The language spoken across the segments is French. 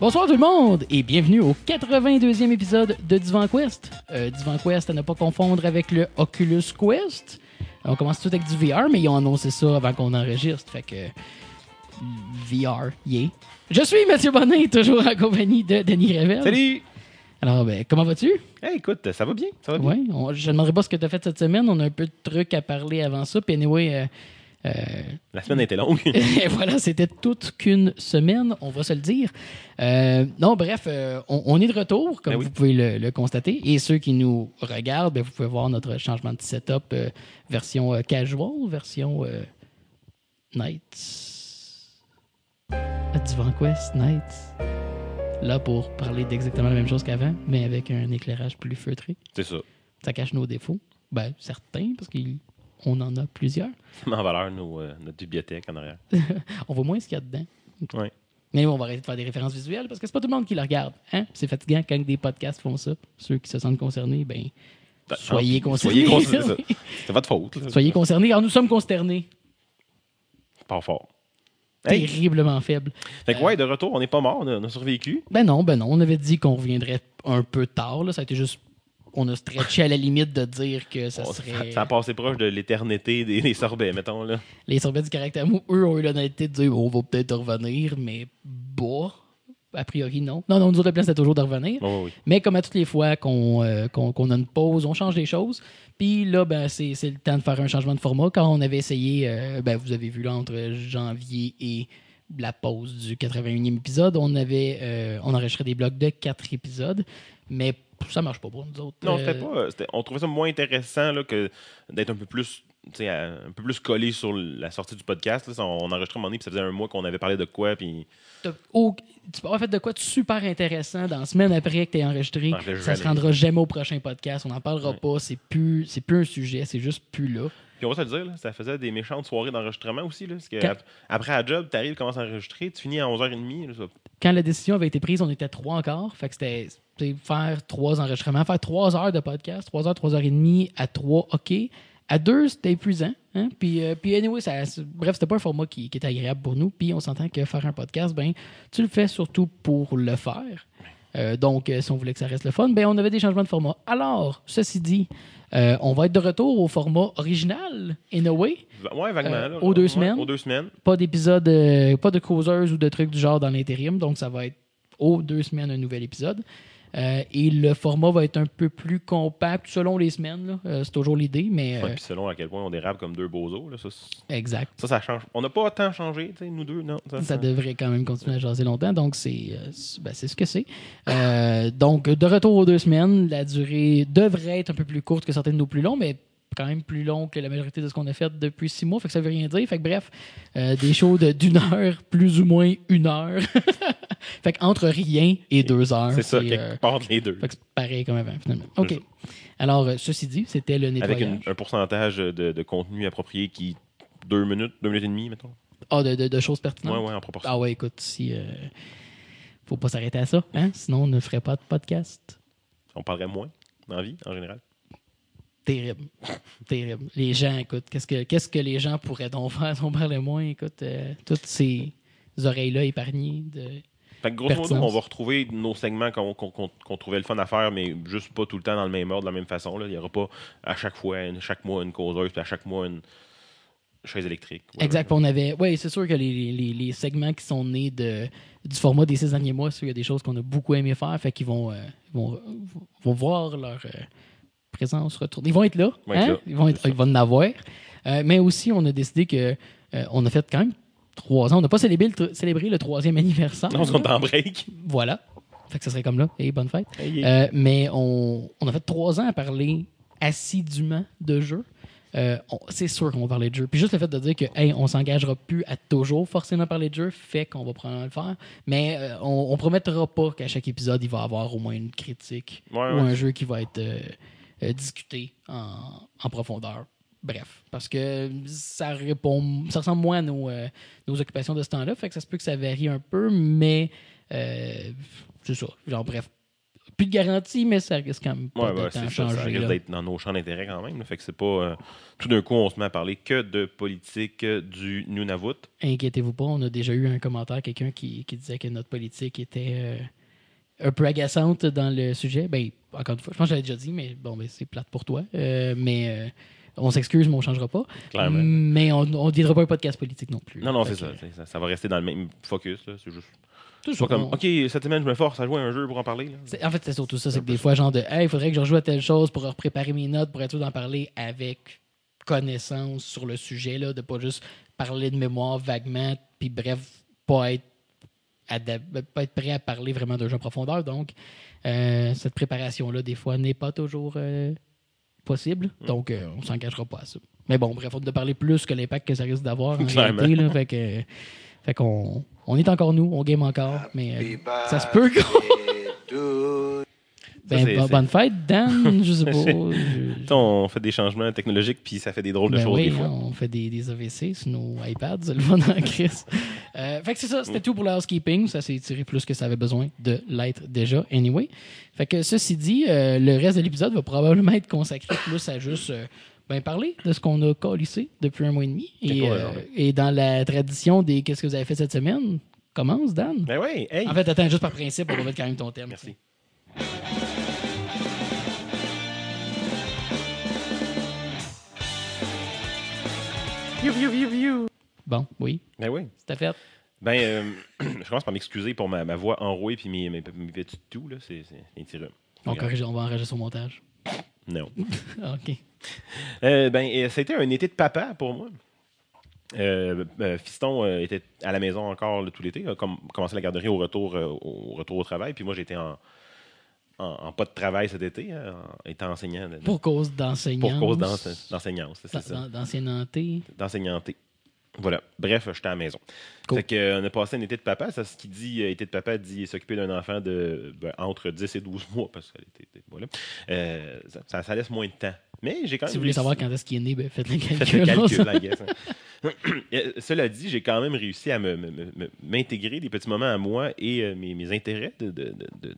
Bonsoir tout le monde et bienvenue au 82e épisode de Divan Quest. Euh, Divan Quest à ne pas confondre avec le Oculus Quest. On commence tout avec du VR, mais ils ont annoncé ça avant qu'on enregistre, fait que VR, yeah. Je suis Mathieu Bonnet, toujours en compagnie de Denis Revel. Salut! Alors, ben, comment vas-tu? Hey, écoute, ça va bien, ça va bien. Oui, on- je ne demanderai pas ce que tu as fait cette semaine. On a un peu de trucs à parler avant ça. Puis anyway, euh, euh, La semaine était longue. et voilà, c'était toute qu'une semaine, on va se le dire. Euh, non, bref, euh, on, on est de retour, comme Ben oui. vous pouvez le, le constater. Et ceux qui nous regardent, ben, vous pouvez voir notre changement de setup version casual, version Nights. Ah, Divan Quest, Nights. Là pour parler d'exactement la même chose qu'avant, mais avec un éclairage plus feutré. C'est ça. Ça cache nos défauts. Ben, certains, parce qu'on en a plusieurs. Ça met en valeur nos, euh, notre bibliothèque en arrière. On voit moins ce qu'il y a dedans. Ouais. Mais on va arrêter de faire des références visuelles parce que c'est pas tout le monde qui le regarde. Hein? C'est fatigant quand des podcasts font ça. Ceux qui se sentent concernés, ben, Ben, soyez non, concernés. Soyez concernés. c'est votre faute. là. Soyez concernés. Alors, nous sommes consternés. Pas fort. Hey. Terriblement faibles. Fait que, ouais, de retour, on n'est pas mort, on a, on a survécu. Ben non, ben non. On avait dit qu'on reviendrait un peu tard. Là. Ça a été juste. On a stretché à la limite de dire que ça serait. ça a passé proche de l'éternité des, des sorbets, mettons. Là. Les sorbets du caractère mou, eux, ont eu l'honnêteté de dire on va peut-être revenir, mais bah. A priori, non. Non, non, nous autres, le plan, c'était toujours de revenir. Oui. Mais comme à toutes les fois qu'on euh, qu'on a une pause, on change les choses. Puis là, ben, c'est le temps de faire un changement de format. Quand on avait essayé, euh, ben, vous avez vu là, entre janvier et la pause du 81e épisode, on avait euh, on enregistrait des blocs de 4 épisodes. Mais ça marche pas pour nous autres. Non, Euh, c'était pas. c'était- On trouvait ça moins intéressant là, que d'être un peu plus. à- un peu plus collé sur la sortie du podcast. là. On enregistrait un moment donné, puis ça faisait un mois qu'on avait parlé de quoi, puis tu peux avoir fait de quoi de super intéressant dans la semaine après que tu enregistré. Ah, ça se jamais. rendra jamais au prochain podcast. On n'en parlera Ouais. pas. C'est plus, c'est plus un sujet. C'est juste plus là. Puis on va se le dire, là, ça faisait des méchantes soirées d'enregistrement aussi. Là, parce que Quand- ap- après la job, tu arrives, tu commences à enregistrer, tu finis à 11h30. là, ça- quand la décision avait été prise, on était trois encore. Fait que c'était faire trois enregistrements, faire trois heures de podcast, trois heures, trois heures et demie à trois, OK. À deux, c'était épuisant. Hein? Puis, euh, puis anyway, ça, bref, c'était pas un format qui, qui était agréable pour nous. Puis on s'entend que faire un podcast, ben, tu le fais surtout pour le faire. Euh, donc, euh, si on voulait que ça reste le fun, ben, on avait des changements de format. Alors, ceci dit, euh, on va être de retour au format original, in a way. Ouais, vaguement. Euh, là, aux deux ouais, semaines. Aux deux semaines. Pas d'épisode, euh, pas de causeuse ou de trucs du genre dans l'intérim. Donc, ça va être aux deux semaines un nouvel épisode. Euh, et le format va être un peu plus compact selon les semaines. Euh, c'est toujours l'idée, mais. euh, Ouais, puis selon à quel point on dérape comme deux bozos, là, ça, exact. ça, ça change. On n'a pas tant changé, tu sais, nous deux, non. Ça, devrait quand même continuer à jaser longtemps, donc c'est ben, ce que c'est. Donc, de retour aux deux semaines, la durée devrait être un peu plus courte que certains de nos plus longs, mais quand même plus long que la majorité de ce qu'on a fait depuis six mois, fait que ça veut rien dire. Fait que bref, euh, des shows de- d'une heure, plus ou moins une heure. fait que entre rien et deux heures. C'est ça, quelque euh, part les deux. fait que c'est pareil comme avant, finalement. OK. Alors, euh, ceci dit, c'était le Avec nettoyage. une- un pourcentage de, de contenu approprié qui. Deux minutes, deux minutes et demie, mettons? Ah, de, choses pertinentes. Ouais, ouais, en proportion. Ah ouais, écoute, si. euh, faut pas s'arrêter à ça, hein? Sinon, on ne ferait pas de podcast. On parlerait moins dans la vie, en général. Terrible. Terrible. Les gens, écoute, qu'est-ce que, qu'est-ce que les gens pourraient donc faire? Si on parlait moins? Écoute, euh, toutes ces oreilles-là épargnées. De... Fait que grosso modo, on va retrouver nos segments qu'on qu'on- qu'on trouvait le fun à faire, mais juste pas tout le temps dans le même ordre, de la même façon. là. Il n'y aura pas à chaque fois, une- chaque mois, une causeuse, puis à chaque mois, une chaise électrique. Ouais, Exact. On avait. Oui, c'est sûr que les, les- les segments qui sont nés de, du format des six derniers mois, il y a des choses qu'on a beaucoup aimé faire. Fait qu'ils vont, euh, vont, vont voir leur euh, présence retourner. Ils vont être là. Ils vont hein? Ils vont être- c'est ça. ils vont en avoir. Euh, mais aussi, on a décidé que euh, on a fait quand même trois ans. On n'a pas célébré le, célébré le troisième anniversaire. Non, on est en break. Voilà. Fait que ça serait comme là. Et bonne fête. Hey, hey. Euh, mais on, on a fait trois ans à parler assidûment de jeux. C'est sûr qu'on va parler de jeux. Puis juste le fait de dire que hey, on s'engagera plus à toujours forcément parler de jeux fait qu'on va probablement le faire. Mais on, on promettra pas qu'à chaque épisode, il va y avoir au moins une critique Ouais, ou ouais. un jeu qui va être euh, discuté en, en profondeur. Bref, parce que ça répond, ça ressemble moins à nos, euh, nos occupations de ce temps-là, fait que ça se peut que ça varie un peu, mais euh, c'est ça. Genre, bref, plus de garantie, mais ça risque quand même pas Ouais, de ouais, tant c'est ça. Risque d'être dans nos champs d'intérêt quand même. là. Fait que c'est pas. euh, tout d'un coup, on se met à parler que de politique euh, du Nunavut. Inquiétez-vous pas, on a déjà eu un commentaire, quelqu'un qui, qui disait que notre politique était euh, un peu agaçante dans le sujet. Ben, encore une fois, je pense que j'avais déjà dit, mais bon, ben, c'est plate pour toi. Euh, mais euh, on s'excuse, mais on ne changera pas. Clairement. Mais on ne deviendra pas un podcast politique non plus. Non, non, c'est ça, que, ça. Ça va rester dans le même focus. là. C'est juste. pas ça, comme, OK, cette semaine, je me force à jouer à un jeu pour en parler. là. En fait, c'est surtout ça, c'est que des fois, genre de Hey, il faudrait que je rejoue à telle chose pour préparer mes notes, pour être sûr d'en parler avec connaissance sur le sujet, là, de pas juste parler de mémoire vaguement, puis bref, pas être, adap- pas être prêt à parler vraiment d'un jeu en profondeur. Donc, euh, cette préparation-là, des fois, n'est pas toujours euh, possible. Donc, euh, on s'engagera pas à ça. Mais bon, bref, on de parler plus que l'impact que ça risque d'avoir en Clairement. réalité. Là, fait que, fait qu'on on est encore nous, on game encore, mais euh, ça se peut qu'on Ben, bonne fête, Dan. Je sais pas. Je- on fait des changements technologiques, puis ça fait des drôles de Ben choses oui, des fois. on fait des, des AVC sur nos iPads, le fun en crise. Euh, fait que c'est ça, c'était tout pour le housekeeping. Ça s'est tiré plus que ça avait besoin de l'être déjà, anyway. Fait que ceci dit, euh, le reste de l'épisode va probablement être consacré plus à juste euh, ben, parler de ce qu'on a collissé depuis un mois et demi. Et dans la tradition des Qu'est-ce que vous avez fait cette semaine, commence, Dan. Ben oui, hey! En fait, attends, juste par principe, on va mettre quand même ton thème. Merci. Bon, oui, Ben oui. c'était fait. Ben, euh, je commence par m'excuser pour ma, ma voix enrouée puis mes, mes, mes vêtus de tout. là. C'est un. On, corrige, on va enregistrer son montage. Non. OK. Euh, ben, et ça a été un été de papa pour moi. Euh, euh, Fiston euh, était à la maison encore là, tout l'été, a com- commencé la garderie au retour, euh, au retour au travail. Puis moi, j'étais en, en, en pas de travail cet été, hein, en étant enseignant. Pour cause d'enseignance. pour cause d'ense- d'enseignance, c'est ça. D'en- D'ancienneté. D'enseignanté. Voilà. Bref, j'étais à la maison. Cool. Fait que, euh, on a passé un été de papa. Ça, ce qui dit euh, été de papa dit s'occuper d'un enfant de ben, entre 10 et 12 mois, parce que voilà. Euh, ça- laisse moins de temps. Mais j'ai quand même. Si vous voulez savoir quand est-ce qu'il est né, ben faites le Faites calcul. le calcul, hein. Cela dit, j'ai quand même réussi à m'intégrer des petits moments à moi et euh, mes, mes intérêts de- de- de- de-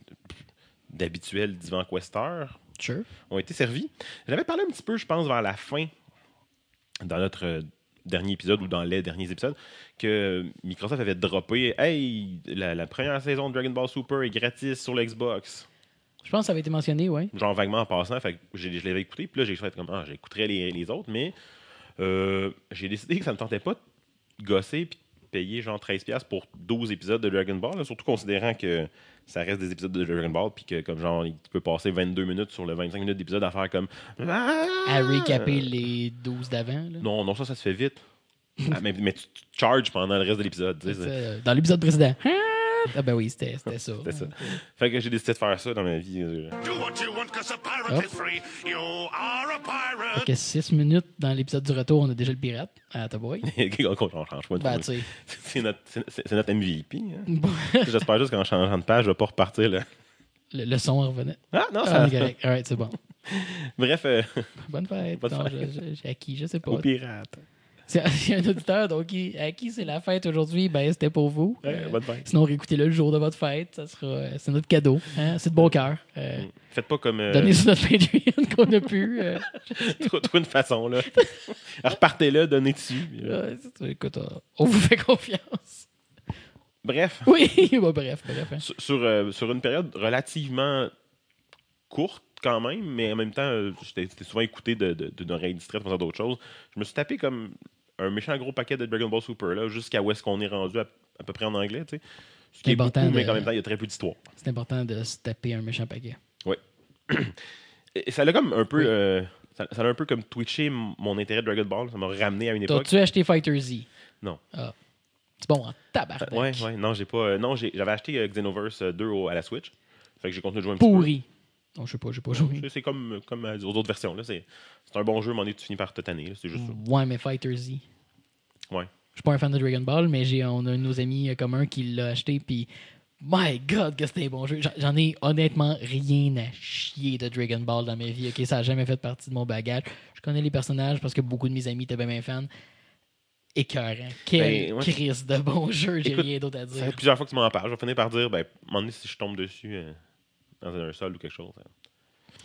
d'habituel divan questeur Sure. ont été servis. J'avais parlé un petit peu, je pense, vers la fin, dans notre dernier épisode ou dans les derniers épisodes, que Microsoft avait droppé Hey, la, la première saison de Dragon Ball Super est gratis sur l'Xbox. Je pense que ça avait été mentionné, oui. Genre vaguement en passant, fait que j'ai- je l'avais écouté, puis là j'ai fait comme ah, j'écouterais les, les autres, mais euh, j'ai décidé que ça me tentait pas de gosser puis payer genre 13$ pour 12 épisodes de Dragon Ball, là, surtout considérant que ça reste des épisodes de Dragon Ball, puis que comme genre, tu peux passer 22 minutes sur le 25 minutes d'épisode à faire comme À Ah! recaper les 12 d'avant. Non, non, ça, ça se fait vite. Ah, mais, mais tu, charges pendant le reste de l'épisode. Dans l'épisode précédent. Ah ben oui, c'était c'était ça. C'était ça. Fait que j'ai décidé de faire ça dans ma vie. euh, Do what you want, cause a pirate Hop. is free. You are a pirate. Fait que 6 minutes dans l'épisode du retour, on a déjà le pirate. Ah, ta boy. qu'on change pas de Ben, tout. tu sais. C'est notre, c'est- notre MVP. hein. J'espère juste qu'en changeant de page, je vais pas repartir. Là. le, le son revenait. Ah non, Ah, ça. Alright, c'est bon. Bref, euh, Bonne fête. Bonne Non, fête. J'ai acquis, je sais pas. au pirate. C'est il y a un auditeur, donc à qui c'est la fête aujourd'hui, ben c'était pour vous. Ouais, Euh, bonne fête. Sinon, réécoutez-le le jour de votre fête. Ça sera, euh, c'est notre cadeau. hein? C'est de bon cœur. Euh, Faites pas comme. Euh, Donnez sur notre Patreon qu'on a pu. euh, Trouve trouve une façon, là. Repartez-le, donnez dessus. écoute, on vous fait confiance. Bref, Oui, bah, bref, bref. hein. sur, sur, une période relativement courte quand même, mais en même temps, j'étais souvent écouté d'une oreille distraite pour faire d'autres choses. Je me suis tapé comme un méchant gros paquet de Dragon Ball Super, là, jusqu'à où est-ce qu'on est rendu à, à peu près en anglais, tu sais. Ce qui est Important beaucoup, mais qu'en même temps, il y a très peu d'histoire. C'est important de se taper un méchant paquet. Et ça l'a comme un peu... Oui. euh, ça, ça l'a un peu comme twitché mon intérêt de Dragon Ball. Ça m'a ramené à une époque. T'as-tu acheté Fighter Z? Non. Ah. C'est bon en tabarnak. Ouais, ouais, non, j'ai pas. euh, non, j'avais acheté euh, Xenoverse euh, 2 au- à la Switch. Fait que j'ai continué de jouer un petit peu. Pourri. Non, je sais pas, j'ai pas joué. C'est- comme, comme aux autres versions. là. C'est c'est un bon jeu, mais tu finis par te tanner. C'est juste ça. Ouais, mais Fighter Z. Ouais. Je suis pas un fan de Dragon Ball, mais j'ai on a un de nos amis euh, communs qui l'a acheté, puis my God, que c'était un bon jeu. J'en- ai honnêtement rien à chier de Dragon Ball dans ma vie. Ok, ça a jamais fait partie de mon bagage. Je connais les personnages parce que beaucoup de mes amis étaient bien, bien fans. Écœurant. Quel Ben, ouais. crise de bon jeu, j'ai rien d'autre à Ça fait dire. plusieurs fois que tu m'en parles. Je vais finir par dire, ben, à un moment donné, si je tombe dessus, euh, dans un sol ou quelque chose. hein.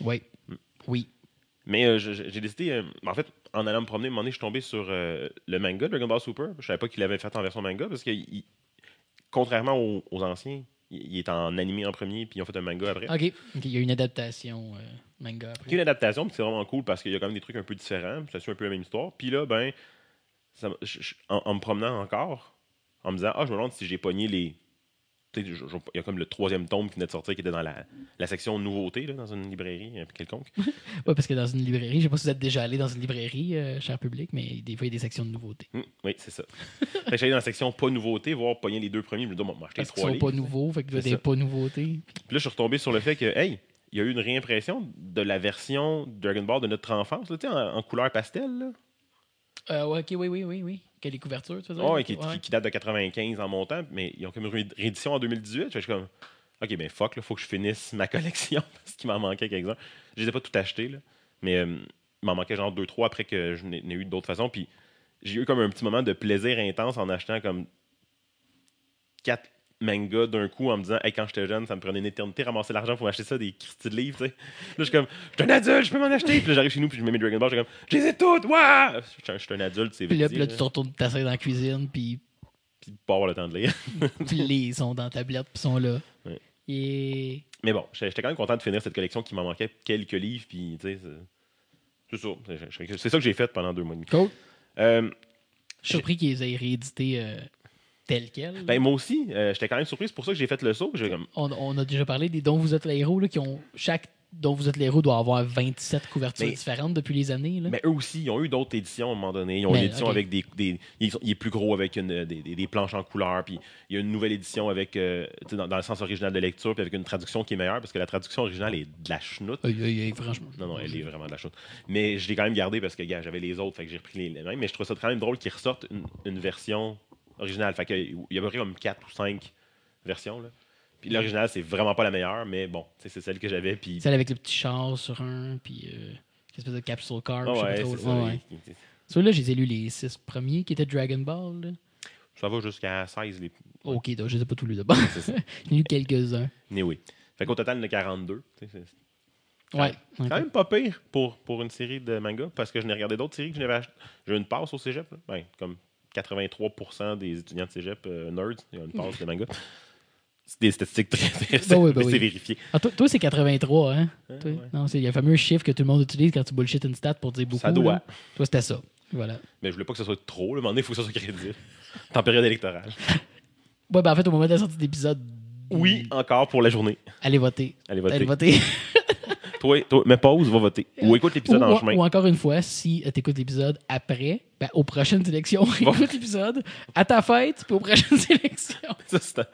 Oui. Mm. Oui. Mais euh, j'ai décidé, euh, en fait, en allant me promener, un moment donné, je suis tombé sur euh, le manga Dragon Ball Super. Je savais pas qu'il l'avait fait en version manga parce que, il- contrairement aux, aux anciens, il, il est en animé en premier, puis ils ont fait un manga après. OK. Il y a une adaptation manga après. Il y a une adaptation, puis c'est vraiment cool parce qu'il y a quand même des trucs un peu différents. Ça suit un peu la même histoire. Puis là, ben, ça m'a- je- je- en, en me promenant encore, en me disant, ah, je me demande si j'ai pogné les. tu sais, je- je- Il y a comme le troisième tome qui venait de sortir, qui était dans la, la section nouveautés, dans une librairie euh, quelconque. Ouais, parce que dans une librairie, je sais pas si vous êtes déjà allé dans une librairie, euh, cher public, mais des fois, il y a des sections de nouveautés. Hum, oui, c'est ça. fait j'allais dans la section pas nouveautés, voir pogner les deux premiers. Je me dis, bon, m'acheter trois sont livres. pas nouveaux, fait que des pas nouveautés. Puis là, je suis retombé sur le fait que, hey, il y a eu une réimpression de la version Dragon Ball de notre enfance, là, en, en couleur pastel. Là. Euh, ok, oui, oui, oui, oui. Quelle les couvertures, tu veux dire? Ouais, qui, Ouais. qui- qui date de 95 en montant, mais ils ont comme une réédition en 2018. Je suis comme, OK, ben fuck, il faut que je finisse ma collection parce qu'il m'en manquait quelques-uns. Je les ai pas tout achetés, là, mais euh, il m'en manquait genre 2-3 après que je n'ai n'ai eu d'autres façons. Puis j'ai eu comme un petit moment de plaisir intense en achetant comme quatre mangas d'un coup en me disant, hey, quand j'étais jeune, ça me prenait une éternité ramasser l'argent pour acheter ça, des Christy de livres, tu sais. Là, je suis comme, je suis un adulte, je peux m'en acheter. Puis là, j'arrive chez nous, puis je mets mes Dragon Ball, je suis comme, je les ai toutes, ouais! Je suis un- adulte, c'est Puis là, là, tu te retournes t'asseoir dans la cuisine, puis Puis pas avoir le temps de lire. puis les sont dans la tablette, puis sont là. Ouais. Et Mais bon, j'étais quand même content de finir cette collection qui m'en manquait quelques livres. Puis, tu sais, c'est- ça. C'est- ça que j'ai fait pendant deux mois et demi. cool. Euh, Je suis surpris qu'ils aient réédités euh, tels quels. ben, moi aussi, euh, j'étais quand même surpris. C'est pour ça que j'ai fait le saut. Comme, on, on a déjà parlé des dont vous êtes les héros, là, qui ont. Chaque dont vous êtes les héros doit avoir 27 couvertures Mais- différentes depuis les années. Là. mais eux aussi, ils ont eu d'autres éditions à un moment donné. Ils ont Mais, une édition avec des, des- ils sont- Il est plus gros avec une- des, des- des planches en couleur. Puis il y a une nouvelle édition avec, euh, dans, dans le sens original de lecture, puis avec une traduction qui est meilleure parce que la traduction originale est de la chenoute. Franchement. Non, non, elle est vraiment de la chose. Mais je l'ai quand même gardé parce que gars, j'avais les autres, fait que j'ai repris les, les mêmes. Mais je trouve ça quand même drôle qu'ils ressortent une, une version originale. Fait il y a à peu près comme 4 ou 5 versions. Là. Puis l'original, c'est vraiment pas la meilleure, mais bon, c'est celle que j'avais. Puis. Celle avec le petit char sur un, puis euh, une espèce de capsule car. Je sais ouais, c'est ça. ouais. Ceux-là, j'ai lu les six premiers qui étaient Dragon Ball. là. Ça va jusqu'à 16. Les... Ok, donc je les ai pas tous les d'abord. J'ai lu quelques-uns. Mais oui. Fait qu'au total, il y en a 42. tu sais, c'est- Ouais. Quand même pas pire pour, pour une série de mangas parce que je n'ai regardé d'autres séries que je n'avais achetées. J'ai une passe au cégep. là. Ben, comme 83% des étudiants de cégep euh, nerds, ils ont une passe de manga. C'est des statistiques très intéressantes, Ben oui, ben mais oui. c'est vérifié. Ah, toi, toi, c'est 83, hein? Toi? ouais. Non, c'est il y a un fameux chiffre que tout le monde utilise quand tu bullshit une stat pour dire beaucoup. Ça doit. là. Toi, c'était ça. Voilà. Mais je voulais pas que ce soit trop. un moment donné, il faut que ce soit crédible. En période électorale. Ouais, ben en fait, au moment de la sortie de l'épisode, Oui, encore pour la journée. allez voter. Allez voter. Allez voter. Toi, toi, mets pause, va voter. Ou écoute l'épisode en chemin. ou encore une fois, si tu écoutes l'épisode après, ben, aux prochaines élections, écoute l'épisode à ta fête, puis aux prochaines élections. Ça,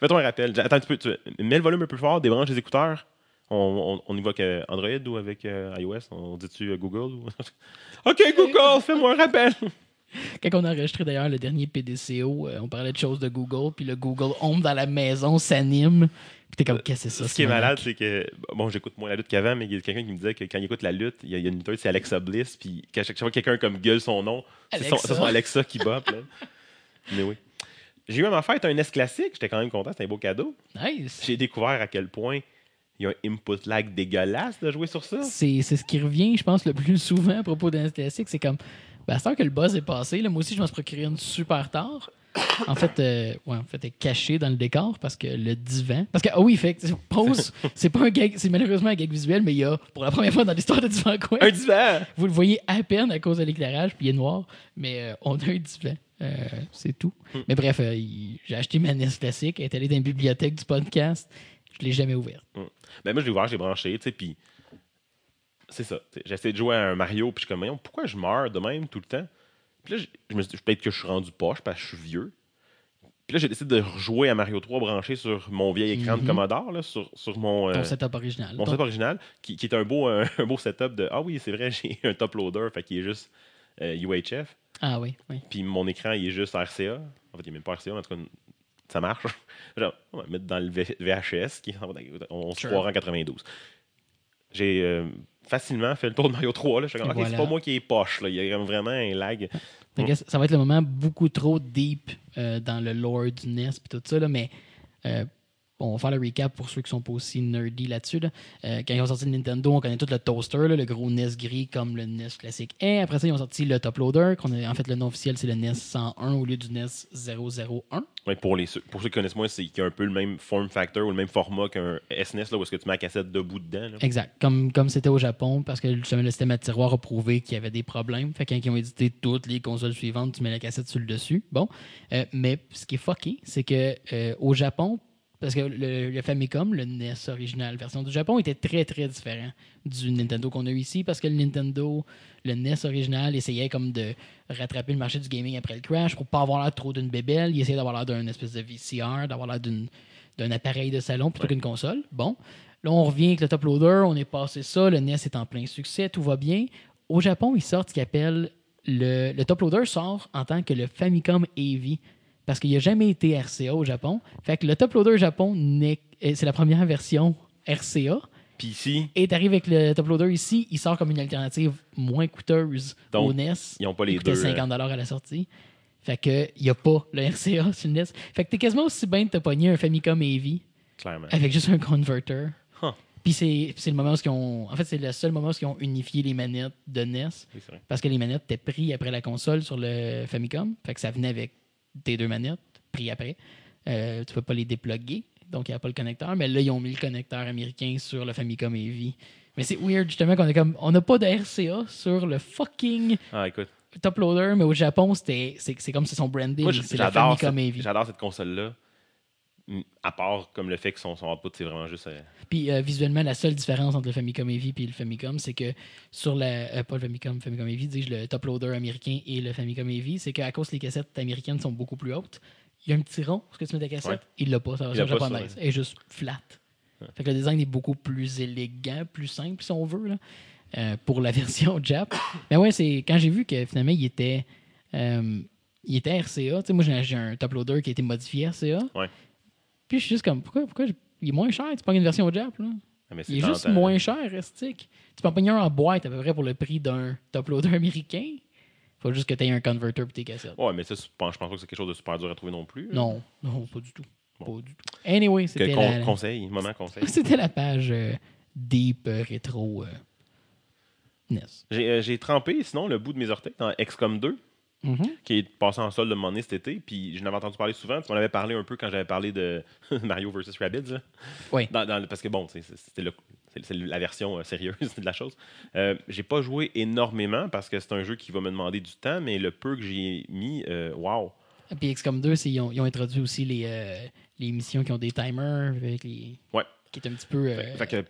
Fais-toi un rappel. Attends un petit peu. tu- Mets le volume un peu fort, débranche les écouteurs. On, on, on y va avec Android ou avec euh, iOS? On dit-tu euh, Google. Ok, Google, fais-moi un rappel. Quand on a enregistré d'ailleurs le dernier PDCO, euh, on parlait de choses de Google, puis le Google Home dans la maison s'anime. Puis t'es comme, qu'est-ce que c'est ça? Ce qui est malade, c'est que. Bon, j'écoute moins la lutte qu'avant, mais il y a quelqu'un qui me disait que quand il écoute la lutte, il y a, une lutteuse, c'est Alexa Bliss, puis qu'à chaque fois que quelqu'un comme gueule son nom, c'est son, Alexa. c'est son Alexa qui bop. là. Mais oui. J'ai eu à ma fête un S classique, j'étais quand même content, c'était un beau cadeau. Nice. J'ai découvert à quel point il y a un input lag dégueulasse de jouer sur ça. C'est c'est ce qui revient, je pense, le plus souvent à propos d'un classique. C'est comme, ben, à cette heure que le buzz est passé, là, moi aussi, je m'en suis procuré une super tard. En fait, euh, ouais, en fait, elle est cachée dans le décor parce que le divan. Parce que, ah oui, fait pause, c'est pas un gag, c'est malheureusement un gag visuel, mais il y a, pour la première fois dans l'histoire de Divan Quest, Un divan! vous le voyez à peine à cause de l'éclairage, puis il est noir, mais euh, on a un divan. Euh, c'est tout. Mais bref, euh, il- j'ai acheté ma NES classique, elle est allée dans la bibliothèque du podcast. Je l'ai jamais ouverte. Ben moi, je l'ai ouvert, j'ai branché, tu sais, puis c'est ça. J'essaie de jouer à un Mario, puis je suis comme, Voyons, pourquoi je meurs de même tout le temps? Puis là, je- me suis dit, peut-être que je suis rendu poche parce que je suis vieux. Puis là, j'ai décidé de rejouer à Mario 3 branché sur mon vieil écran Mhm. de Commodore, là, sur, sur mon, euh, Ton setup original. mon Ton- setup original, qui, qui est un beau, un, un beau setup de Ah oui, c'est vrai, j'ai un top loader, fait qu'il est juste euh, UHF. Ah oui, oui. Puis mon écran, il est juste RCA. En fait, il n'est même pas RCA, mais en tout cas, ça marche. Genre, on va mettre dans le VHS, qui on se Sure. croirait en 92. J'ai euh, facilement fait le tour de Mario 3. Là. Je suis comme, ok, c'est pas moi qui est poche. Là. Il y a vraiment un lag. Que ça va être le moment beaucoup trop deep euh, dans le lore du NES et tout ça, là, mais euh, bon, on va faire le recap pour ceux qui sont pas aussi nerdy là-dessus. là. Euh, quand ils ont sorti le Nintendo, on connaît tout le toaster, là, le gros NES gris comme le NES classique est. Après ça, ils ont sorti le top loader, qu'on a, en fait, le nom officiel, c'est le NES 101 au lieu du E NES 001. Ouais, pour, les, pour ceux qui connaissent moins, c'est qu'il y a un peu le même form factor ou le même format qu'un SNES, là, où est-ce que tu mets la cassette debout dedans. là. Exact. Comme comme c'était au Japon, parce que justement, le système à tiroir a prouvé qu'il y avait des problèmes. Fait que quand ils ont édité toutes les consoles suivantes, tu mets la cassette sur le dessus. Bon. Euh, mais ce qui est fucké, c'est que euh, au Japon, parce que le, le Famicom, le NES original, version du Japon, était très très différent du Nintendo qu'on a eu ici, parce que le Nintendo, le NES original, essayait comme de rattraper le marché du gaming après le crash pour pas avoir l'air trop d'une bébelle. Il essayait d'avoir l'air d'un espèce de VCR, d'avoir l'air d'une- d'un appareil de salon plutôt qu'une console. Bon. Là, on revient avec le top loader, on est passé ça, le NES est en plein succès, tout va bien. Au Japon, ils sortent ce qu'ils appellent le, le top loader sort en tant que le Famicom AV parce qu'il n'a jamais été RCA au Japon. Fait que le top loader Japon, euh, c'est la première version RCA. Puis ici, Et t'arrives avec le top loader ici, il sort comme une alternative moins coûteuse Donc, au NES. ils ont pas les Il deux, 50 à la sortie. Fait que il n'y a pas le RCA sur le NES. Fait que t'es quasiment aussi bien de te pogner un Famicom AV clairement. avec juste un converter. Huh. Puis c'est le moment où ils ont. En fait, c'est le seul moment où ils ont unifié les manettes de NES. Vrai. Parce que les manettes étaient prises après la console sur le Famicom. Fait que ça venait avec tes deux manettes, pris après. Euh, tu peux pas les déploguer. Donc, il n'y a pas le connecteur. Mais là, ils ont mis le connecteur américain sur le Famicom AV. Mais c'est weird, justement, qu'on a comme. On n'a pas de RCA sur le fucking Ah, écoute. top loader, mais au Japon, c'est c'est comme si son branding. Cette, j'adore cette console-là. Mm, À part comme le fait que son, son output, c'est vraiment juste. euh, Puis euh, visuellement, la seule différence entre le Famicom AV et le Famicom, c'est que sur la. euh, pas le Famicom, Famicom AV, dis-je, le top loader américain et le Famicom AV, c'est qu'à cause les cassettes américaines sont beaucoup plus hautes, il y a un petit rond parce que tu mets ta cassette. Ouais. Il l'a pas, sa version japonaise. Elle est juste flat. Fait que le design est beaucoup plus élégant, plus simple, si on veut, là, euh, pour la version Jap. Mais ouais, c'est quand j'ai vu que finalement, il était. il était RCA. Moi, j'ai j'ai un top loader qui a été modifié RCA. Ouais. Puis je suis juste comme, pourquoi, pourquoi il est moins cher? Tu prends une version Jap, là. ah, mais Il est juste moins cher, Restic. Tu peux en pogner un en boîte à peu près pour le prix d'un top loader américain. Faut juste que tu aies un converter pour tes cassettes. Ouais, mais ça, je pense pas que c'est quelque chose de super dur à trouver non plus. Non, non, pas du tout. Bon. Pas du tout. Anyway, c'était con- la, conseil, moment conseil. c'était la page euh, deep euh, rétro euh, NES. J'ai j'ai trempé, sinon, le bout de mes orteils dans XCOM 2, Mhm. qui est passé en solde de mon nez cet été. Puis j'en avais entendu parler souvent. Tu m'en avais parlé un peu quand j'avais parlé de Mario vs. Rabbids. là. Oui. Dans- dans le- parce que bon, c'est- la version euh, sérieuse de la chose. Euh, j'ai pas joué énormément parce que c'est un jeu qui va me demander du temps, mais le peu que j'ai mis, euh, wow. Puis XCOM 2, c'est- ils ont, ils ont introduit aussi les, euh, les missions qui ont des timers, avec les, Ouais. qui est un petit peu euh, Fait- fait que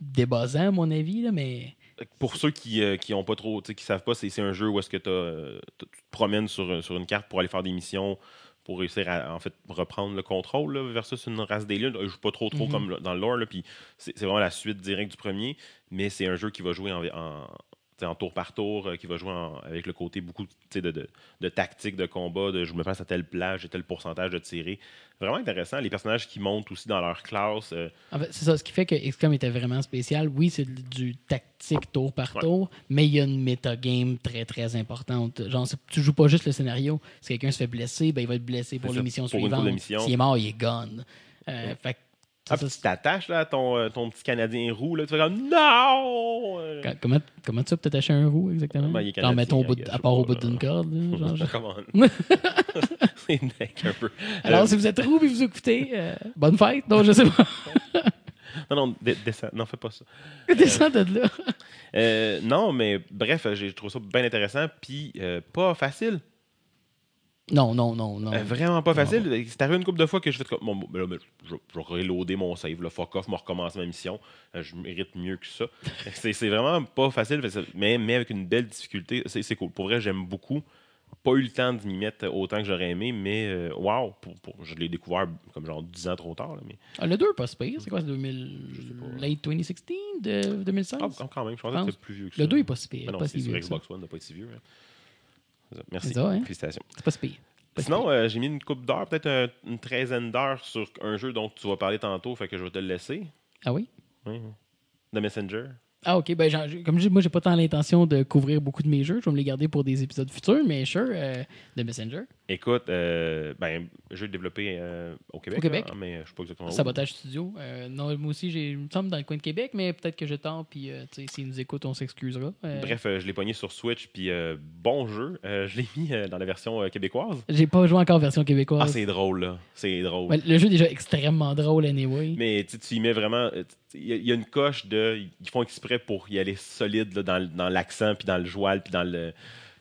débossant, à mon avis. Là, mais pour ceux qui euh, qui ont pas trop, tu sais, qui savent pas, c'est un jeu où est-ce que euh, tu te promènes sur, sur une carte pour aller faire des missions, pour réussir à en fait reprendre le contrôle là, versus une race d'aliens. Je joue pas trop trop Mhm. comme dans le lore, puis c'est vraiment la suite directe du premier, mais c'est un jeu qui va jouer en, en tour par tour, euh, qui va jouer en- avec le côté beaucoup de, de, de tactique, de combat, de je me place à telle plage, j'ai tel pourcentage de tirer. Vraiment intéressant. Les personnages qui montent aussi dans leur classe. euh, En fait, c'est ça. Ce qui fait que XCOM était vraiment spécial. Oui, c'est du tactique tour par Ouais. tour, mais il y a une metagame très, très importante. Genre, tu joues pas juste le scénario. Si quelqu'un se fait blesser, ben, il va être blessé pour l'émission suivante. S'il est mort, il est gone. Euh, fait que Ah, puis tu t'attaches là, à ton, euh, ton petit Canadien roux, là, tu fais comme non! Quand- comment, comment tu peux t'attacher un roux exactement? Ben, il Genre, canadien, mettons, bout à part au bout d'une corde. là, genre, je- Come on. c'est un peu. Alors, Euh, si vous êtes roux et vous écoutez, euh, bonne fête. Non, je sais pas. non, non, descends. Non, fais pas ça. Descends de là. Euh, non, mais bref, j'ai trouvé ça bien intéressant, puis pas facile. Non, non, non, non. Euh, vraiment pas facile. C'est arrivé une couple de fois que je fais comme. Bon, ben là, ben, je, je reloader mon save, le fuck off, me recommencer ma mission. Euh, je mérite mieux que ça. c'est c'est vraiment pas facile, mais, mais avec une belle difficulté. C'est c'est cool. Pour vrai, j'aime beaucoup. Pas eu le temps de m'y mettre autant que j'aurais aimé, mais euh, wow, je l'ai découvert comme genre 10 ans trop tard. là, mais, Ah, le 2 est pas pire. C'est quoi, c'est 2000... late 2016 de 2016? ah, quand même, je pensais que c'était plus vieux que ça. le 2 est pas si pire. Non, pas c'est si sur vieux que ça. Xbox One, n'a pas été si vieux. hein. Merci. Ça, hein? Félicitations. C'est pas pire. Sinon, euh, j'ai mis une coupe d'heures, peut-être un- une treizaine d'heures sur un jeu dont tu vas parler tantôt, fait que je vais te le laisser. Ah oui? Oui. The Messenger. Ah, ok. Ben, genre, comme je dis, moi, j'ai pas tant l'intention de couvrir beaucoup de mes jeux. Je vais me les garder pour des épisodes futurs, mais sure, euh, de Messenger. Écoute, euh, ben, jeu développé euh, au Québec. Au Québec. là, mais je sais pas exactement où. Sabotage Studio. Euh, non, moi aussi, j'ai, il me semble, dans le coin de Québec, mais peut-être que je tente, puis euh, tu sais, s'ils nous écoutent, on s'excusera. Bref, je l'ai pogné sur Switch, puis bon jeu. Je l'ai mis dans la version québécoise. J'ai pas joué encore version Ah, québécoise. c'est drôle, là. C'est drôle. Le jeu est déjà extrêmement drôle, anyway. Mais tu y mets vraiment. Il y, a- il y a une coche de. Ils font exprès pour y aller solide là, dans, l'accent, puis dans le joual, puis dans le.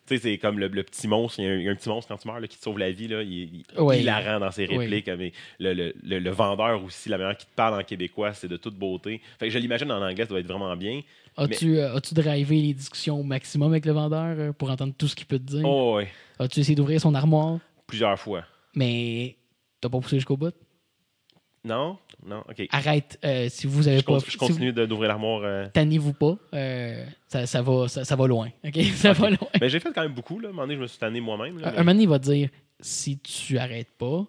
Tu sais, c'est comme le, le petit monstre. Il y, a un, il y a un petit monstre quand tu meurs là, qui te sauve la vie. Là, il, il, Ouais. il la rend dans ses répliques. Mais le, le, le- vendeur aussi, la manière qu'il te parle en québécois, c'est de toute beauté. Fait que je l'imagine en anglais, ça doit être vraiment bien. As-tu, euh, as-tu drivé les discussions au maximum avec le vendeur euh, pour entendre tout ce qu'il peut te dire? Oh, ouais. As-tu essayé d'ouvrir son armoire? Plusieurs fois. Mais t'as pas poussé jusqu'au bout? Non? Non? OK. Arrête. euh, si vous avez je, pas. je si continue d'ouvrir l'armoire. euh. vous- Tannez-vous pas. euh, ça, ça va, ça, ça va loin. OK? Ça va loin. Mais j'ai fait quand même beaucoup. Là. À un moment donné, je me suis tanné moi-même. Un mais- un moment donné, il va te dire si tu arrêtes pas,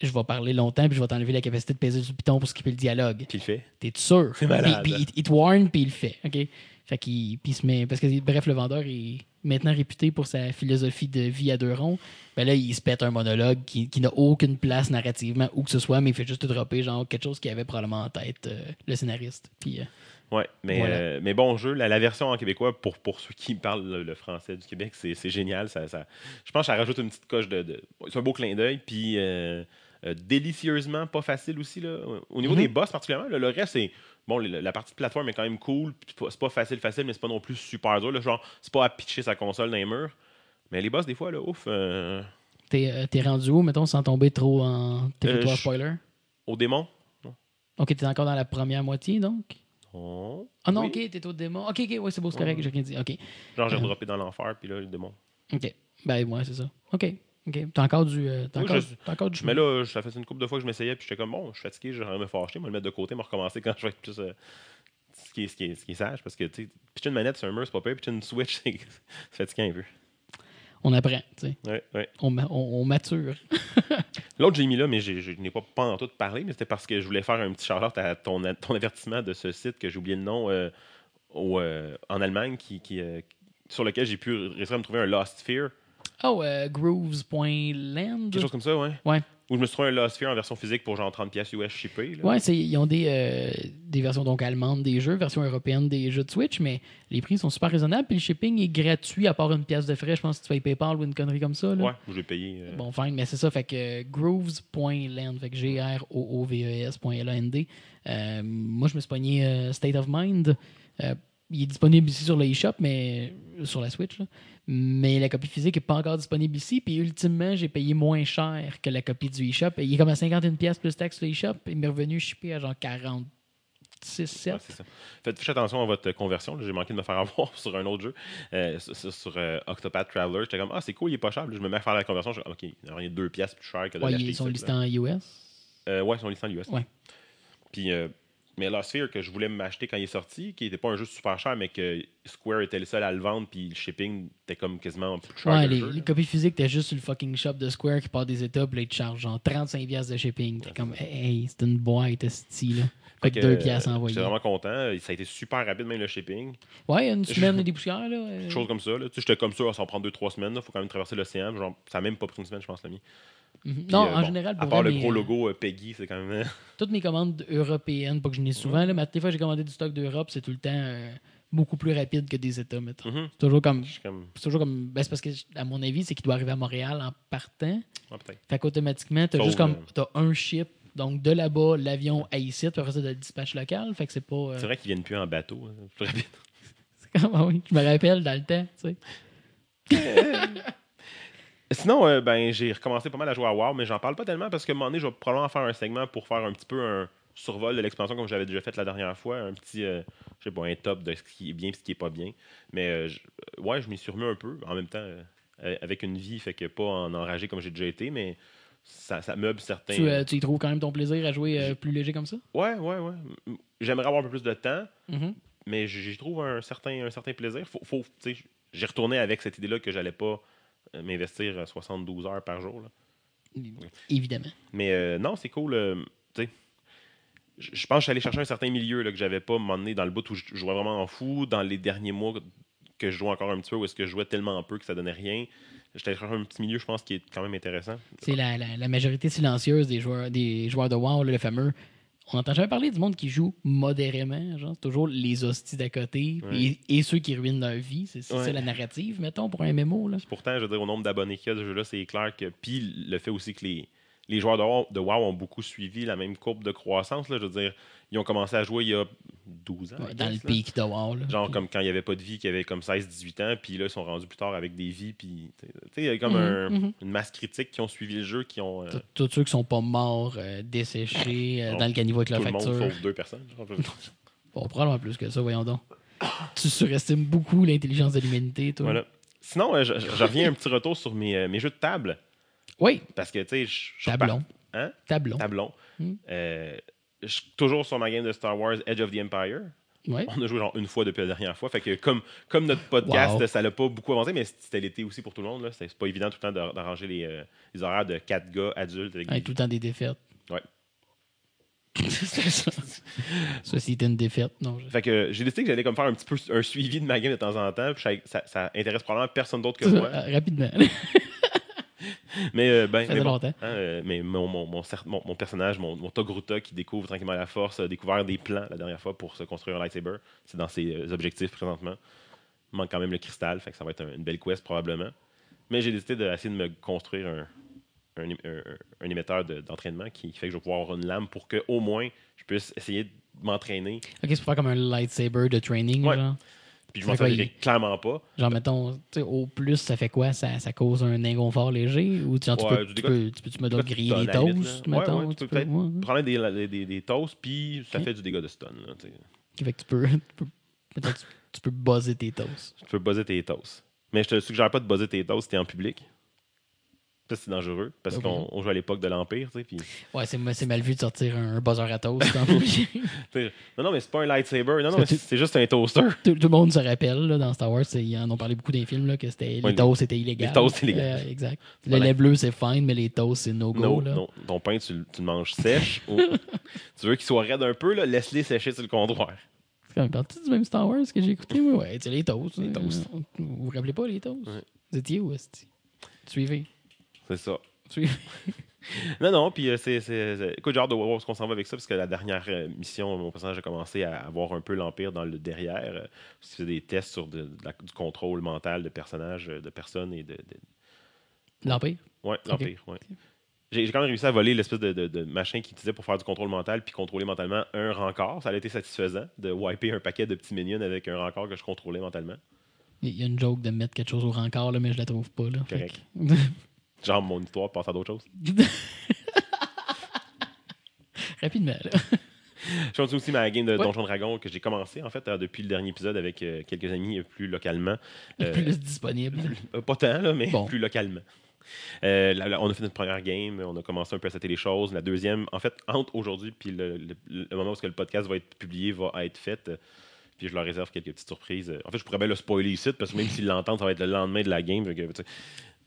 je vais parler longtemps puis je vais t'enlever la capacité de peser le piton pour skipper le dialogue. Puis il le fait. T'es sûr? C'est malade. Puis, puis il, il te warn puis il le fait. OK? Fait qu'il se met. Parce que, bref, le vendeur est maintenant réputé pour sa philosophie de vie à deux ronds. Ben là, il se pète un monologue qui, qui n'a aucune place narrativement, où que ce soit, mais il fait juste te dropper, genre, quelque chose qu'il avait probablement en tête, euh, le scénariste. Puis. euh, Ouais, mais, Voilà. euh, mais bon jeu. La, la version en québécois, pour, pour ceux qui parlent le, le français du Québec, c'est c'est génial. Ça, ça- je pense que ça rajoute une petite coche de. de- c'est un beau clin d'œil. Puis euh, euh, délicieusement pas facile aussi. Là. Au niveau Mhm. des boss, particulièrement, là, le reste, c'est. Bon, la partie de plateforme est quand même cool. c'est pas- facile, facile, mais c'est pas non plus super dur. là. genre, c'est pas à pitcher sa console dans les murs. Mais les boss, des fois, là, ouf. euh, T'es euh, t'es rendu où, mettons, sans tomber trop en territoire Euh, spoiler? au démon. Ok, t'es encore dans la première moitié, donc? Oh, Ah non, oui. ok, t'es au démon. Ok, ok, ouais, c'est beau, c'est correct, Ouais. j'ai rien dit. Ok, Genre, j'ai Euh. droppé dans l'enfer, puis là, le démon. ok. Ben, ouais, c'est ça. Ok, ok. T'as encore du. euh, t'as Oui, encore, je- t'as encore du Mais là, ça fait une couple de fois que je m'essayais, puis j'étais comme, bon, je suis fatigué, je vais me fâcher, moi le mettre de côté, me recommencer quand je vais être plus. euh, ce, qui est, ce, qui est, ce qui est sage, parce que, tu sais, pitcher une manette sur un mur, c'est pas pire, pitcher une Switch, c'est fatiguant un peu. On apprend, tu sais. Ouais, ouais. On, ma- on, on mature. L'autre, j'ai mis là, mais j'ai- je n'ai pas, pas en tout parlé, mais c'était parce que je voulais faire un petit shout-out à ton, ton avertissement de ce site que j'ai oublié le nom euh, au, en Allemagne, qui, qui, sur lequel j'ai pu réussir à me trouver un Lost Fear. Oh, euh, grooves.land. Quelque chose comme ça, ouais. Ouais. Où je me suis trouvé un Lost Fear en version physique pour genre 30$ pièces US shippé. là. Ouais, c'est- ils ont des, euh, des versions donc allemandes des jeux, version européenne des jeux de Switch, mais les prix sont super raisonnables. Puis le shipping est gratuit à part une pièce de frais. Je pense que tu fais PayPal ou une connerie comme ça. Là. Ouais, où j'ai payé. euh, Bon, fine, mais c'est ça. Fait que euh, grooves.land, fait que G-R-O-O-V-E-S.L-A-N-D. Euh, moi, je me suis pogné euh, State of Mind. Il est disponible ici sur le eShop, mais sur la Switch. là. Mais la copie physique n'est pas encore disponible ici. Puis ultimement, j'ai payé moins cher que la copie du eShop. Il est comme à 51$ pièces plus taxe sur le eShop. Il m'est revenu shippé à genre 46, 7. Ouais, c'est ça. Faites faites attention à votre conversion. J'ai manqué de me faire avoir sur un autre jeu, euh, sur, euh, Octopath Traveler. J'étais comme, ah, c'est cool, il est pas cher. Puis je me mets à faire la conversion. Je ok, il y a deux pièces plus cher que de Ouais, l'acheter ils sont listés en US. Euh, ouais, ils sont listés en US. Ouais. Puis, euh, mais Lost Sphere que je voulais m'acheter quand il est sorti, qui n'était pas un jeu super cher, mais que Square était le seul à le vendre, puis le shipping était comme quasiment plus cher Ouais, que le les, jeu, les copies physiques, t'es juste sur le fucking shop de Square qui part des étapes, là, ils te chargent genre 35$ piastres de shipping. T'es comme, hey, c'est une boîte, esti, là. Fait que Fait 2 que, piastres envoyés. J'étais vraiment content. Ça a été super rapide, même le shipping. Ouais, une semaine et des poussières, là. Quelque chose comme ça. là. Tu sais, J'étais comme ça, ça va prendre 2-3 semaines. Il faut quand même traverser l'océan. Genre, ça n'a même pas pris une semaine, je pense, l'ami. mhm. Non, euh, en bon, général, À pour part vrai, le gros euh, logo euh, Peggy, c'est quand même. toutes mes commandes européennes, pas que je n'ai souvent, là, mais des fois, j'ai commandé du stock d'Europe, c'est tout le temps euh, beaucoup plus rapide que des États, mettons. Mhm. C'est toujours comme. C'est toujours comme. Ben, c'est parce que, à mon avis, c'est qu'il doit arriver à Montréal en partant. Ah, peut-être. Fait qu'automatiquement, t'as juste comme. T'as un ship. Donc, de là-bas, l'avion à ici, puis après ça, de le dispatch local. Fait que c'est pas. euh, C'est vrai qu'ils viennent plus en bateau. hein. C'est plus rapide. c'est comme- ah oui, je me rappelle dans le temps, tu sais. Sinon, euh, ben, j'ai recommencé pas mal à jouer à WoW, mais j'en parle pas tellement parce que un moment donné, je vais probablement faire un segment pour faire un petit peu un survol de l'expansion comme j'avais déjà fait la dernière fois. Un petit, euh, je sais pas, un top de ce qui est bien et ce qui est pas bien. Mais euh, je- ouais, je m'y suis remis un peu. En même temps, avec une vie, fait que pas en enragé comme j'ai déjà été, mais ça, ça meuble certains. Tu, euh, tu y trouves quand même ton plaisir à jouer euh, plus léger comme ça? Ouais, ouais, ouais. J'aimerais avoir un peu plus de temps, Mhm. mais j'y trouve un certain, un certain plaisir. Faut, faut, j'ai retourné avec cette idée-là que j'allais pas euh, m'investir euh, 72 heures par jour. là. Évidemment. Mais euh, non, c'est cool. je pense que je suis allé chercher un certain milieu là, que j'avais pas m'emmené dans le bout où je jouais vraiment en fou. Dans les derniers mois que je jouais encore un petit peu, où est-ce que je jouais tellement peu que ça donnait rien. J'étais chercher un petit milieu, je pense, qui est quand même intéressant. C'est la, la, la majorité silencieuse des joueurs, des joueurs de WoW, le fameux. On n'entend jamais parler du monde qui joue modérément. Genre, c'est toujours les hosties d'à côté Ouais. et, et ceux qui ruinent leur vie. C'est Ouais. ça la narrative, mettons, pour un MMO. Là. Pourtant, je veux dire, au nombre d'abonnés qu'il y a de jeu-là, c'est clair que. Puis le fait aussi que les, les joueurs de WoW, de WoW ont beaucoup suivi la même courbe de croissance. Là, je veux dire, ils ont commencé à jouer il y a 12 ans. Ouais, dans le guess, pic de WoW. là. Genre Puis- comme quand il n'y avait pas de vie, qu'il y avait comme 16-18 ans, puis là, ils sont rendus plus tard avec des vies, puis tu sais, il y a comme Mhm, un- mhm. une masse critique qui ont suivi le jeu, qui ont. euh, Tous- ceux qui sont pas morts, euh, desséchés, euh, dans le caniveau avec tout leur le monde, facture. sauf deux personnes. genre. Bon, probablement plus que ça, voyons donc. tu surestimes beaucoup l'intelligence de l'humanité, toi. voilà. Sinon, euh, je, je- je reviens un petit retour sur mes, euh, mes jeux de table, Oui, parce que, tu sais, je tablon. Hein? Tablon. Tablon. Hmm. Euh, toujours sur ma game de Star Wars Edge of the Empire. Ouais. On a joué genre une fois depuis la dernière fois. Fait que comme, comme notre podcast, Wow. ça l'a pas beaucoup avancé, mais c'était l'été aussi pour tout le monde. C'est pas évident tout le temps d'ar- d'arranger les, euh, les horaires de quatre gars adultes avec Ouais, des tout le temps des défaites. Ouais. c'est ça. C'était une défaite. Non, je- Fait que j'ai décidé que j'allais comme faire un petit peu un suivi de ma game de temps en temps. puis ça, ça, ça intéresse probablement personne d'autre que moi. Euh, Rapidement. Mais, euh, ben, Ça mais fait bon, longtemps. hein, euh, mais mon, mon, mon, personnage, mon, mon Togruta qui découvre tranquillement la force, a découvert des plans la dernière fois pour se construire un lightsaber. C'est dans ses euh, objectifs présentement. Il manque quand même le cristal, fait que ça va être un- une belle quest probablement. Mais j'ai décidé d'essayer de me construire un, un, émetteur de- d'entraînement qui fait que je vais pouvoir avoir une lame pour que au moins je puisse essayer de m'entraîner. Ok, c'est pour faire comme un lightsaber de training, Ouais. genre. Puis je m'en servirai clairement pas. Genre, mettons, au plus, ça fait quoi? Ça, ça cause un inconfort léger? Ou genre, tu, peux, tu, peux, tu peux, tu me donnes griller des toasts. Ouais, mettons? ouais, tu peux peut-être. Prendre des, des, des, des toasts, puis ça fait du dégât de stun. Là. Fait que tu peux, tu peux buzzer tes toasts. Tu peux buzzer tes toasts. Mais je te suggère pas de buzzer tes toasts si t'es en public. Ça, c'est dangereux. Parce qu'on on joue à l'époque de l'Empire, tu sais. Ouais, c'est c'est mal vu de sortir un buzzer à toast. tu sais, non, non, mais c'est pas un lightsaber. Non, non, tu- c'est juste un toaster. tout, tout le monde se rappelle là, dans Star Wars, ils en ont parlé beaucoup dans les films là, que Ouais, les toasts c'était illégal. les toasts, illégal. Euh, exact. Le Voilà. lait bleu c'est fine, mais les toasts c'est no go. Non. Ton pain, tu, le- tu le manges sèche. ou tu veux qu'il soit raide un peu, laisse-les sécher sur le comptoir. C'est comme, Parles-tu du même Star Wars que j'ai écouté? Ouais, c'est les toasts. Les Euh, toasts. Vous vous rappelez pas les toasts? Vous étiez où? Suivez. C'est ça. Non, non, puis euh, c'est, Écoute, j'ai hâte de voir où qu'on s'en va avec ça, parce que la dernière euh, mission, mon personnage a commencé à avoir un peu l'Empire dans le derrière. Euh, c'est des tests sur de- de la- du contrôle mental de personnages, de personnes et de. de- L'Empire? Ouais, l'Empire, ouais. J'ai, j'ai quand même réussi à voler l'espèce de, de- machin qui utilisait pour faire du contrôle mental puis contrôler mentalement un rencard. Ça a été satisfaisant de wiper un paquet de petits minions avec un rencard que je contrôlais mentalement. Il y a une joke de mettre quelque chose au rencard, là, mais je la trouve pas. Là. Correct. Genre mon histoire passe à d'autres choses. Rapidement, là. Je continue aussi ma game de Ouais. Donjon Dragon que j'ai commencé en fait euh, depuis le dernier épisode avec euh, quelques amis euh, plus localement. Plus disponible. Pas tant, là, mais Bon. plus localement. Euh, là, là, on a fait notre première game, on a commencé un peu à setter les choses. La deuxième, en fait, entre aujourd'hui puis le, le- le moment où ce que le podcast va être publié va être fait. euh, Puis je leur réserve quelques petites surprises. En fait, je pourrais bien le spoiler ici, parce que même s'ils l'entendent, ça va être le lendemain de la game. que.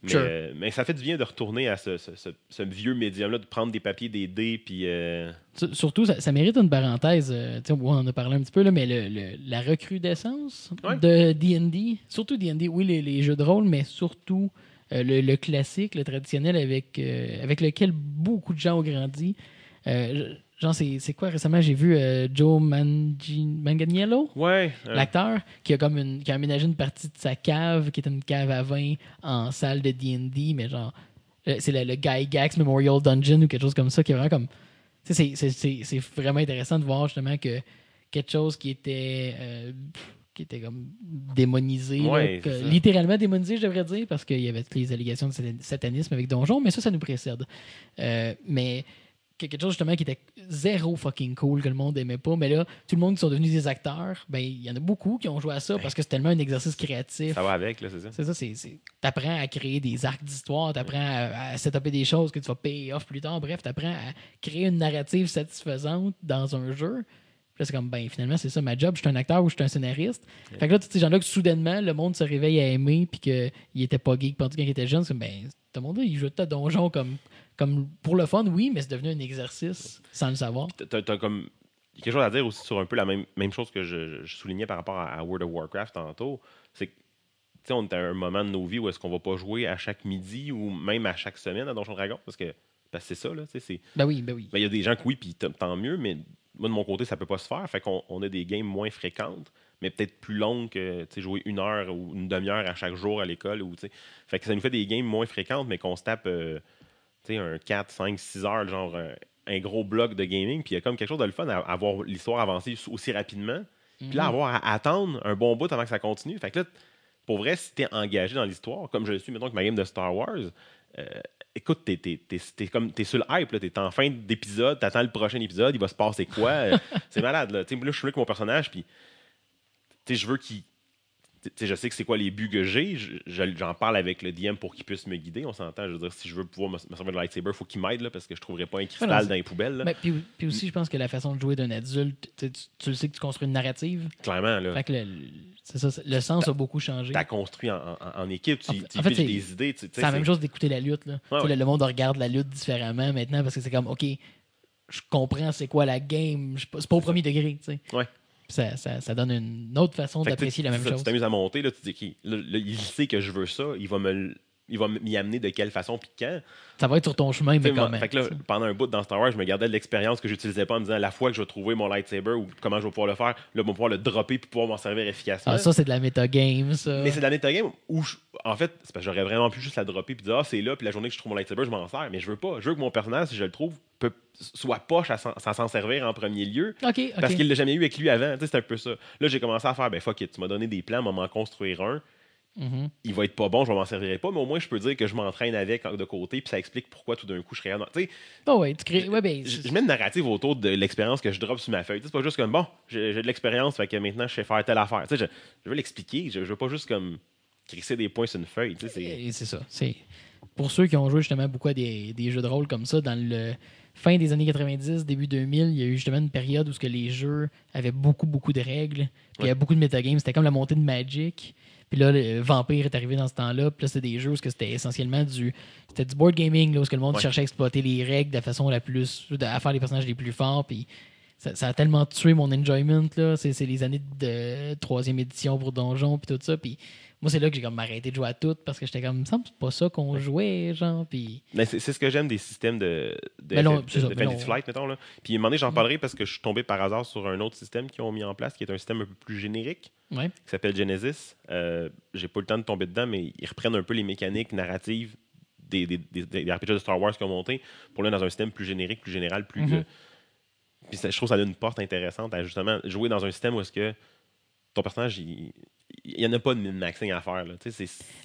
Mais, Sure. euh, mais ça fait du bien de retourner à ce, ce- ce- ce vieux médium-là, de prendre des papiers, des dés, puis. euh, Sur- Surtout, ça, ça mérite une parenthèse. euh, on en a parlé un petit peu, là, mais le, le- la recrudescence Ouais. de D&D, surtout D&D, oui, les, les jeux de rôle, mais surtout euh, le, le classique, le traditionnel avec, avec lequel beaucoup de gens ont grandi. Genre, c'est quoi? Récemment? J'ai vu euh, Joe Mangi- Manganiello, Ouais. euh, l'acteur, qui a comme une, qui a aménagé une partie de sa cave, qui était une cave à vin en salle de D&D, mais genre, euh, c'est le, le Guy Gax Memorial Dungeon ou quelque chose comme ça, qui est vraiment comme... C'est vraiment intéressant de voir justement que quelque chose qui était... euh, qui était comme démonisé, là, que- littéralement démonisé, je devrais dire, parce qu'il y avait toutes les allégations de satan- satanisme avec Donjon, mais ça, ça nous précède. Euh, mais quelque chose justement qui était zéro fucking cool que le monde aimait pas mais là tout le monde qui sont devenus des acteurs ben il y en a beaucoup qui ont joué à ça parce que c'est tellement un exercice créatif Ça va avec, là, c'est ça. c'est ça c'est t'apprends à créer des arcs d'histoire t'apprends à, à setuper des choses que tu vas payer off plus tard bref t'apprends à créer une narrative satisfaisante dans un jeu Puis là, c'est comme, ben, finalement, c'est ça ma job. Je suis un acteur ou je suis un scénariste. Fait que là, tous ces gens-là, que soudainement, le monde se réveille à aimer, puis qu'il était pas geek pendant quand il était jeune, c'est comme, ben, ce monde-là, il joue tout à donjon comme, comme pour le fun, oui, mais c'est devenu un exercice sans le savoir. T'as- t'as comme il y a quelque chose à dire aussi sur un peu la même, même chose que je, je soulignais par rapport à, à World of Warcraft tantôt. C'est que, tu sais, on est à un moment de nos vies où est-ce qu'on va pas jouer à chaque midi ou même à chaque semaine à Donjon Dragon, parce que c'est ça, là, c'est... Ben oui, ben oui. Ben, il y a des gens que oui, puis tant mieux, mais moi, de mon côté, ça peut pas se faire. Fait qu'on on a des games moins fréquentes, mais peut-être plus longues que jouer une heure ou une demi-heure à chaque jour à l'école. Ou, fait que ça nous fait des games moins fréquentes, mais qu'on se tape euh, un 4, 5, 6 heures, genre un, un gros bloc de gaming. Puis il y a comme quelque chose de le fun à, à voir l'histoire avancer aussi rapidement. Puis Mhm. là, avoir à attendre un bon bout avant que ça continue. Fait que là, pour vrai, si t'es engagé dans l'histoire, comme je le suis, mettons, avec ma game de Star Wars, euh, écoute, t'es, t'es, t'es, t'es comme, t'es sur le hype, là, t'es en fin d'épisode, t'attends le prochain épisode, il va se passer quoi? euh, c'est malade, là. Tu sais, là, je suis là avec mon personnage, puis je veux qu'il. Tu je sais que c'est quoi les buts que j'ai. je- je- J'en parle avec le DM pour qu'il puisse me guider. On s'entend. Je veux dire, si je veux pouvoir me, me servir de lightsaber, il faut qu'il m'aide parce que je trouverais pas un cristal non, c'est- dans les poubelles. Ben, puis, puis aussi, je pense que la façon de jouer d'un adulte, tu, sais, tu- tu le sais que tu construis une narrative. Clairement, là. Fait que le, ça, sens a beaucoup changé. T'as construit en, en- en équipe, tu, En tu fait- des idées. tu C'est la même chose d'écouter la lutte. Là. Tu ouais. Le, le monde regarde la lutte différemment maintenant parce que c'est comme, OK, je comprends c'est quoi la game. C'est pas au premier degré. tu sais. Ouais. Ça, ça, ça donne une autre façon d'apprécier la même ça, chose. Tu t'amuses à monter, là, tu dis, là, il sait que je veux ça, il va me il va m'y amener de quelle façon puis quand? Ça va être sur ton chemin, mais fait que là, pendant un bout dans Star Wars, je me gardais de l'expérience que j'utilisais pas en me disant la fois que je vais trouver mon lightsaber ou comment je vais pouvoir le faire, là, je vais pouvoir le dropper puis pouvoir m'en servir efficacement. Ah, ça, c'est de la metagame, ça. Mais c'est de la metagame où, je- en fait, c'est parce que j'aurais vraiment pu juste la dropper puis dire ah, c'est là, puis la journée que je trouve mon lightsaber, je m'en sers. Mais je veux pas. Je veux que mon personnage, si je le trouve, peut, soit poche à s'en servir en premier lieu. Parce qu'il l'a jamais eu avec lui avant. C'est un peu ça. Là, j'ai commencé à faire ben fuck it, tu m'as donné des plans, m'en construire un. Mhm. Il va être pas bon, je m'en servirai pas, mais au moins je peux dire que je m'entraîne avec de côté, puis ça explique pourquoi tout d'un coup je serais. Tu sais, Oh, ouais, tu crées. Ouais, ben, je, je mets une narrative autour de l'expérience que je drop sur ma feuille. C'est pas juste comme bon, j'ai de l'expérience, fait que maintenant je sais faire telle affaire. Je, je veux l'expliquer, je, je veux pas juste comme crisser des points sur une feuille. sais, c'est- ça. C'est pour ceux qui ont joué justement beaucoup à des, des jeux de rôle comme ça dans le fin des années 90, début 2000, il y a eu justement une période où ce que les jeux avaient beaucoup beaucoup de règles, puis il y avait beaucoup de metagames, c'était comme la montée de Magic. Puis là, le Vampire est arrivé dans ce temps-là. Puis là, c'était des jeux où c'était essentiellement du, c'était du board gaming, là, où ce que le monde Ouais. cherchait à exploiter les règles de la façon la plus, à faire les personnages les plus forts. Puis ça, ça a tellement tué mon enjoyment. là. C'est, c'est les années de troisième édition pour Donjon, puis tout ça. Puis moi, c'est là que j'ai comme arrêté de jouer à tout parce que j'étais comme, me que c'est pas ça qu'on jouait, genre. Puis Mais c'est ce que j'aime des systèmes de, de, Mais non, de- ça, mais non. Flight, mettons. Là. Puis à un moment donné, j'en parlerai parce que je suis tombé par hasard sur un autre système qu'ils ont mis en place, qui est un système un peu plus générique, ouais. qui s'appelle Genesis. Euh, J'ai pas eu le temps de tomber dedans, mais ils reprennent un peu les mécaniques narratives des, des, des, des RPG de Star Wars qui ont monté pour là dans un système plus générique, plus général, plus. Mhm. euh, puis ça- je trouve que ça donne une porte intéressante à justement jouer dans un système où est-ce que ton personnage, il n'y en a pas de min-maxing à faire. Là.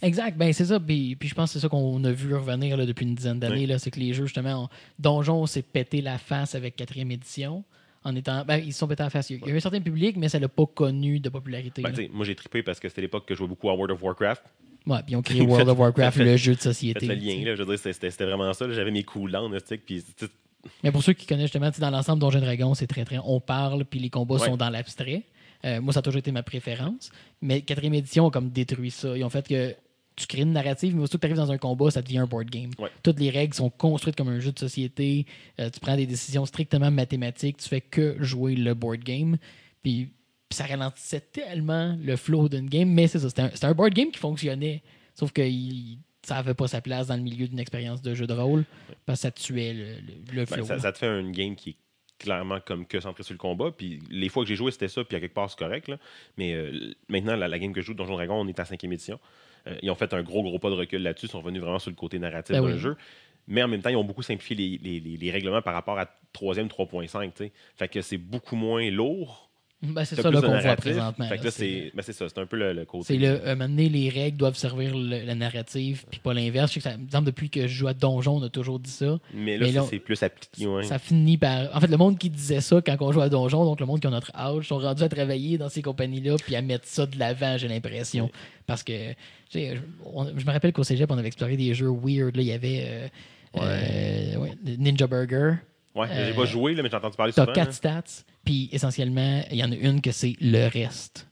Exact, ben c'est ça. Puis, puis je pense que c'est ça qu'on a vu revenir là, depuis une dizaine d'années. là, C'est que les jeux, justement, ont- Donjon s'est pété la face avec quatrième édition. En étant, ben, ils se sont pétés la face. Il y a eu un certain public, mais ça l'a pas connu de popularité. ben, moi, j'ai trippé parce que c'était l'époque que je jouais beaucoup à World of Warcraft. Ouais, puis ils ont créé World of Warcraft, le jeu de société. le lien, là, je veux dire, c'était- vraiment ça. J'avais mes sais, puis Mais pour ceux qui connaissent justement, dans l'ensemble Donjon Dragon, c'est très très. On parle, puis les combats Ouais. sont dans l'abstrait. Euh, moi, ça a toujours été ma préférence. Mais quatrième édition a comme détruit ça. Ils ont fait que tu crées une narrative, mais aussitôt que tu arrives dans un combat, ça devient un board game. Ouais. Toutes les règles sont construites comme un jeu de société. Euh, tu prends des décisions strictement mathématiques. Tu fais que jouer le board game. Puis, puis ça ralentissait tellement le flow d'une game. Mais c'est ça, c'était un, board game qui fonctionnait. Sauf que il- ça n'avait pas sa place dans le milieu d'une expérience de jeu de rôle. Parce que ça tuait le, le, le ben, flow. ça te fait une game qui est clairement comme que centrée sur le combat. Puis les fois que j'ai joué, c'était ça, puis à quelque part, c'est correct. là. Mais euh, maintenant, la, la game que je joue, Donjon Dragon, on est à cinquième édition. Euh, ils ont fait un gros, gros pas de recul là-dessus. Ils sont venus vraiment sur le côté narratif Ben d'un oui. jeu. Mais en même temps, ils ont beaucoup simplifié les, les- les- les règlements par rapport à troisième 3.5. tu sais. Fait que c'est beaucoup moins lourd. Ben, c'est ça qu'on voit présentement. Fait que là. C'est ben, c'est ça. C'est un peu le, le côté. c'est le, à un moment donné, les règles doivent servir le- la narrative, puis pas l'inverse. Je sais que ça depuis que je joue à Donjon, on a toujours dit ça. Mais là, là, c'est plus appliqué. ouais. Ça finit par. En fait, le monde qui disait ça quand on joue à Donjon, donc le monde qui a notre âge, sont rendus à travailler dans ces compagnies-là, puis à mettre ça de l'avant, j'ai l'impression. Parce que, tu sais, je, me rappelle qu'au cégep, on avait exploré des jeux weird. Là. Il y avait euh, euh, ouais, Ninja Burger. Ouais, j'ai Euh, pas joué, là, mais j'ai entendu parler souvent. quatre là. stats, puis essentiellement, il y en a une que c'est le reste.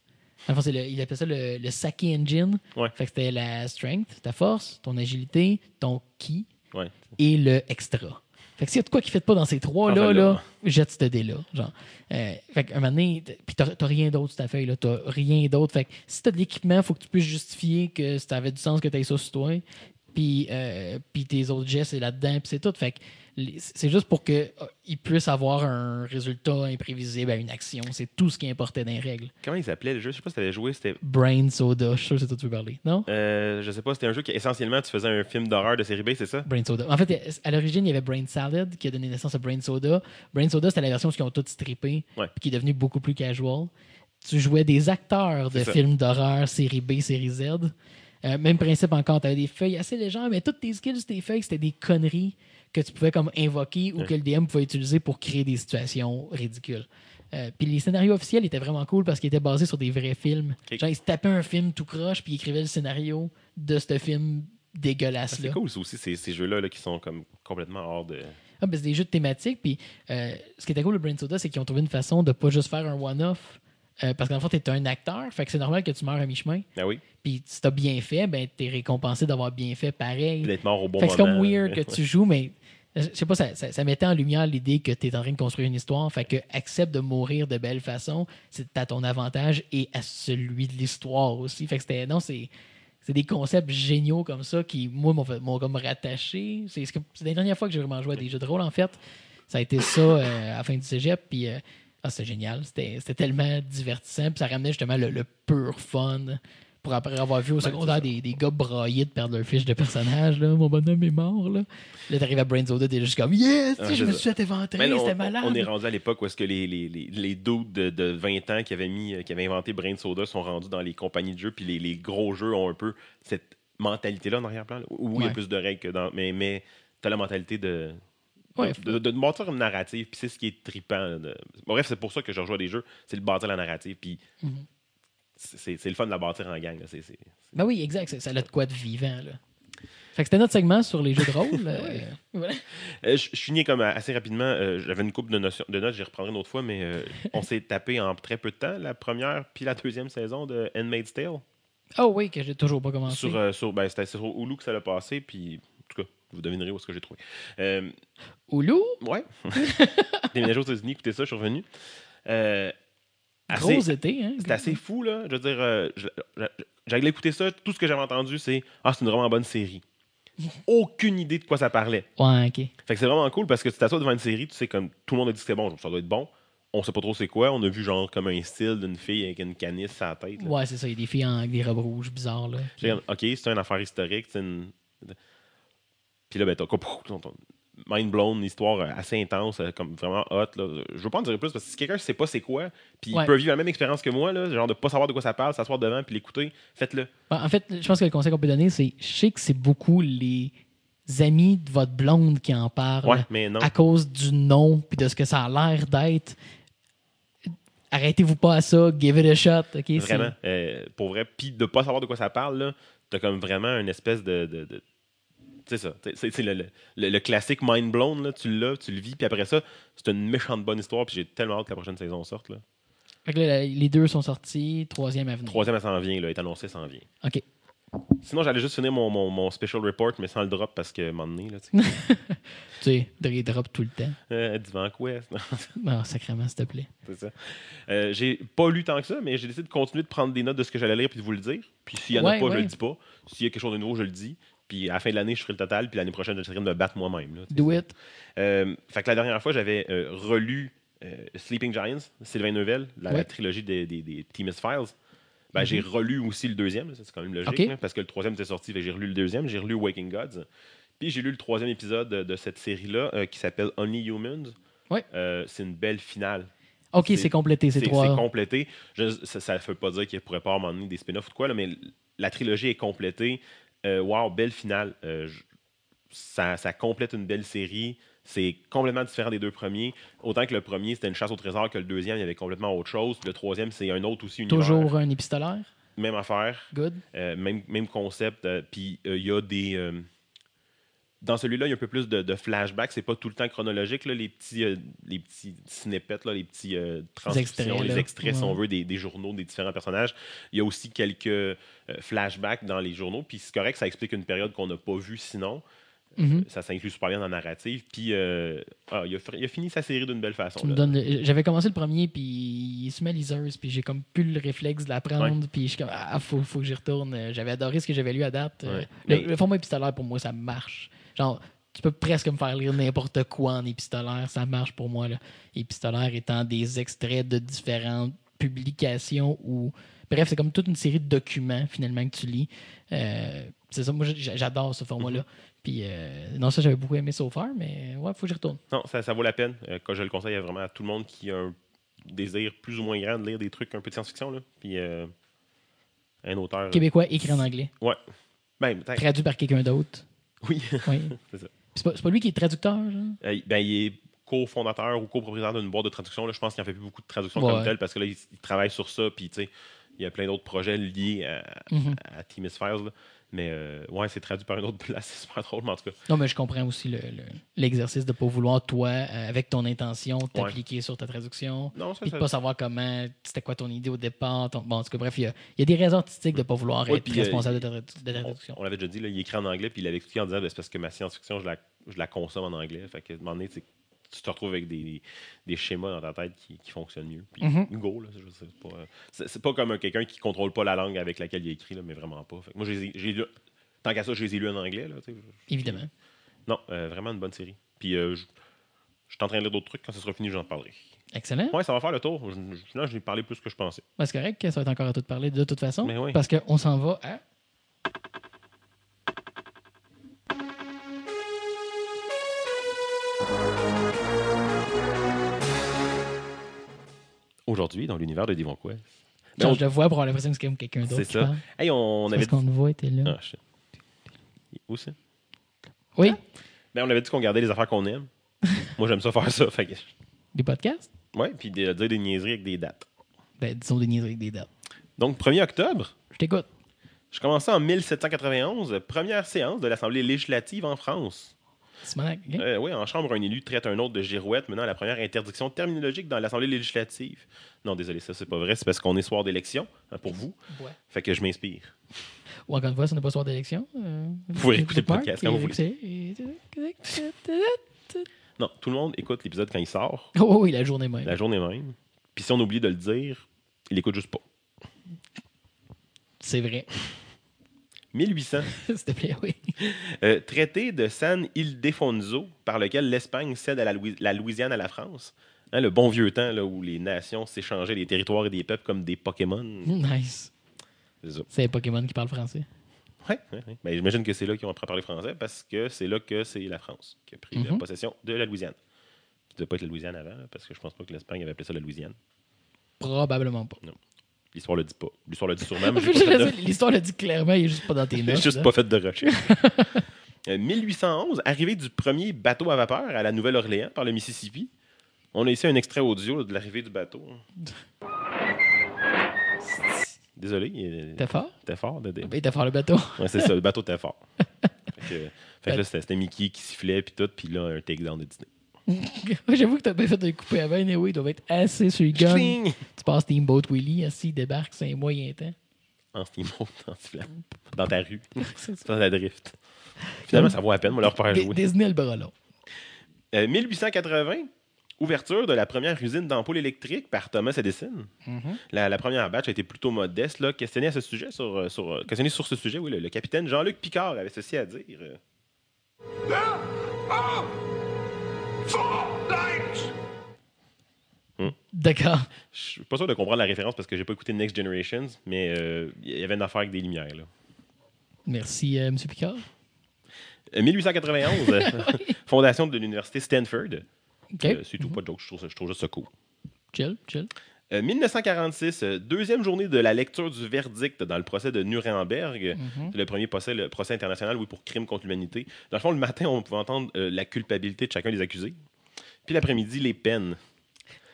Fond, c'est le- il appelle ça le, le Saki Engine. Ouais. Fait que c'était la strength, ta force, ton agilité, ton ki Ouais. et le extra. Fait que s'il y a de quoi qui fait pas dans ces trois-là, Envoie-le. là, jette ce dé-là. Genre. Euh, fait qu'à un moment donné, puis t'as t'as rien d'autre sur ta feuille, là. T'as rien d'autre. Fait que si t'as de l'équipement, faut que tu puisses justifier que ça avait du sens que t'aies ça sur toi. Puis, euh, puis tes autres jets, c'est là-dedans, puis c'est tout. Fait que c'est juste pour qu'ils puissent avoir un résultat imprévisible à une action. C'est tout ce qui importait dans les règles. Comment il s'appelait le jeu? Je sais pas si tu avais joué. C'était. Brain Soda, je suis sûr que c'est que tu veux parler. Non? Euh, je sais pas, c'était un jeu qui essentiellement tu faisais un film d'horreur de série B, c'est ça? Brain Soda. En fait, à l'origine, il y avait Brain Salad qui a donné naissance à Brain Soda. Brain Soda, c'était la version où ils ont tous strippé, Ouais. puis qui est devenue beaucoup plus casual. Tu jouais des acteurs de films d'horreur, série B, série Z. Euh, même principe encore, tu avais des feuilles assez légères, mais toutes tes skills, tes feuilles, c'était des conneries que tu pouvais comme invoquer ou Ouais. que le DM pouvait utiliser pour créer des situations ridicules. Euh, puis les scénarios officiels étaient vraiment cool parce qu'ils étaient basés sur des vrais films. Genre, ils se tapaient un film tout croche, puis ils écrivaient le scénario de ce film dégueulasse-là. C'est cool, aussi, ces, ces jeux-là là, qui sont comme complètement hors de. Ah, ben, c'est des jeux de thématique. Puis euh, ce qui était cool de Brain Soda, c'est qu'ils ont trouvé une façon de pas juste faire un one-off. Euh, parce qu'en fait, tu es un acteur, fait que c'est normal que tu meurs à mi-chemin. Ah oui, Puis si tu as bien fait, ben, tu es récompensé d'avoir bien fait pareil. d'être mort au bon fait que c'est moment. comme weird que tu joues, mais euh, je sais pas, ça, ça- ça mettait en lumière l'idée que tu es en train de construire une histoire. Fait que accepte de mourir de belle façon, c'est à ton avantage et à celui de l'histoire aussi. Fait que c'était. Non, c'est. C'est des concepts géniaux comme ça qui, moi, m'ont comme rattaché. C'est la dernière fois que j'ai vraiment joué à des jeux de rôle, en fait. Ça a été ça euh, à la fin du cégep. Puis, euh, ah, c'était génial. C'était tellement divertissant. Puis ça ramenait justement le, le pur fun. Pour après avoir vu au secondaire des, des gars brailler de perdre leur fiche de personnage. Là. Mon bonhomme est mort. Là, là t'arrives à Brain Soda, t'es juste comme Yes! Ah, je c'est me ça. suis fait éventrer, c'était malade. on est rendu à l'époque où est-ce que les, les, les, les dudes de, de 20 ans qui avaient, mis, qui avaient inventé Brain Soda sont rendus dans les compagnies de jeux, puis les, les gros jeux ont un peu cette mentalité-là en arrière-plan. Oui, il y a plus de règles que dans. Mais, mais tu as la mentalité de. Ouais. de, de, de bâtir une narrative, puis c'est ce qui est trippant. là, de- Bref, c'est pour ça que je rejoue à des jeux, c'est de bâtir la narrative, puis Mhm. c'est c'est le fun de la bâtir en gang. là. C'est- c'est- Ben oui, exact. Ça, ça a de quoi de vivant. Là. Fait que c'était notre segment sur les jeux de rôle. euh, voilà. Euh, je, je finis comme assez rapidement. euh, J'avais une coupe de, de notes, j'y reprendrai une autre fois, mais euh, on s'est tapé en très peu de temps la première puis la deuxième saison de Handmaid's Tale. Oh oui, que j'ai toujours pas commencé. Sur, euh, sur, ben, c'était sur Hulu que ça l'a passé, puis en tout cas, vous devinerez où est-ce que j'ai trouvé. Euh, Hulu? ouais. Déménagé aux États-Unis, écoutez ça, je suis revenu. Euh, assez- été, hein? c'est assez fou, là. Je veux dire, euh, j'allais écouter ça, tout ce que j'avais entendu, c'est Ah, c'est une vraiment bonne série. Aucune idée de quoi ça parlait. Ouais, ok. Fait que c'est vraiment cool parce que tu t'assois devant une série, tu sais, comme tout le monde a dit que c'était bon, ça doit être bon. On sait pas trop c'est quoi. On a vu genre comme un style d'une fille avec une canisse à la tête. là. Ouais, c'est ça. Il y a des filles en- avec des robes rouges bizarres. Là. OK, c'est une affaire historique. c'est Une... Puis là, ben, t'as mind blown, une histoire euh, assez intense, euh, comme vraiment hot. Là. Je veux pas en dire plus parce que si quelqu'un sait pas c'est quoi, puis Ouais. il peut vivre la même expérience que moi, là, genre de pas savoir de quoi ça parle, s'asseoir devant puis l'écouter, faites-le. En fait, je pense que le conseil qu'on peut donner, c'est je sais que c'est beaucoup les amis de votre blonde qui en parlent Ouais, mais non. à cause du nom puis de ce que ça a l'air d'être. Arrêtez-vous pas à ça, give it a shot. ok? C'est- Vraiment. euh, pour vrai. Puis de pas savoir de quoi ça parle, là, t'as comme vraiment une espèce de. de, de- c'est ça. C'est- le, le- classique mind blown, là, tu l'as, tu le vis, puis après ça, c'est une méchante bonne histoire, puis j'ai tellement hâte que la prochaine saison sorte. Là. Les deux sont sortis, troisième avenir. Troisième, elle s'en vient, là, est annoncée, elle s'en vient. OK. Sinon, j'allais juste finir mon, mon, mon special report, mais sans le drop parce que, à moment donné, là, tu sais. Tu drop tout le temps. euh, Divan Quest, non, sacrément, s'il te plaît. c'est ça. Euh, j'ai pas lu tant que ça, mais j'ai décidé de continuer de prendre des notes de ce que j'allais lire puis de vous le dire. Puis s'il y en a Ouais, pas, je le dis pas. S'il y a quelque chose de nouveau, je le dis. Puis à la fin de l'année, je ferai le total, puis l'année prochaine, j'essaierai de me battre moi-même. là, tu sais. Do it. Euh, fait que la dernière fois, j'avais euh, relu euh, Sleeping Giants, Sylvain Neuvel, la, la Ouais. trilogie des, des, des Files. Ben, Mhm. J'ai relu aussi le deuxième, ça, c'est quand même logique, Ok. là, parce que le troisième était sorti, fait que j'ai relu le deuxième, j'ai relu Waking Gods. Puis j'ai lu le troisième épisode de, de cette série-là euh, qui s'appelle Only Humans. Ouais. Euh, c'est une belle finale. OK, C'est- c'est complété, ces C'est trois. c'est complété. Je- ça ne veut pas dire qu'il ne pourrait pas à un moment donné des spin-offs ou de quoi, là, mais la trilogie est complétée. Euh, wow, belle finale. Euh, ça, ça complète une belle série. C'est complètement différent des deux premiers. Autant que le premier, c'était une chasse au trésor, que le deuxième, il y avait complètement autre chose. Le troisième, c'est un autre aussi univers. Toujours un épistolaire? Même affaire. Good. Euh, même, même concept. euh, Puis euh, il y a des. Dans celui-là, il y a un peu plus de, de flashback. C'est pas tout le temps chronologique, là, les petits, euh, les petits snippets, là, les petits euh, transcriptions, extraits, les extraits, si on veut, des, des journaux des différents personnages. Il y a aussi quelques euh, flashbacks dans les journaux. Puis c'est correct, ça explique une période qu'on n'a pas vue sinon. Mhm. Ça s'inclut super bien dans la narrative. Puis, euh, ah, il, a, fi- il a fini sa série d'une belle façon. J'avais commencé le premier, puis il se met liseuse, puis j'ai comme plus le réflexe de la prendre, puis je suis comme, ah, faut, faut que j'y retourne. J'avais adoré ce que j'avais lu à date. Ouais. Le, Mais- le format épistolaire, pour moi, ça marche. Genre, tu peux presque me faire lire n'importe quoi en épistolaire, ça marche pour moi. Là. Épistolaire étant des extraits de différentes publications ou. Bref, c'est comme toute une série de documents, finalement, que tu lis. Euh, c'est ça, moi, j'adore ce format-là. Mm-hmm. Puis, euh, non, ça, j'avais beaucoup aimé so far, mais ouais, faut que j'y retourne. Non, ça, ça vaut la peine. Euh, quand je le conseille vraiment à tout le monde qui a un désir plus ou moins grand de lire des trucs un peu de science-fiction. là. Puis, un auteur. Québécois écrit en anglais. Ouais. Ben, traduit par quelqu'un d'autre. Oui. Oui. C'est ça. C'est pas, pas lui qui est traducteur? Euh, ben, il est cofondateur ou copropriétaire d'une boîte de traduction. Là. Je pense qu'il en fait plus beaucoup de traduction Ouais. comme tel parce que là, il, il travaille sur ça. Puis, tu sais, il y a plein d'autres projets liés à, Mhm. à Team là. Mais, euh, ouais, c'est traduit par une autre place. C'est super drôle, mais en tout cas. Non, mais je comprends aussi le- le- l'exercice de ne pas vouloir, toi, euh, avec ton intention, t'appliquer sur ta traduction. Non, ça, Puis de ça- pas savoir comment, c'était quoi ton idée au départ. ton- Bon, en tout cas, bref, il y y a des raisons artistiques de ne pas vouloir Ouais, être puis, euh, responsable de ta, de traduction. on l'avait déjà dit, là, il écrit en anglais, puis il avait expliqué en disant ben, c'est parce que ma science-fiction, je la, je la consomme en anglais. Fait que, à un moment donné, tu te retrouves avec des, des schémas dans ta tête qui, qui fonctionnent mieux. Puis, Mhm. go, là, je sais, c'est pas, euh, c'est, pas comme un- quelqu'un qui contrôle pas la langue avec laquelle il écrit, là, mais vraiment pas. Fait que moi, j'ai, tant qu'à ça, je les ai lus en anglais. Là. Évidemment. Non, euh, vraiment une bonne série. Puis, euh, je, je suis en train de lire d'autres trucs. Quand ce sera fini, j'en parlerai. Excellent. Ouais, ça va faire le tour. Je, je, là, j'ai parlé plus que je pensais. Ouais, c'est correct que ça va être encore à tout parler de toute façon. Mais oui. Parce qu'on s'en va à. Aujourd'hui, dans l'univers de Devon Quest. Ben, Change de voix pour avoir l'impression que c'est comme quelqu'un d'autre. C'est ça. parle. Hey, on C'est avait Parce qu'on voit, t'es là. Ah, shit. Où ça? Oui, Ben, on avait dit qu'on gardait les affaires qu'on aime. Moi, j'aime ça faire ça. Fait que... des podcasts? Ouais, puis de dire des niaiseries avec des dates. Ben, disons des niaiseries avec des dates. Donc, 1er octobre, Je t'écoute. je commençais en 1791, première séance de l'Assemblée législative en France. Simonac, ok? Euh, oui, en chambre, un élu traite un autre de girouette, menant à la première interdiction terminologique dans l'Assemblée législative. Non, désolé, ça, c'est pas vrai. C'est parce qu'on est soir d'élection, hein, pour vous. Ouais. Fait que je m'inspire. Ou encore une fois, ce n'est pas soir d'élection. Euh, Vous pouvez écouter le podcast quand vous et- Non, tout le monde écoute l'épisode quand il sort, Oh oui, la journée même. la journée même. Puis si on oublie de le dire, il écoute juste pas. C'est vrai. 1800. S'il te plaît, oui. Euh, traité de San Ildefonso, par lequel l'Espagne cède à la, Louis- la Louisiane à la France. Hein, le bon vieux temps là, où les nations s'échangeaient des territoires et des peuples comme des Pokémon. Nice. C'est. C'est Pokémon qui parle français. Ouais, ouais, ouais. Ben, J'imagine que c'est là qu'ils ont appris à parler français parce que c'est là que c'est la France qui a pris la Mhm. possession de la Louisiane. Qui ne devait pas être la Louisiane avant, parce que je pense pas que l'Espagne avait appelé ça la Louisiane. Probablement pas. L'histoire le dit pas. L'histoire le dit sûrement, de- L'histoire le dit clairement, il est juste pas dans tes notes. juste là. pas fait de recherche. Euh, 1811, arrivée du premier bateau à vapeur à la Nouvelle-Orléans par le Mississippi. On a ici un extrait audio de l'arrivée du bateau. Désolé, T'es fort? t'es fort. De... Ben, t'as fort le bateau. Ouais, c'est ça, le bateau était fort. fait que, fait que là, c'était c'était Mickey qui sifflait, puis tout, puis là, un takedown de Disney. J'avoue que t'as bien fait de le couper avant. Anyway, il doit être assez sur le gun. Chling! Tu passes Steamboat Willie, assis, il débarque, c'est un moyen temps. En steamboat, en. Dans ta rue. Dans la drift. Finalement, ça vaut la peine, on leur Dé- jouer. Disney le bras long. Euh, 1880, ouverture de la première usine d'ampoules électriques par Thomas Edison. La, la première batch a été plutôt modeste. Là. Questionné, à ce sujet, sur, euh, sur, euh, questionné sur ce sujet, oui, le, le capitaine Jean-Luc Picard avait ceci à dire. Lights. D'accord. Je suis pas sûr de comprendre la référence parce que j'ai pas écouté Next Generations, mais euh, il y avait une affaire avec des lumières. Là. Merci, euh, M. Picard. Euh, 1891, euh, fondation de l'université Stanford. OK. Euh, c'est tout, pas de joke, je trouve, ça, je trouve juste ça cool. Chill, chill. Euh, 1946, euh, deuxième journée de la lecture du verdict dans le procès de Nuremberg. Mhm. Le premier procès, le procès international, oui, pour crime contre l'humanité. Dans le fond, le matin, on pouvait entendre euh, la culpabilité de chacun des accusés. Puis l'après-midi, les peines.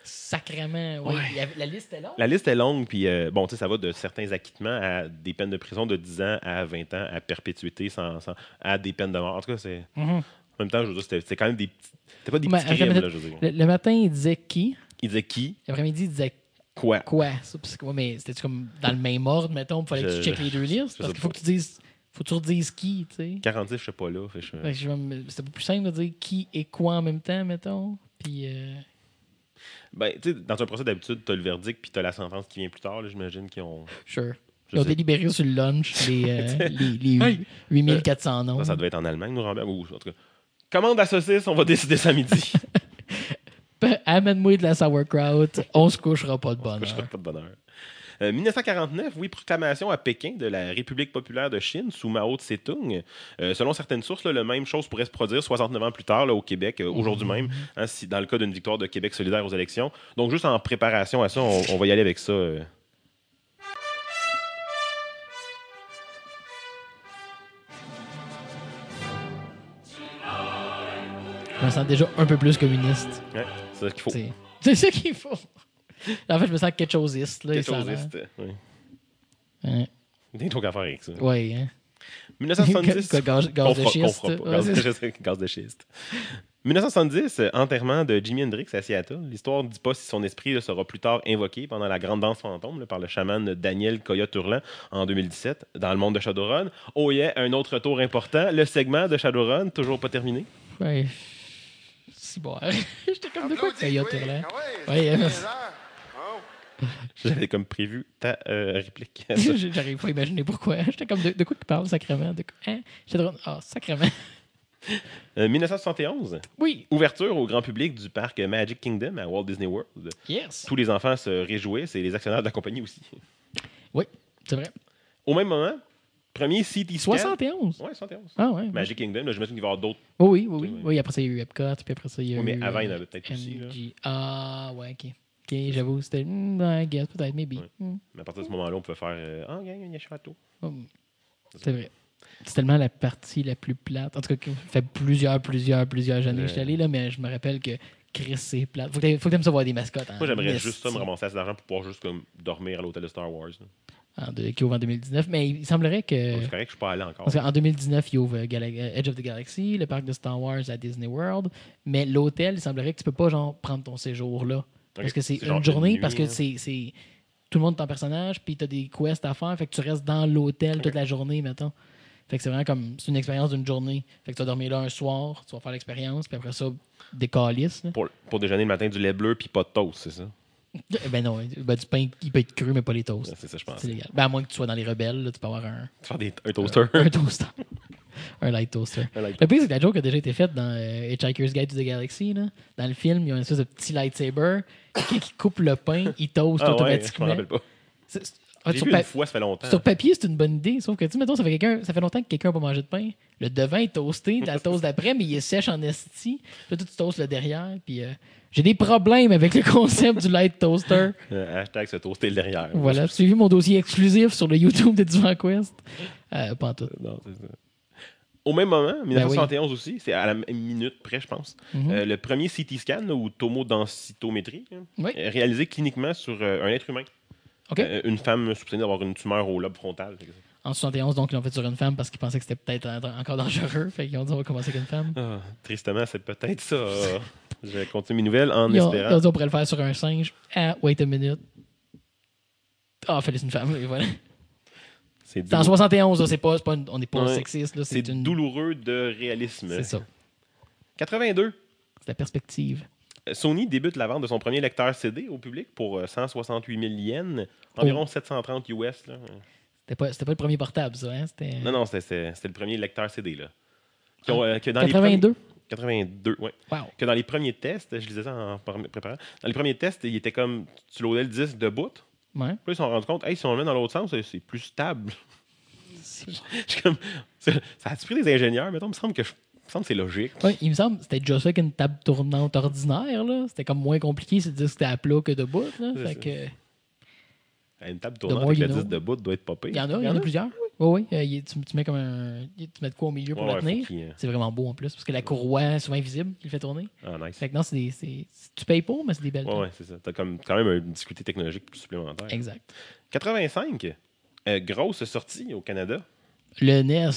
Sacrément, oui. Ouais. La liste est longue. La liste est longue, puis euh, bon, tu sais, ça va de certains acquittements à des peines de prison de 10 ans à 20 ans, à perpétuité, sans, sans- à des peines de mort. En tout cas, c'est. Mhm. En même temps, je veux dire, c'était quand même des petits. C'était pas des petits crimes, là, je veux dire. Le, le matin, il disait qui? Il disait qui, L'après-midi, il disait quoi? quoi? Mais c'était comme dans le même ordre, mettons, il fallait que tu checkes les deux listes? Parce qu'il faut que tu dises faut que tu redises qui, tu sais? 46, je sais pas là. C'était plus simple de dire qui et quoi en même temps, mettons? Puis, euh, Ben, tu sais, dans un procès d'habitude, t'as le verdict puis t'as la sentence qui vient plus tard. là. J'imagine qu'ils ont. sure. Ils ont délibéré sur le lunch les, euh, les, les Hey! 8400 noms. Ça, ça devait être en Allemagne, nous. Ou, en tout cas, commande à saucisse, on va décider ça midi. Amène-moi de la sauerkraut, on se couchera pas de bonheur. serais pas de bonheur. Euh, 1949, oui, proclamation à Pékin de la République populaire de Chine sous Mao Tse-tung. Euh, selon certaines sources, là, le même chose pourrait se produire 69 ans plus tard là, au Québec, euh, aujourd'hui même, hein, si, dans le cas d'une victoire de Québec solidaire aux élections. Donc, juste en préparation à ça, on, on va y aller avec ça. euh. Je me sens déjà un peu plus communiste. Ouais, c'est ça qu'il faut. C'est ça qu'il faut. En fait, je me sens quelque choseiste. Là, Quelque ça a chose l'air. est, oui. Ouais, Des trucs à faire avec ça. ouais, hein. 1970. Gaz- de schiste. fera pas. Ouais, Gaz, c'est- je sais, gaz de schiste. 1970, euh, enterrement de Jimi Hendrix à Seattle. L'histoire ne dit pas si son esprit là, sera plus tard invoqué pendant la grande danse fantôme là, par le chaman Daniel Coyote Hurlant en 2017 dans le monde de Shadowrun. Oh yeah, un autre tour important. Le segment de Shadowrun, toujours pas terminé. Ouais. Si bon. J'étais comme de quoi là. oui. Ah Ouais, ouais, euh. Oh. J'avais comme prévu ta euh, réplique. J'arrive pas à imaginer pourquoi. J'étais comme de, de quoi tu parles, sacrément? De quoi? Hein? J'étais drôle. Ah, sacrément. Euh, 1971, Oui. ouverture au grand public du parc Magic Kingdom à Walt Disney World. Yes. Tous les enfants se réjouissent et les actionnaires de la compagnie aussi. Oui, c'est vrai. Au même moment, premier CT scan. 71. Ouais, 71. Ah ouais. Magic Kingdom, là, j'imagine qu'il va y avoir d'autres. Oh, oui, oui, oui. Ouais. Oui, après ça, il y a eu Epcot, puis après ça, il y a Oui, mais eu. avant, il y en euh, avait peut-être aussi, là. Ah, ouais, ok. Ok, j'avoue, c'était. Hmm, I guess, peut-être, maybe. Ouais. Hmm. Mais à partir de ce moment-là, on peut faire euh, Ah, il y a un château. Hmm. C'est vrai. C'est tellement la partie la plus plate. En tout cas, ça fait plusieurs, plusieurs, plusieurs années que je suis Ouais. allé, là, mais je me rappelle que Chris, c'est plate. Faut que que t'aimes ça voir des mascottes. en Moi, j'aimerais juste ça, me ramasser assez d'argent pour pouvoir juste comme, dormir à l'hôtel de Star Wars. là. En de- qui ouvre en 2019. Mais il semblerait que. C'est correct, je suis pas allé encore. Parce qu'en 2019, il ouvre euh, Gala- Edge of the Galaxy, le parc de Star Wars à Disney World. Mais l'hôtel, il semblerait que tu peux pas genre, prendre ton séjour là. Parce que c'est une journée, nuit, parce que hein. c'est tout le monde est en personnage, puis tu as des quests à faire, fait que tu restes dans l'hôtel toute la journée, mettons. Fait que c'est vraiment comme c'est une expérience d'une journée. Fait que tu vas dormir là un soir, tu vas faire l'expérience, puis après ça, des calices. Pour, pour déjeuner le matin, du lait bleu puis pas de toast, c'est ça? Eh Ben non, ben, du pain, il peut être cru, mais pas les toasts. C'est ça, je pense. C'est légal. Ben à moins que tu sois dans les rebelles, là, tu peux avoir un, Faire des, un toaster. un toaster. un light toaster. Un light Le pire, c'est que la joke a déjà été faite dans euh, Hitchhiker's Guide to the Galaxy. Là. Dans le film, il y a une espèce de petit lightsaber. Qui coupe le pain, il toast Ah ouais, je automatiquement. rappelle pas. J'ai sur, vu pa- une fois, ça fait longtemps. sur papier, c'est une bonne idée. Sauf que, tu mettons, ça fait, quelqu'un- ça fait longtemps que quelqu'un n'a pas mangé de pain. Le devant est toasté, t'as la toast d'après, mais il est sèche en esti. Puis là, tu toastes le derrière. Puis euh, j'ai des problèmes avec le concept du light toaster. Euh, hashtag se toaster le derrière. Voilà. Suivi mon dossier exclusif sur le YouTube de Divan Quest. Euh, pas en tout. Non, c'est ça. Au même moment, Ben 1971 aussi, c'est à la minute près, je pense, Mhm. euh, le premier CT scan, là, ou tomodensitométrie, hein, Oui. réalisé cliniquement sur euh, un être humain. Euh, une femme soupçonnée d'avoir une tumeur au lobe frontal. En 71, donc, ils l'ont fait sur une femme parce qu'ils pensaient que c'était peut-être en- encore dangereux. Fait qu'ils ont dit, on va commencer avec une femme. Ah, tristement, c'est peut-être ça. Je vais continuer mes nouvelles en Ils ont, ils espérant. ont dit, on pourrait le faire sur un singe. Ah, wait a minute. Ah, fallait c'est une femme. Et voilà. C'est en doulou- 71, là, c'est pas, une- on n'est pas Ouais. sexiste. là, c'est C'est une... douloureux de réalisme. C'est ça. 82. C'est la perspective. Sony débute la vente de son premier lecteur CD au public pour euh, 168 000 yens, environ 730 US. C'était pas, pas le premier portable, ça. Hein? Non, non, c'était- le premier lecteur CD. Là. Qui ont, euh, que dans les premiers- 82. 82, oui. Wow. Que dans les premiers tests, je disais ça en par- préparant, dans les premiers tests, il était comme, tu loadais le disque de bout, Ouais. puis ils se sont rendus compte, hey, si on le met dans l'autre sens, c'est- c'est plus stable. Je suis comme, ça ça a-tu pris des ingénieurs? Mettons, il me semble que je- me semble que c'est logique. Ouais, il me semble que c'était déjà ça qu'une table tournante ordinaire. là. C'était comme moins compliqué, de dire que c'était à plat que debout. Là. Fait que, Une table tournante avec know. disque de bout doit être pas pire. il y en a, il y en a plusieurs. Oui, oui. Euh, tu, tu mets comme un. Tu mets de quoi au milieu pour Ouais, le ouais, tenir. qu'il, euh, C'est vraiment beau en plus, parce que la courroie est souvent invisible qui le fait tourner. Ah, nice. Fait que non, c'est des. c'est- Tu payes pas, mais c'est des belles Ouais, tables. ouais, c'est ça. T'as comme, quand même une difficulté technologique supplémentaire. Exact. 85, euh, grosse sortie au Canada. Le NES.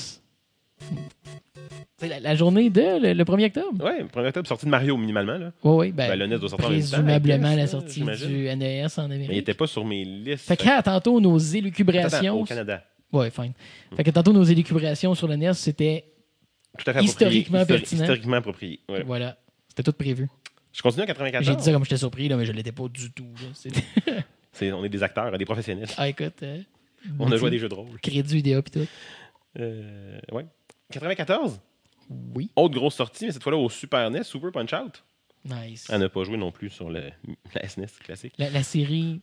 C'est la, la journée de le, le 1er octobre. Ouais, le premier octobre, sortie de Mario minimalement. Là. Oui, oui. Ben, Ben, le NES doit sortir Présumablement guess, la sortie du NES en Mais il Amérique. n'était pas sur mes listes. Fait que ah, tantôt, nos Attends, élucubrations. au Canada. Ouais, fine. Fait que tantôt, nos élucubrations sur le NES, c'était. Tout à fait Historiquement approprié. pertinent. Historiquement approprié. ouais. Voilà. C'était tout prévu. Je continue en J'ai 94. dit ça comme j'étais surpris, là, mais je l'étais pas du tout. là. On est des acteurs, des professionnels. ah, écoute. euh, On a joué à des jeux de rôle. Crédit UDA pis tout. Euh, ouais. 94. Oui. Autre grosse sortie, mais cette fois-là au Super NES, Super Punch-Out. Nice. Elle n'a pas joué non plus sur le, la SNES classique. La, la série,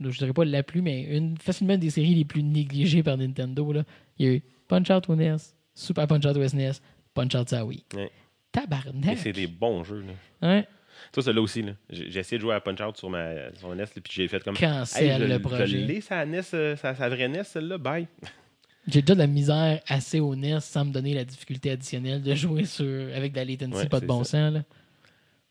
je dirais pas la plus, mais une, facilement des séries les plus négligées par Nintendo. Là. Il y a eu Punch Out au NES, Super Punch Out au SNES, Punch Out ça oui. Ouais. Tabarnak. c'est des bons jeux. Là. Hein? Toi, celui-là aussi. là. J'ai j'ai essayé de jouer à Punch-Out sur ma sur ma NES, puis j'ai fait comme. Cancel Hey, je, le je projet. l'ai, sa NES, euh, sa, sa vraie NES, celle-là, bye. J'ai déjà de la misère assez au NES sans me donner la difficulté additionnelle de jouer sur avec de la latency Ouais, pas de bon ça. sens. Là.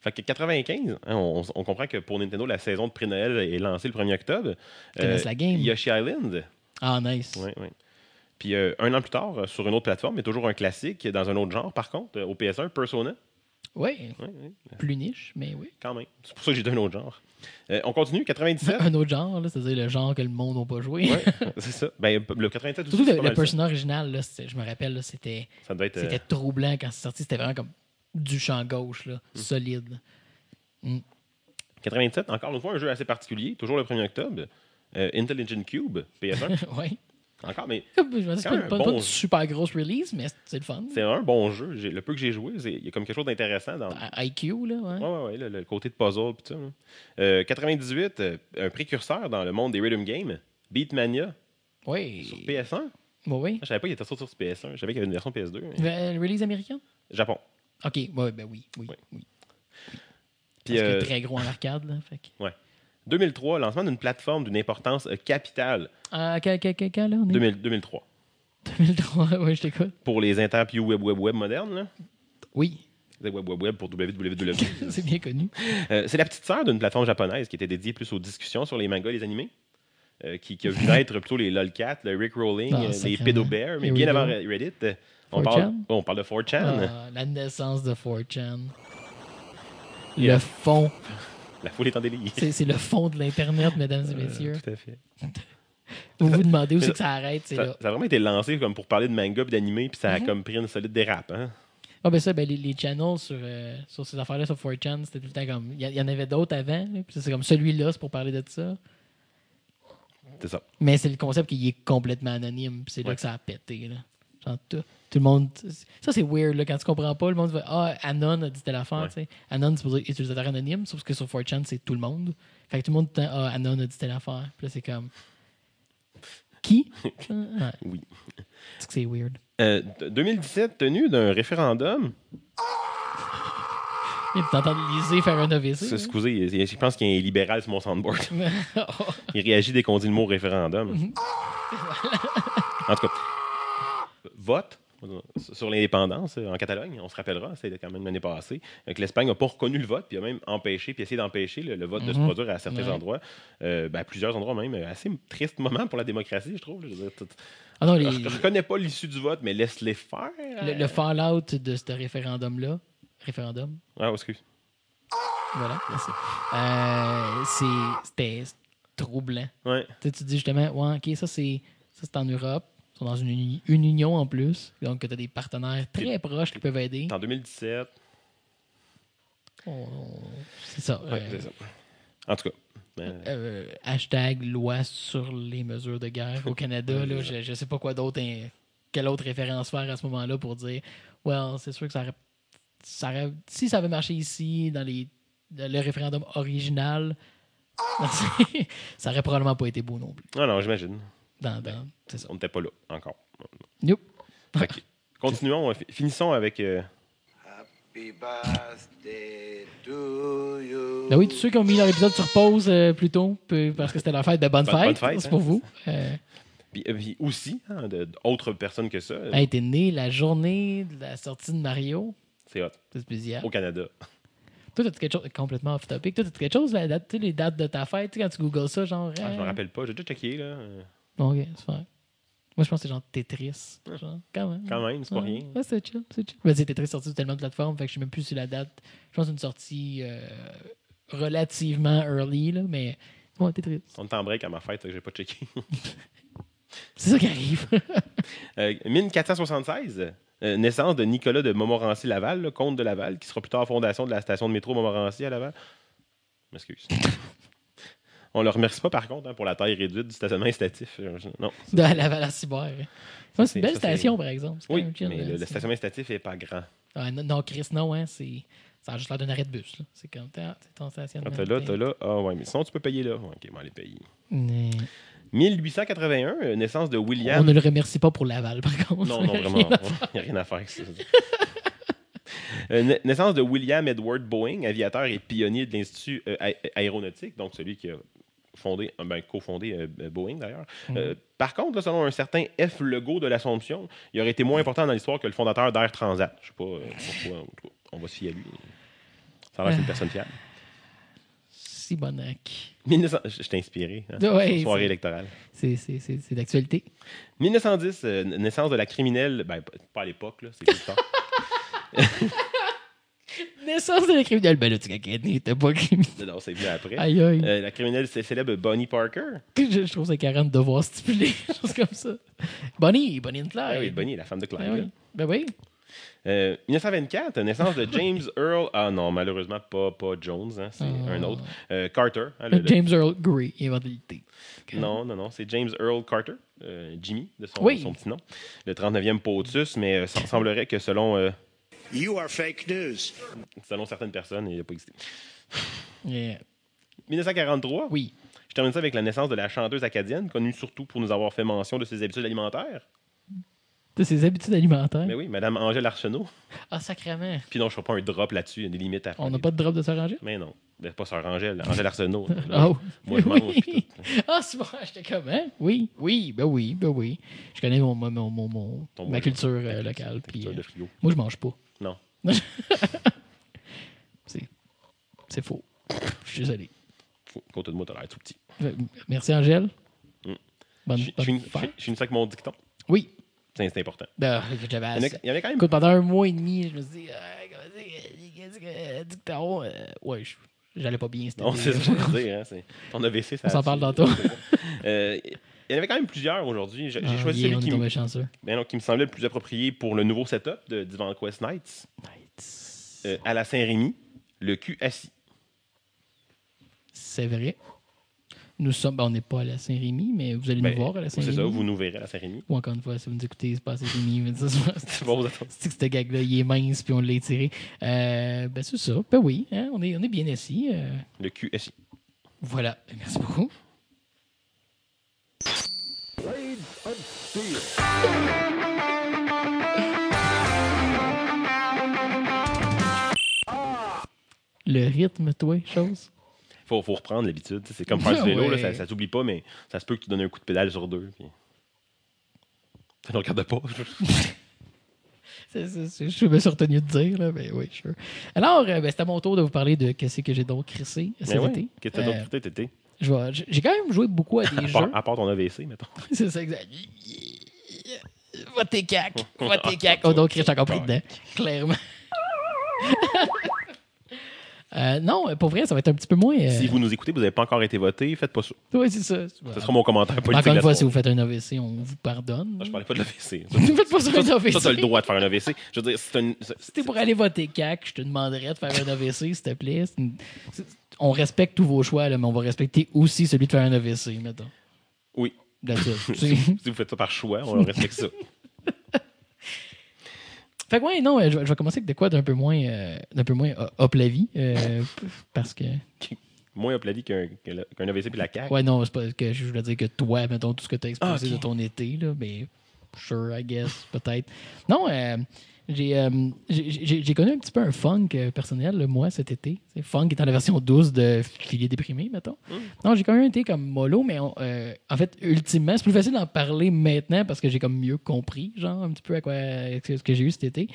Fait que 95, hein, on, on comprend que pour Nintendo, la saison de pré-Noël est lancée le 1er octobre. Euh, la game? Yoshi Island. Ah, nice. Ouais, ouais. Puis euh, un an plus tard, sur une autre plateforme, mais toujours un classique, dans un autre genre, par contre, au PS1, Persona. Ouais, plus niche, mais oui. quand même. C'est pour ça que j'ai dit un autre genre. Euh, on continue, 97. Un autre genre, là, c'est-à-dire le genre que le monde n'a pas joué. ouais, c'est ça. Ben, le 97 aussi, Surtout le, le personnage original, là, je me rappelle, là, c'était Ça devait être. euh, c'était troublant quand c'est sorti. C'était vraiment comme du champ gauche, là, Hmm. solide. 87, encore une fois, un jeu assez particulier, toujours le 1er octobre. Euh, Intelligent Cube, PS1. ouais. Encore, mais Je me dis, pas, pas, bon une super grosse release, mais c'est le fun. c'est un bon jeu. Le peu que j'ai joué, il y a comme quelque chose d'intéressant dans. I- IQ, là, ouais. Ouais, ouais, ouais, le, le côté de puzzle pis tout ça. là. Euh, 98, euh, un précurseur dans le monde des rhythm games, Beatmania Oui. sur PS1. Ouais, oui. Je savais pas qu'il était sorti sur PS1. Je savais qu'il y avait une version PS2. mais- Euh, Release américaine? Japon. Ok, ouais, ben oui, oui, Ouais. oui. Puis Parce que euh, très gros en arcade, là. Fait que... 2003, lancement d'une plateforme d'une importance euh, capitale. Ah, quand, quand, quand, là, on est? 2000 2003. 2003, ouais, je t'écoute. Pour les interviews web web web modernes, là? Oui, C'est web web web pour www. c'est bien connu. Euh, c'est la petite sœur d'une plateforme japonaise qui était dédiée plus aux discussions sur les mangas et les animés. euh, qui, qui a vu naître plutôt les LOLCats, le Rick Rolling, Ah, euh, les Bear, mais we bien avant Reddit. euh, On 4chan? parle, on parle de 4chan, Ah, la naissance de 4chan. Yeah. Le fond. La foule est en délire. C'est le fond de l'Internet, mesdames et messieurs. Euh, tout à fait. Vous vous demandez où c'est que ça arrête, Ça, là. ça a vraiment été lancé comme pour parler de manga et d'animé, puis ça a Mhm. comme pris une solide dérape. Hein? Ah, ben ça, ben, les, les channels sur, euh, sur ces affaires-là, sur 4chan, c'était tout le temps comme. Il y, en avait d'autres avant, puis c'est comme celui-là, c'est pour parler de ça. C'est ça. Mais c'est le concept qui est complètement anonyme, puis c'est là que ça a pété. Là. Genre, tout, tout le monde. Ça, c'est weird, là, quand tu comprends pas, le monde va Ah, Anon a dit telle affaire, Ouais. tu sais. Anon, c'est pour dire utilisateur anonyme, sauf que sur 4chan, c'est tout le monde. Fait que tout le monde dit Ah, Anon a dit telle affaire. Puis là, c'est comme. Qui? Ouais. Oui. C'est que c'est weird? Euh, d- 2017, tenue d'un référendum? Puis t'entends Lisée faire un AVC. Excusez, il- il- je pense qu'il y a un libéral sur mon soundboard. Il réagit dès qu'on dit le mot référendum. Mhm. en tout cas, vote sur l'indépendance euh, en Catalogne, on se rappellera, c'était quand même l'année passée, que l'Espagne n'a pas reconnu le vote, puis a même empêché, puis essayé d'empêcher le, le vote de se Mhm. produire à certains Ouais. endroits, euh, ben, à plusieurs endroits même. euh, Assez triste moment pour la démocratie, je trouve. Je Ah non, les- je reconnais pas l'issue du vote, mais laisse-les faire. le, le fallout de ce référendum-là. Référendum. Ah, excuse. Voilà, merci. Euh, c'est- C'était troublant. Ouais. Tu sais, tu dis justement, ouais, ok, ça c'est ça c'est en Europe. Ils sont dans une, uni- une union en plus. Donc, tu as des partenaires très proches qui peuvent aider. En 2017. On- C'est ça. Ouais, euh, ça. En tout cas. euh, euh, hashtag loi sur les mesures de guerre au Canada. là, je ne sais pas quoi d'autre, hein, quelle autre référence faire à ce moment-là pour dire, well, c'est sûr que ça aurait, ça aurait- si ça avait marché ici, dans les, dans le référendum original, ça aurait probablement pas été beau non plus. Non, non, j'imagine. Dans, dans- c'est ça. On n'était pas là encore. Nope. Fait que, continuons, fi- finissons avec. euh, Happy birthday to you. Ben oui, tous ceux qui ont mis leur épisode sur pause euh, plus tôt, parce que c'était leur fête, ben bonne Bonne- fête, bonne fête, c'est hein. pour vous. Euh, puis, puis aussi, hein, de- d'autres personnes que ça. euh, hey, t'es né la journée de la sortie de Mario. C'est hot. C'est spécial. Au Canada. Toi, t'as quelque chose complètement off topic. Toi, t'as quelque chose, la date, tu sais, les dates de ta fête, quand tu googles ça, genre. Ah, je me euh, rappelle pas. J'ai déjà checké, là. Ok, c'est vrai. Moi, je pense que c'est genre Tetris. Genre, quand même. Quand même, c'est pas Ouais. rien. Ouais, c'est chill, c'est chill. Ben, c'est Tetris sorti sur tellement de plateformes, fait que je sais même plus si la date. Je pense que c'est une sortie euh, relativement early, là, mais. Ouais, Tetris. On est en break à ma fête, fait que j'ai pas checké. C'est ça qui arrive. Euh, 1476, euh, naissance de Nicolas de Montmorency-Laval, le comte de Laval, qui sera plus tard fondation de la station de métro Montmorency à Laval. M'excuse. On ne le remercie pas, par contre, hein, pour la taille réduite du stationnement instatif. Euh, Non. De la Val à Cyber. C'est une belle ça, station, par exemple. Oui, chill, mais là. le, stationnement instatif n'est pas grand. Ah, non, non, Chris, non, hein. C'est. Ça a juste l'air d'un arrêt de bus. C'est comme. t'as- C'est ton stationnement. Ah, T'as là, t'as là. Ah ouais, mais sinon, tu peux payer là. Ok, bon, aller payer. Mais 1881, euh, naissance de William. On ne le remercie pas pour Laval, par contre. Non, non, vraiment. Il n'y a rien à faire avec ça. Euh, na- naissance de William Edward Boeing, aviateur et pionnier de l'Institut euh, aé- aéronautique, donc celui qui a fondé, euh, ben, cofondé euh, euh, Boeing d'ailleurs. Euh, par contre, là, selon un certain F. Legault de l'Assomption, il aurait été moins important dans l'histoire que le fondateur d'Air Transat. Je sais pas pourquoi. en tout cas, On va se fier à lui. Ça a l'air une personne fiable. Sibonac. 1900 Je t'ai inspiré. hein, Ouais, soirée électorale. C'est c'est- c'est- c'est d'actualité. 1910, euh, naissance de la criminelle. Ben, pas à l'époque, là, c'est plus tard. Naissance de la criminelle. Ben là, tu cacané, t'es pas criminel. non, c'est venu après. Aïe, aïe. Euh, la criminelle c'est célèbre Bonnie Parker. Je, je trouve ça carrément de devoir stipuler des choses comme ça. Bonnie, Bonnie and Clyde. Ah oui, Bonnie, la femme de Clyde. Ben oui. là. Ben oui. Euh, 1924, naissance de James Earl. Ah non, malheureusement, pas, pas Jones, hein, c'est Ah. un autre. Euh, Carter. hein, le- le- James Earl Grey, inventé. Non, non, non, c'est James Earl Carter, euh, Jimmy, de son, Oui. son petit nom. Le 39e POTUS, mais euh, ça semblerait que selon, euh, You are fake news. selon certaines personnes, il n'a pas existé. Yeah. 1943, Oui. je termine ça avec la naissance de la chanteuse acadienne, connue surtout pour nous avoir fait mention de ses habitudes alimentaires. De ses habitudes alimentaires? Mais oui, Madame Angèle Arsenault. Ah, sacrément. Puis non, je ne pas un drop là-dessus, il y a des limites à faire. On n'a pas de drop de s'arranger? Mais non, Ben, pas Sœur Angèle, Angèle Arsenault. Là, Oh. Moi, je mange. Oui. Ah, c'est bon, j'étais comme, hein? Oui, oui, ben oui, ben oui. Je connais mon, mon, mon, mon- ma culture euh, Ta locale. culture Puis, de euh, frigo. moi, je mange pas. C'est faux. Je suis désolé. Côté de moi, t'as l'air tout petit. Euh, Merci, Angèle. Mm. Bonne, Je je bonne fête. je- je finis ça avec mon dicton. Oui. C'est important. Ben, j'avais Il y en a- assez. il y en a quand même Écoute, pendant un mois et demi, je me suis dit, qu'est-ce que, dicton, euh, ouais, je- j'allais pas bien. Non, c'est ça que je veux dire. Hein, ton AVC, ça On s'en parle tantôt. Euh, Il y en avait quand même plusieurs aujourd'hui. J'ai Ah, choisi yeah, celui qui, me- ben non, qui me semblait le plus approprié pour le nouveau setup de Divan Quest Nights euh, à la Saint-Rémy, le cul assis. C'est vrai. Nous sommes, ben, on n'est pas à la Saint-Rémy, mais vous allez Ben, nous voir à la Saint-Rémy. C'est ça, vous nous verrez à la Saint-Rémy. Ou encore une fois, si vous nous écoutez, c'est pas à Saint-Rémy. c'est- bon, vous attendez. C'est que ce gag-là, il est mince, puis on l'a étiré. Euh, ben, c'est ça. Ben oui, hein, on, est, on est bien assis. euh, Le cul assis. voilà. Ben, Merci beaucoup. Le rythme, toi, chose? Faut, faut reprendre l'habitude. tu C'est comme faire du Ah vélo, là, ça, ça s'oublie pas, mais ça se peut que tu donnes un coup de pédale sur deux. Puis... Ça ne regarde pas. C'est- c'est- c'est- je me suis retenu de dire, là, mais oui, sure. Alors, euh, ben, c'est à mon tour de vous parler de qu'est-ce que j'ai donc crissé cet Mais ouais, été. Qu'est-ce que t'as Euh, d'autre fait, Tété? je vais- J'ai quand même joué beaucoup à des À jeux. à part ton AVC, mettons. C'est ça, exact. Va tes cacs. Va tes cacs. Oh, donc, suis encore pris dedans. Clairement. Euh, non, pour vrai, ça va être un petit peu moins. euh, Si vous nous écoutez, vous n'avez pas encore été voté, faites pas ça. Oui, c'est ça. Ce sera mon commentaire politique. Encore une fois, si vous faites un AVC, on vous pardonne. Je parlais pas de l'AVC. Ne faites pas ça un AVC. Ça, t'as le droit de faire un AVC. Je veux dire, c'est Si t'es pour aller voter CAC, je te demanderais de faire un AVC, s'il te plaît. C'est une- c'est- On respecte tous vos choix, là, mais on va respecter aussi celui de faire un AVC, mettons. Oui. Si vous faites ça par choix, on respecte ça. Fait que ouais, non, euh, je, vais- commencer avec de quoi d'un peu moins, euh, d'un peu moins euh, up la vie, euh, parce que Moins up la vie qu'un qu'un AVC puis la CAQ. ouais non, c'est pas que je voulais dire que toi, mettons tout ce que tu as exposé Ah, de ton été là, mais sure, I guess, peut-être. Non, euh, j'ai, euh, connu un petit peu un funk euh, personnel là, moi cet été. C'est funk étant la version douce de filet déprimé, mettons. Mm. Non, j'ai quand même été comme mollo, mais on- euh, en fait, ultimement, c'est plus facile d'en parler maintenant parce que j'ai comme mieux compris, genre, un petit peu à quoi ce que j'ai eu cet été.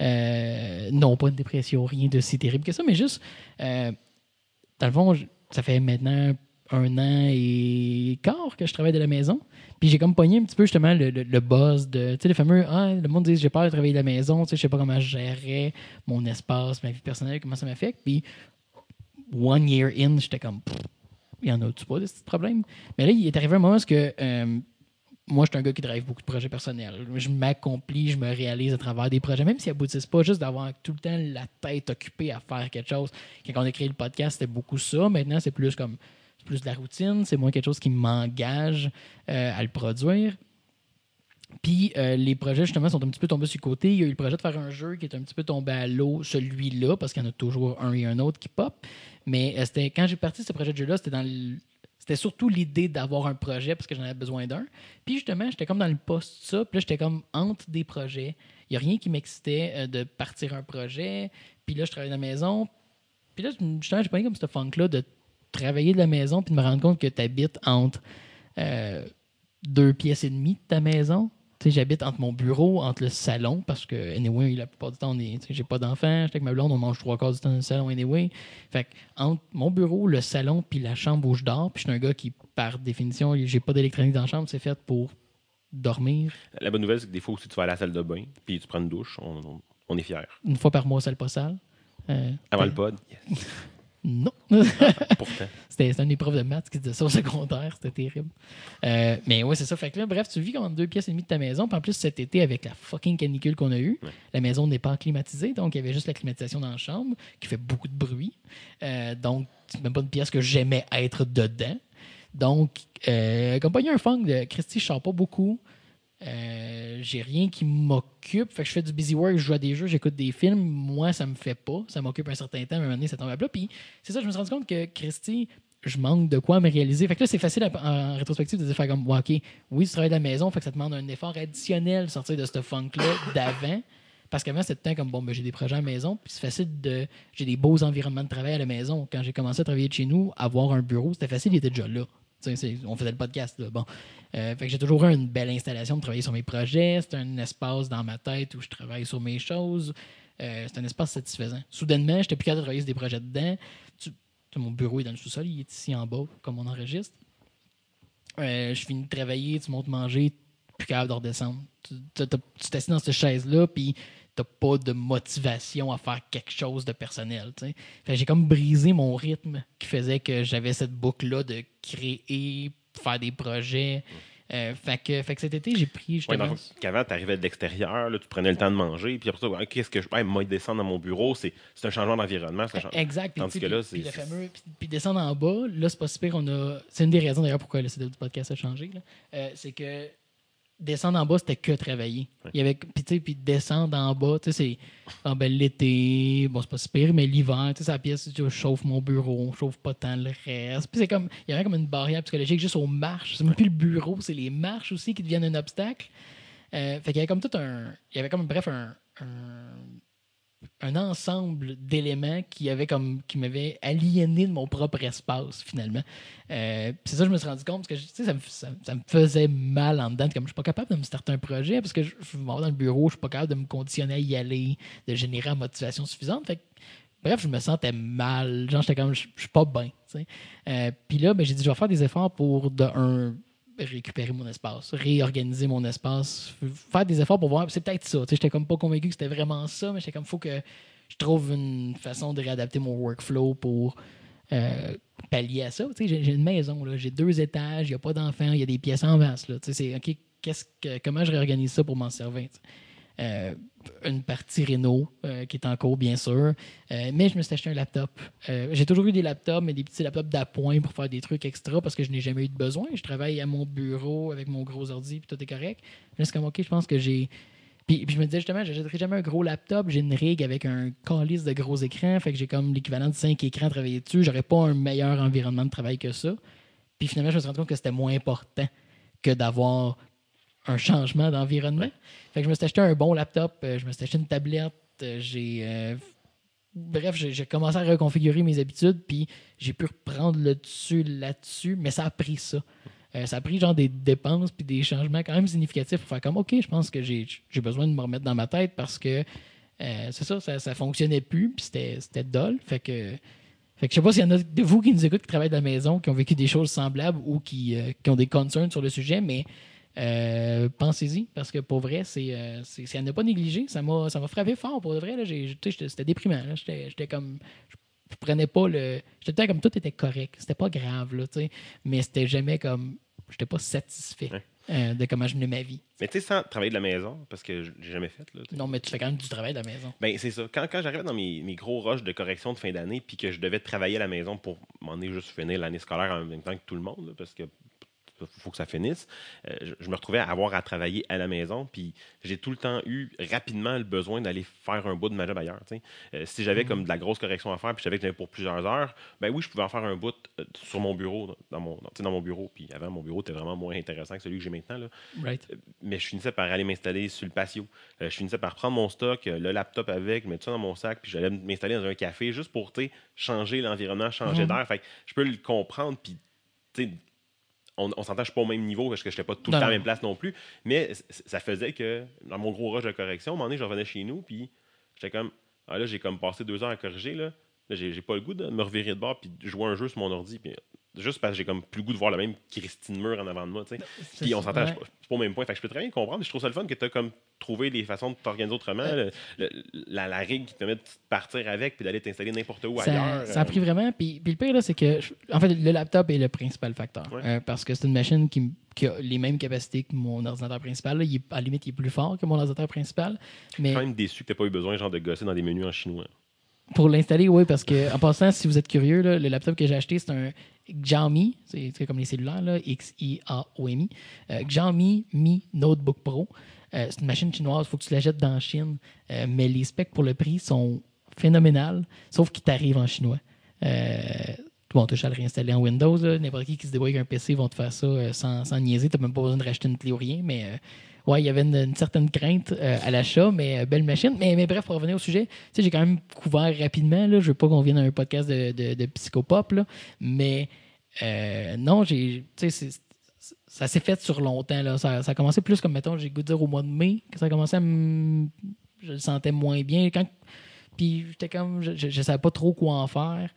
Euh, non, pas une dépression, rien de si terrible que ça, mais juste, dans le fond, ça fait maintenant un an et quart que je travaille de la maison. Puis j'ai comme pogné un petit peu justement le, le, buzz de, tu sais, le fameux, ah, le monde dit j'ai peur de travailler de la maison, tu sais, je sais pas comment je gérerais mon espace, ma vie personnelle, comment ça m'affecte. Puis one year in, j'étais comme, il y en a-tu pas de ce problème? Mais là, il est arrivé un moment où que, euh, moi, je suis un gars qui drive beaucoup de projets personnels. Je m'accomplis, je me réalise à travers des projets, même s'ils aboutissent pas, juste d'avoir tout le temps la tête occupée à faire quelque chose. Quand on a créé le podcast, c'était beaucoup ça. Maintenant, c'est plus comme plus de la routine, c'est moins quelque chose qui m'engage euh, à le produire. Puis euh, les projets, justement, sont un petit peu tombés sur le côté. Il y a eu le projet de faire un jeu qui est un petit peu tombé à l'eau, celui-là, parce qu'il y en a toujours un et un autre qui pop. Mais euh, c'était quand j'ai parti de ce projet de jeu-là, c'était dans C'était surtout l'idée d'avoir un projet parce que j'en avais besoin d'un. Puis justement, j'étais comme dans le poste ça. Puis là, j'étais comme entre des projets. Il n'y a rien qui m'excitait de partir un projet. Puis là, je travaillais de la maison. Puis là, justement, j'ai pas eu comme ce funk-là de travailler de la maison puis de me rendre compte que tu habites entre euh, deux pièces et demie de ta maison. J'habite entre mon bureau, entre le salon, parce que, anyway, la plupart du temps, j'ai pas d'enfants, j'étais avec ma blonde, on mange trois quarts du temps dans le salon, anyway. Fait que, entre mon bureau, le salon, puis la chambre où je dors, puis je suis un gars qui, par définition, j'ai pas d'électronique dans la chambre, c'est fait pour dormir. La bonne nouvelle, c'est que des fois aussi, tu vas à la salle de bain, puis tu prends une douche. On, on- on est fiers. Une fois par mois, sale pas sale. Euh, Avant le pod, Non. pourtant. C'était c'était un épreuve de maths qui disait ça au secondaire. C'était terrible. Euh, mais ouais, c'est ça. Fait que là, bref, tu vis comme en deux pièces et demie de ta maison. Puis en plus, cet été, avec la fucking canicule qu'on a eue, Ouais. la maison n'est pas climatisée. Donc, il y avait juste la climatisation dans la chambre qui fait beaucoup de bruit. Euh, donc, c'est même pas une pièce que j'aimais être dedans. Donc, euh, comme pas il y a un funk de Christy, je sors pas beaucoup. Euh, j'ai rien qui m'occupe. Je fais du busy work, je joue à des jeux, j'écoute des films. Moi, ça me fait pas. Ça m'occupe un certain temps, mais à un moment donné, ça tombe à plat. Puis c'est ça, je me suis rendu compte que Christy, je manque de quoi me réaliser. Fait que là, c'est facile en rétrospective de dire comme, OK, oui, tu travailles de la maison, ça demande un effort additionnel de sortir de ce funk-là d'avant. Parce qu'avant, c'était temps comme, bon, ben, j'ai des projets à la maison, puis c'est facile de. J'ai des beaux environnements de travail à la maison. Quand j'ai commencé à travailler de chez nous, avoir un bureau, c'était facile, il était déjà là. On faisait le podcast, là. Bon. Euh, fait que j'ai toujours eu une belle installation de travailler sur mes projets. C'est un espace dans ma tête où je travaille sur mes choses. Euh, c'est un espace satisfaisant. Soudainement, j'étais plus capable de travailler sur des projets dedans. Mon bureau est dans le sous-sol, il est ici en bas, comme on enregistre. Euh, je finis de travailler, tu montes manger, plus capable de redescendre. Tu t'assis dans cette chaise-là, puis t'as pas de motivation à faire quelque chose de personnel. j'ai comme brisé mon rythme qui faisait que j'avais cette boucle-là de créer, faire des projets. Euh, fait, que, fait que cet été, j'ai pris justement. qu'avant, tu arrivais de l'extérieur, là, tu prenais le temps de manger, puis après ça, qu'est-ce que je. Ouais, moi, descendre dans mon bureau, c'est c'est un changement d'environnement. changement- Exact. Puis, Tandis que là, c'est- le fameux. Puis, descendre en bas, là, c'est pas si pire. A... C'est une des raisons d'ailleurs pourquoi le CDO du podcast a changé. Euh, c'est que descendre en bas, c'était que travailler. Ouais. Il y avait... Puis, tu sais, puis descendre en bas, tu sais, c'est. Ah, ben, l'été, bon, c'est pas si pire, mais l'hiver, tu sais, la pièce, je chauffe mon bureau, je chauffe pas tant le reste. Puis c'est comme. Il y avait comme une barrière psychologique juste aux marches. C'est même plus le bureau, c'est les marches aussi qui deviennent un obstacle. Euh, fait qu'il y avait comme tout un. Il y avait comme, bref, un- un un ensemble d'éléments qui avait m'avaient aliéné de mon propre espace finalement. Euh, c'est ça que je me suis rendu compte parce que ça, me, faisait mal en dedans. Comme je suis pas capable de me starter un projet parce que je, vais m'en dans le bureau, je suis pas capable de me conditionner à y aller, de générer la motivation suffisante. Fait bref, je me sentais mal. Genre, j'étais comme, je, je suis pas bien. Euh, puis là, ben, j'ai dit, je vais faire des efforts pour de un récupérer mon espace, réorganiser mon espace, faire des efforts pour voir. C'est peut-être ça. J'étais comme pas convaincu que c'était vraiment ça, mais j'étais comme, faut que je trouve une façon de réadapter mon workflow pour euh, pallier à ça. J'ai une maison, j'ai deux étages, il n'y a pas d'enfants, il y a des pièces en vase. OK, que, comment je réorganise ça pour m'en servir? Euh, une partie réno euh, qui est en cours, bien sûr. Euh, mais je me suis acheté un laptop. Euh, j'ai toujours eu des laptops, mais des petits laptops d'appoint pour faire des trucs extra parce que je n'ai jamais eu de besoin. Je travaille à mon bureau avec mon gros ordi, puis tout est correct. Là, c'est comme, OK, je pense que j'ai. Puis, puis je me disais justement, je n'achèterai jamais un gros laptop. J'ai une rig avec un calice de gros écrans. Fait que j'ai comme l'équivalent de 5 écrans à travailler dessus. J'aurais pas un meilleur environnement de travail que ça. Puis finalement, je me suis rendu compte que c'était moins important que d'avoir un changement d'environnement. Fait que je me suis acheté un bon laptop, euh, je me suis acheté une tablette, euh, j'ai. euh, bref, j'ai commencé à reconfigurer mes habitudes, puis j'ai pu reprendre le dessus là-dessus, mais ça a pris ça. Ça a pris genre des dépenses puis des changements quand même significatifs pour faire comme OK, je pense que j'ai besoin de me remettre dans ma tête parce que c'est ça, ça, ça fonctionnait plus, puis c'était dole. Fait que. Fait que je sais pas s'il y en a de vous qui nous écoutent qui travaillent de la maison, qui ont vécu des choses semblables ou qui, qui ont des concerns sur le sujet, mais euh, pensez-y, parce que pour vrai, c'est, euh, à ne pas négliger. Ça m'a, ça m'a frappé fort, pour de vrai. C'était déprimant. Là. J'étais, j'étais comme. Je, prenais pas le. J'étais comme tout était correct. C'était pas grave, là, tu sais. Mais c'était jamais comme j'étais pas satisfait Ouais. euh, de comment je menais ma vie. Mais tu sais, sans travailler de la maison, parce que je l'ai jamais fait. Là. Non, mais tu fais quand même du travail de la maison. Ben, c'est ça. Quand, quand j'arrivais dans mes, mes gros rushs de correction de fin d'année, puis que je devais travailler à la maison pour m'en aller juste finir l'année scolaire en même temps que tout le monde, là, parce que faut que ça finisse, euh, je, je me retrouvais à avoir à travailler à la maison, puis j'ai tout le temps eu rapidement le besoin d'aller faire un bout de ma job ailleurs. Euh, si j'avais Mhm. comme de la grosse correction à faire, puis je savais que j'avais pour plusieurs heures, ben oui, je pouvais en faire un bout euh, sur mon bureau, dans mon, dans, dans mon bureau. Puis avant, mon bureau était vraiment moins intéressant que celui que j'ai maintenant. Là Right. mais je finissais par aller m'installer sur le patio. Je finissais par prendre mon stock, le laptop avec, mettre ça dans mon sac, puis j'allais m'installer dans un café juste pour changer l'environnement, changer Mhm. d'air. Fait que je peux le comprendre, puis on, on s'entend, je suis pas au même niveau parce que je n'étais pas tout le temps à la même place non plus. Mais ça faisait que dans mon gros rush de correction, à un moment donné, je revenais chez nous, puis j'étais comme, ah là, j'ai comme passé deux heures à corriger, là. Là, j'ai j'ai pas le goût de me revirer de bord puis de jouer un jeu sur mon ordi. Puis, juste parce que j'ai comme plus le goût de voir le même Christine Mur en avant de moi. tu sais. Puis on s'entend, Ouais. je c'est pas au même point. Fait que je peux très bien comprendre. Je trouve ça le fun que tu as comme trouvé des façons de t'organiser autrement. Le- le- la, la règle qui te permet de partir avec puis d'aller t'installer n'importe où Ça, ailleurs. ça a euh, pris vraiment. Puis, puis le pire, là, c'est que, je- en fait, le laptop est le principal facteur. Ouais. Euh, parce que c'est une machine qui, qui a les mêmes capacités que mon ordinateur principal. là. Il est, à la limite, il est plus fort que mon ordinateur principal. Je Mais suis quand même déçu que tu pas eu besoin genre, de gosser dans des menus en chinois. pour l'installer, oui, parce que, en passant, si vous êtes curieux, là, le laptop que j'ai acheté, c'est un Xiaomi. C'est comme les cellulaires, X-I-A-O-M-I. Euh, Xiaomi Mi Notebook Pro. Euh, c'est une machine chinoise, il faut que tu la jettes dans Chine. Euh, mais les specs pour le prix sont phénoménales, sauf qu'ils t'arrivent en chinois. Bon, tu as le réinstaller en Windows. N'importe qui qui se débrouille avec un PC vont te faire ça sans, sans niaiser. Tu n'as même pas besoin de racheter une clé ou rien. Mais ouais, il y avait une, certaine crainte euh, à l'achat, mais euh, belle machine. Mais, mais bref, pour revenir au sujet, j'ai quand même couvert rapidement. Là, je veux pas qu'on vienne à un podcast de, de, psychopop, là, mais euh, non, j'ai. ça s'est fait sur longtemps. Là. Ça, a commencé plus comme, mettons, j'ai goût de dire au mois de mai, que ça a commencé à. Je le sentais moins bien. Puis j'étais comme. Je ne savais pas trop quoi en faire.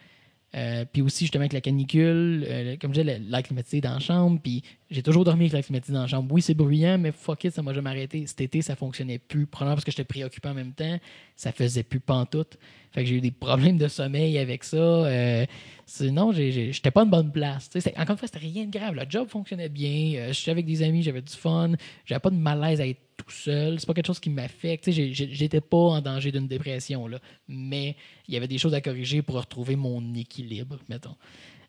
Euh, puis aussi, justement, avec la canicule, euh, comme je disais, l'air dans la chambre. Puis j'ai toujours dormi avec l'air climatisé dans la chambre. Oui, c'est bruyant, mais fuck it, ça m'a jamais arrêté. Cet été, ça fonctionnait plus. Probablement parce que j'étais préoccupé en même temps. Ça faisait plus pantoute. Fait que j'ai eu des problèmes de sommeil avec ça. Euh, sinon, j'étais pas en bonne place. Encore une fois, c'était rien de grave. Le job fonctionnait bien. Je suis avec des amis, j'avais du fun. J'avais pas de malaise à être tout seul. C'est pas quelque chose qui m'affecte. J'étais pas en danger d'une dépression. Là. Mais il y avait des choses à corriger pour retrouver mon équilibre, mettons.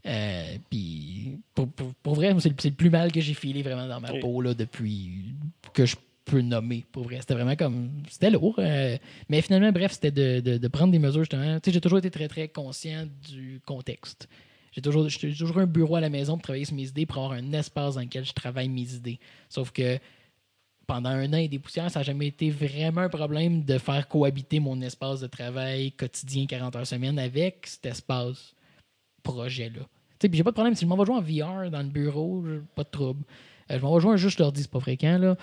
Euh, puis pour, pour- pour vrai, c'est le, plus mal que j'ai filé vraiment dans ma Oui. peau là, depuis que je peux nommer. Pour vrai, c'était vraiment comme. C'était lourd. euh, mais finalement, bref, c'était de, de- de prendre des mesures justement. Tu sais, j'ai toujours été très, très conscient du contexte. J'ai toujours, j'ai toujours un bureau à la maison pour travailler sur mes idées, pour avoir un espace dans lequel je travaille mes idées. Sauf que pendant un an et des poussières, ça n'a jamais été vraiment un problème de faire cohabiter mon espace de travail quotidien 40 heures semaine avec cet espace projet-là. Tu sais, j'ai pas de problème. Si je m'en vais jouer en VR dans le bureau, pas de trouble. Euh, je m'en vais jouer leur dis, c'est pas fréquent, là.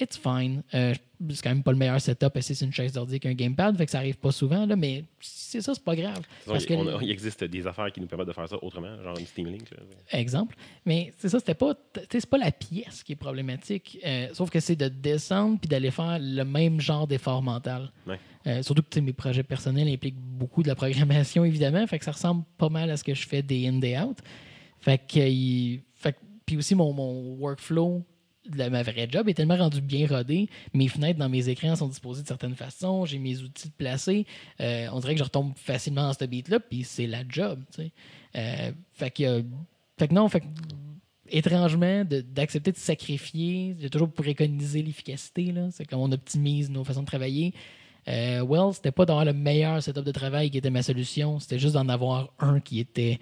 It's fine. Euh, c'est quand même pas le meilleur setup, essayer c'est une chaise d'ordi qu'un gamepad, fait que ça arrive pas souvent, là, mais c'est ça, c'est pas grave. Parce il, que a- il existe des affaires qui nous permettent de faire ça autrement, genre une Steam Link. là. exemple. Mais c'est ça, c'était pas, c'est pas la pièce qui est problématique. euh, sauf que c'est de descendre puis d'aller faire le même genre d'effort mental. Ouais. Euh, surtout que mes projets personnels impliquent beaucoup de la programmation, évidemment. Fait que ça ressemble pas mal à ce que je fais day in, day out. Fait que, il- fait que- puis aussi, mon, mon workflow de ma vraie job est tellement rendu bien rodé. Mes fenêtres dans mes écrans sont disposées de certaines façons. J'ai mes outils placés. Euh, on dirait que je retombe facilement dans ce beat-là, puis c'est la job. Euh, fait que, fait que non, fait que, étrangement, de- d'accepter de, sacrifier, j'ai toujours préconisé l'efficacité. C'est comme on optimise nos façons de travailler. Euh, well, c'était pas d'avoir le meilleur setup de travail qui était ma solution, c'était juste d'en avoir un qui était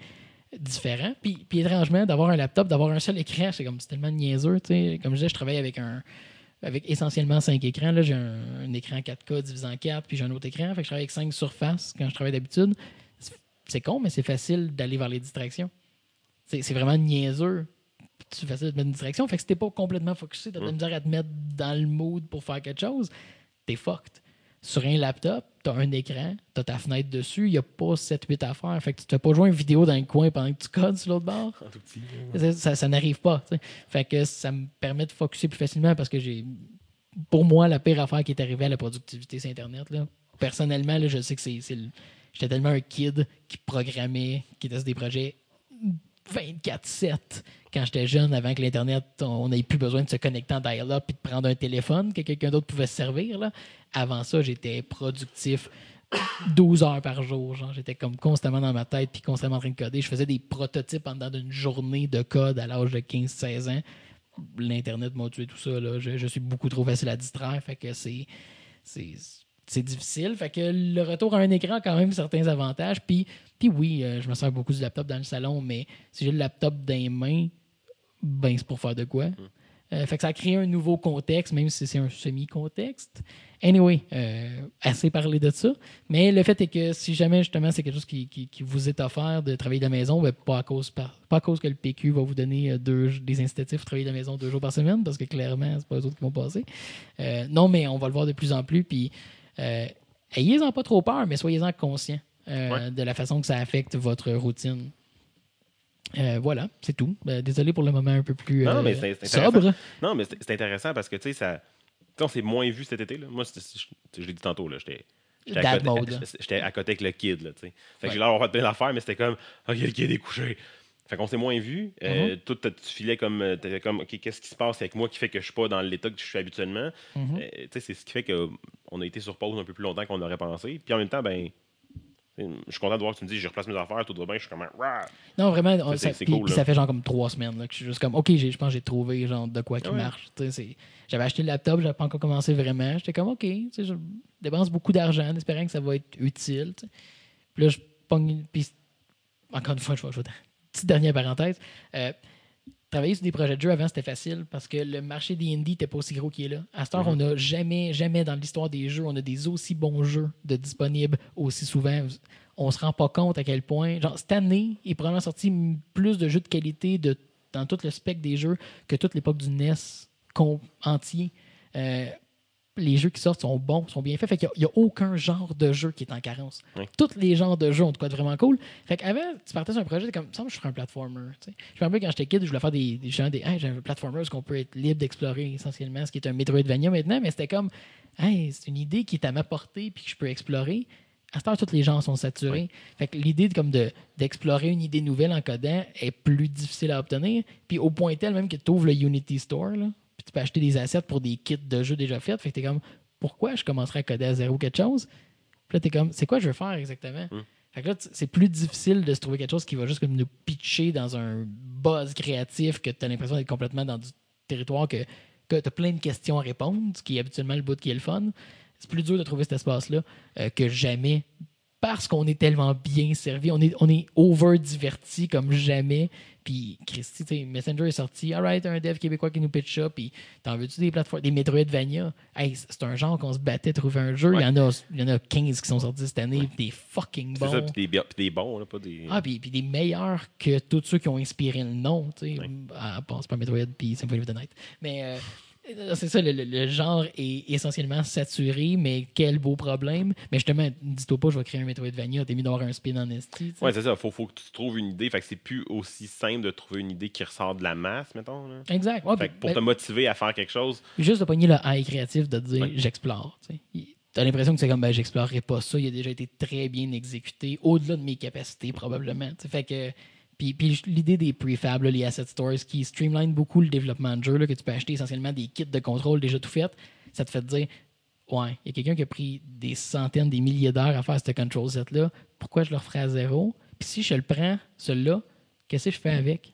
différent. Puis, puis étrangement, d'avoir un laptop, d'avoir un seul écran, c'est comme c'est tellement niaiseux. Comme je disais, je travaille avec un avec essentiellement cinq écrans. Là, j'ai un, un écran 4K divisé en 4, puis j'ai un autre écran. Fait que je travaille avec cinq surfaces quand je travaille d'habitude. C'est- con, mais c'est facile d'aller vers les distractions. C'est c'est vraiment niaiseux. C'est facile de te mettre une distraction. Fait que si t'es pas complètement focusé, t'as de la misère à te mettre dans le mood pour faire quelque chose, t'es fucked. Sur un laptop, t'as un écran, t'as ta fenêtre dessus, il n'y a pas 7-8 affaires. Fait que tu te fais pas jouer une vidéo dans le coin pendant que tu codes sur l'autre bord. En tout petit. Ça, ça- ça n'arrive pas. tu. Fait que ça me permet de focuser plus facilement parce que j'ai. Pour moi, la pire affaire qui est arrivée à la productivité, c'est Internet. Là. Personnellement, là, je sais que c'est. J'étais tellement un kid qui programmait, qui sur des projets 24-7 quand j'étais jeune, avant que l'Internet, on n'ait plus besoin de se connecter en dial-up et de prendre un téléphone que quelqu'un d'autre pouvait se servir. Avant ça, j'étais productif 12 heures par jour. J'étais comme constamment dans ma tête puis constamment en train de coder. Je faisais des prototypes pendant une journée de code à l'âge de 15-16 ans. L'Internet m'a tué tout ça. Je, je suis beaucoup trop facile à distraire. Fait que c'est. C'est difficile. Fait que le retour à un écran a quand même certains avantages. Puis, puis oui, euh, je me sers beaucoup du laptop dans le salon, mais si j'ai le laptop dans les mains, ben c'est pour faire de quoi. Euh, fait que ça a créé un nouveau contexte, même si c'est un semi-contexte. Anyway, euh, assez parlé de ça. Mais le fait est que si jamais justement c'est quelque chose qui, qui- qui vous est offert de travailler de la maison, ben, pas, à cause, pas à cause que le PQ va vous donner deux, des incitatifs pour travailler de la maison deux jours par semaine, parce que clairement, c'est pas les autres qui vont passer. Euh, non, mais on va le voir de plus en plus. Puis ayez-en pas trop peur, mais soyez-en conscient euh, Ouais. de la façon que ça affecte votre routine. Euh, voilà, c'est tout. Désolé pour le moment un peu plus Non, euh, mais c'est- c'est sobre. Non, mais c'est c'est intéressant parce que, tu sais, ça. on s'est moins vu cet été. Là. Moi, je, l'ai dit tantôt, là, j'étais. J'étais à, côté- j'étais à côté avec le kid, là. Fait que j'ai l'air d'avoir fait plein d'affaires, mais c'était comme, OK, le kid est couché. Fait qu'on s'est moins vu. Euh, Mm-hmm. Toi, t'as- tu filais comme, euh, t'avais comme, OK, qu'est-ce qui se passe avec moi qui fait que je suis pas dans l'état que je suis habituellement? Mhm. Euh, tu sais, c'est ce qui fait qu'on a été sur pause un peu plus longtemps qu'on aurait pensé. Puis en même temps, ben, je suis content de voir que tu me dis, je replace mes affaires, tout va bien, je suis comme, Rah! Non, vraiment, Ça, ça, puis- cool, puis ça fait genre comme trois semaines là, que je suis juste comme, OK, je pense que j'ai trouvé genre de quoi qui Ah ouais. marche. Tu sais, c'est- J'avais acheté le laptop, j'avais pas encore commencé vraiment. J'étais comme, OK, je dépense beaucoup d'argent en espérant que ça va être utile. Puis là, je pogne. Puis, encore une fois, je vais. Petite dernière parenthèse. Euh, travailler sur des projets de jeux avant, c'était facile parce que le marché des indies n'était pas aussi gros qu'il est là. À cette heure, Mhm. on n'a jamais, jamais dans l'histoire des jeux, on a des aussi bons jeux de disponibles aussi souvent. On se rend pas compte à quel point. Genre, cette année, il est probablement sorti plus de jeux de qualité de, dans tout le spectre des jeux que toute l'époque du NES entier. Euh, les jeux qui sortent sont bons, sont bien faits. Fait qu'il n'y a, aucun genre de jeu qui est en carence. Oui. Tous les genres de jeux ont de quoi de vraiment cool. Fait qu'avant, tu partais sur un projet, comme, ça, je ferais un platformer. Je me rappelle quand j'étais kid, je voulais faire des, des, des hey, j'ai un platformer, où qu'on peut être libre d'explorer essentiellement ce qui est un Metroidvania maintenant, mais c'était comme, hey, c'est une idée qui est à ma portée puis que je peux explorer. À cette heure, tous les gens sont saturés. Fait que l'idée de, comme de, d'explorer une idée nouvelle en codant est plus difficile à obtenir. Puis au point tel même que tu ouvres le Unity Store, là, tu peux acheter des assets pour des kits de jeux déjà faits. Fait que t'es comme, pourquoi je commencerais à coder à zéro quelque chose? Puis là, t'es comme, c'est quoi je veux faire exactement? Mm. Fait que là, c'est plus difficile de se trouver quelque chose qui va juste comme nous pitcher dans un buzz créatif que tu as l'impression d'être complètement dans du territoire que, que tu as plein de questions à répondre, ce qui est habituellement le bout qui est le fun. C'est plus dur de trouver cet espace-là euh, que jamais parce qu'on est tellement bien servi. On est, on est over-diverti comme jamais. Puis, Christy, Messenger est sorti. All right, un dev québécois qui nous pitch ça. Puis, t'en veux-tu des plateformes, des Metroidvania? Hey, c'est un genre qu'on se battait de trouver un jeu. Il, y en a, il y en a 15 qui sont sortis cette année. Des fucking bons. ça, puis des, bons, là, pas des. Ah, puis, puis des meilleurs que tous ceux qui ont inspiré le nom, tu sais. Ah, bon, c'est pas Metroid puis Symphony of the Night. Mais euh, c'est ça, le, genre est essentiellement saturé, mais quel beau problème. Mais justement, dis-toi pas, je vais créer un Metroidvania, t'es mis d'avoir un spin en esti. Ouais, c'est ça. Faut, faut que tu trouves une idée. Fait que c'est plus aussi simple de trouver une idée qui ressort de la masse, mettons. Là. Exact. Ouais, Fait que pour ben, te motiver à faire quelque chose, Juste de pogner le high créatif de dire Ouais. j'explore. T'as l'impression que c'est comme ben, j'explorerai pas ça, il a déjà été très bien exécuté, au-delà de mes capacités probablement. Fait que puis, puis l'idée des prefabs, les asset stores qui streamline beaucoup le développement de jeu, là, que tu peux acheter essentiellement des kits de contrôle déjà tout faits, ça te fait dire ouais, il y a quelqu'un qui a pris des centaines, des milliers d'heures à faire ce control set là, pourquoi je le referais à zéro? Puis si je le prends, celui-là, qu'est-ce que je fais avec?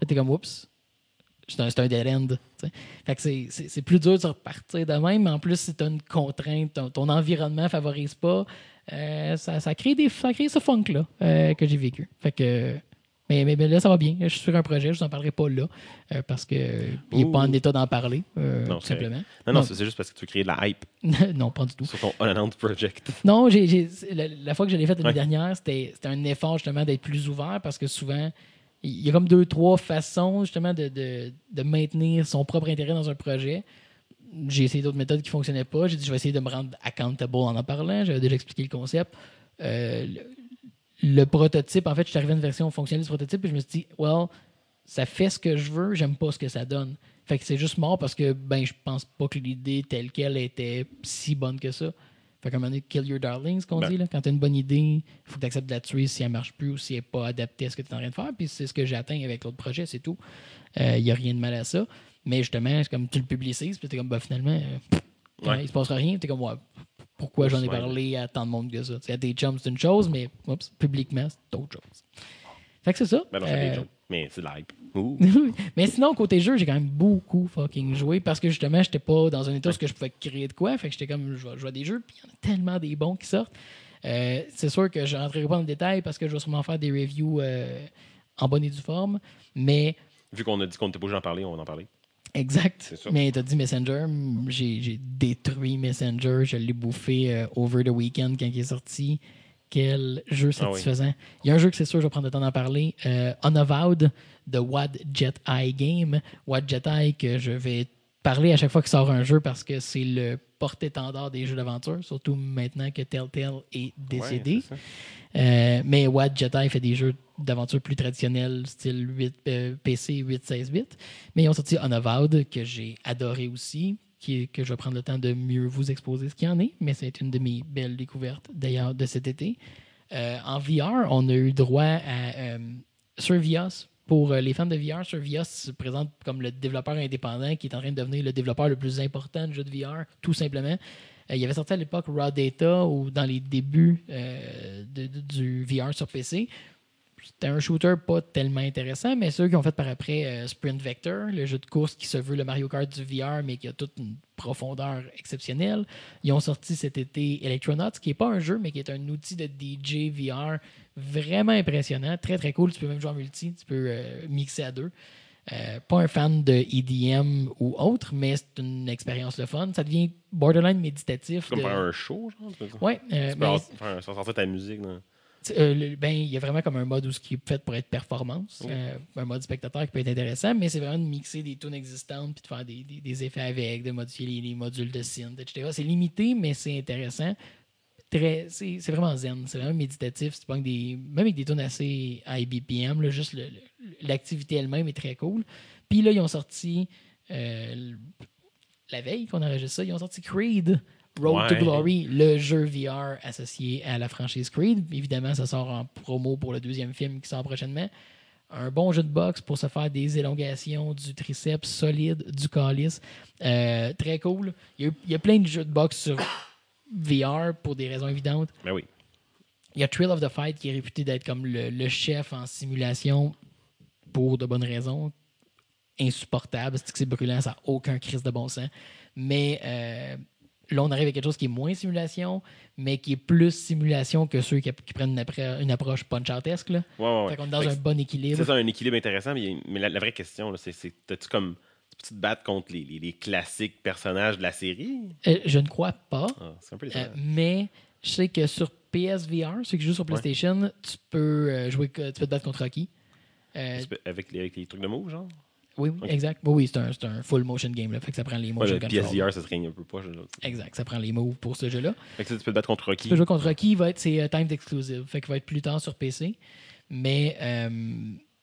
Là, t'es comme oups, c'est un, un dead end. Fait que c'est- plus dur de repartir de même, mais en plus, si tu as une contrainte, ton, environnement ne favorise pas, euh, ça, ça crée des, ça crée ce funk-là euh, que j'ai vécu. Fait que. Mais, mais, mais là, ça va bien. Je suis sur un projet, je vous en parlerai pas là, euh, parce qu'il n'est Ouh. pas en état d'en parler, euh, Non, tout simplement. non, non, c'est juste parce que tu veux créer de la hype non, pas du tout. sur ton unannounced project. Non, la, la fois que je l'ai faite l'année Ouais. dernière, c'était, c'était un effort justement d'être plus ouvert parce que souvent, il y a comme deux, trois façons justement de, de, de maintenir son propre intérêt dans un projet. J'ai essayé d'autres méthodes qui ne fonctionnaient pas. J'ai dit, je vais essayer de me rendre accountable en en parlant. J'avais déjà expliqué le concept. Euh, le, prototype, en fait, je suis arrivé à une version fonctionnelle du prototype et je me suis dit, well, ça fait ce que je veux, j'aime pas ce que ça donne. Fait que c'est juste mort parce que ben je pense pas que l'idée telle qu'elle était si bonne que ça. Fait qu'à un moment donné, kill your darlings, qu'on Ben. dit. Là. Quand tu as une bonne idée, il faut que tu acceptes de la tuer si elle marche plus ou si elle n'est pas adaptée à ce que tu es en train de faire. Puis c'est ce que j'ai atteint avec l'autre projet, c'est tout. Il n'y a rien de mal à ça. Mais justement, c'est comme tu le publicises, puis tu es comme, bah, finalement, euh, pff, Ouais. il se passera rien. Tu es comme, ouais, pourquoi j'en ai parlé à tant de monde que ça? T'sais, à des chums, c'est une chose, mais publiquement, c'est autre chose. Fait que c'est ça. Ben non, c'est Euh, des. Mais c'est. Ouh. mais sinon, côté jeu, j'ai quand même beaucoup fucking joué parce que justement, j'étais pas dans un état où je pouvais créer de quoi. Fait que j'étais comme, je vais jouer à des jeux, puis il y en a tellement des bons qui sortent. Euh, c'est sûr que je rentrerai pas dans le détail parce que je vais sûrement faire des reviews euh, en bonne et due forme. Mais Vu qu'on a dit qu'on n'était pas obligé d'en parler, on va en parler. Exact. Mais t'as dit Messenger, j'ai j'ai détruit Messenger, je l'ai bouffé euh, over the weekend quand il est sorti. Quel jeu Ah oui. satisfaisant. Il y a un jeu que c'est sûr, je vais prendre le temps d'en parler. Euh, Unavowed de Wad Jet Eye Game. Wad Jet Eye que je vais parler à chaque fois qu'il sort un jeu parce que c'est le porte-étendard des jeux d'aventure, surtout maintenant que Telltale est décédé. Ouais. Euh, mais Watt Jedi fait des jeux d'aventure plus traditionnels, style 8, euh, PC 8-16 bits. Mais ils ont sorti Unavowed, que j'ai adoré aussi, qui est- que je vais prendre le temps de mieux vous exposer ce qu'il y en est. Mais c'est une de mes belles découvertes, d'ailleurs, de cet été. Euh, en VR, on a eu droit à euh, Survios. Pour euh, les fans de VR, Survios se présente comme le développeur indépendant qui est en train de devenir le développeur le plus important de jeux de VR, tout simplement. Euh, il avait sorti à l'époque Raw Data ou dans les débuts euh, du VR sur PC. C'était un shooter pas tellement intéressant, mais ceux qui ont fait par après Sprint Vector, le jeu de course qui se veut le Mario Kart du VR, mais qui a toute une profondeur exceptionnelle. Ils ont sorti cet été Electronauts, qui n'est pas un jeu, mais qui est un outil de DJ VR vraiment impressionnant, très très cool. Tu peux même jouer en multi, tu peux euh, mixer à deux. Euh, pas un fan de EDM ou autre, mais c'est une expérience le fun. Ça devient borderline méditatif. Comme de- faire un show, genre. Ouais, euh, avoir- faire sortir ta musique. là. Euh, ben, il y a vraiment comme un mode où ce qui est fait pour être performance, Oui. euh, un mode spectateur qui peut être intéressant, mais c'est vraiment de mixer des tunes existantes puis de faire des, des- des effets avec, de modifier les, les modules de synth, etc. C'est limité, mais c'est intéressant. Très, c'est, c'est vraiment zen, c'est vraiment méditatif. Tu pognes des, même avec des tunes assez high BPM, là, juste le- le- l'activité elle-même est très cool. Puis là, ils ont sorti euh, la veille qu'on enregistre ça, ils ont sorti Creed. Road to. Glory, le jeu VR associé à la franchise Creed. Évidemment, ça sort en promo pour le deuxième film qui sort prochainement. Un bon jeu de boxe pour se faire des élongations du triceps solide, du calice. Euh, très cool. Il y, a, il y a plein de jeux de boxe sur VR pour des raisons évidentes. Ben oui. Il y a Thrill of the Fight qui est réputé d'être comme le, le chef en simulation pour de bonnes raisons. Insupportable, c'est que c'est brûlant, ça n'a aucun crise de bon sens. Mais euh, là, on arrive à quelque chose qui est moins simulation, mais qui est plus simulation que ceux qui, qui prennent une, approche punch-outesque. Ouais, ouais, ouais. Fait qu'on est dans Fait un bon équilibre. C'est un équilibre intéressant, mais, mais la, la vraie question, c'est, t'as-tu comme. Tu peux te battre contre les, les- les classiques personnages de la série? Euh, je ne crois pas, Ah, c'est un peu euh, mais je sais que sur PSVR, ceux qui jouent sur PlayStation, tu peux euh, jouer, tu peux te battre contre Rocky. Euh, Tu avec, les, avec les trucs de mots, genre? Oui, oui, Ok. exact. Oui, oui, c'est un, un full motion game. Là, fait que ça prend les Ouais, motion le. PSVR, ça serait un peu pas. genre. Exact, ça prend les moves pour ce jeu-là. Fait que ça, tu peux te battre contre Tu Rocky. peux jouer contre Rocky, va être c'est euh, timed exclusive, fait qu'il va être plus tard sur PC. Mais euh,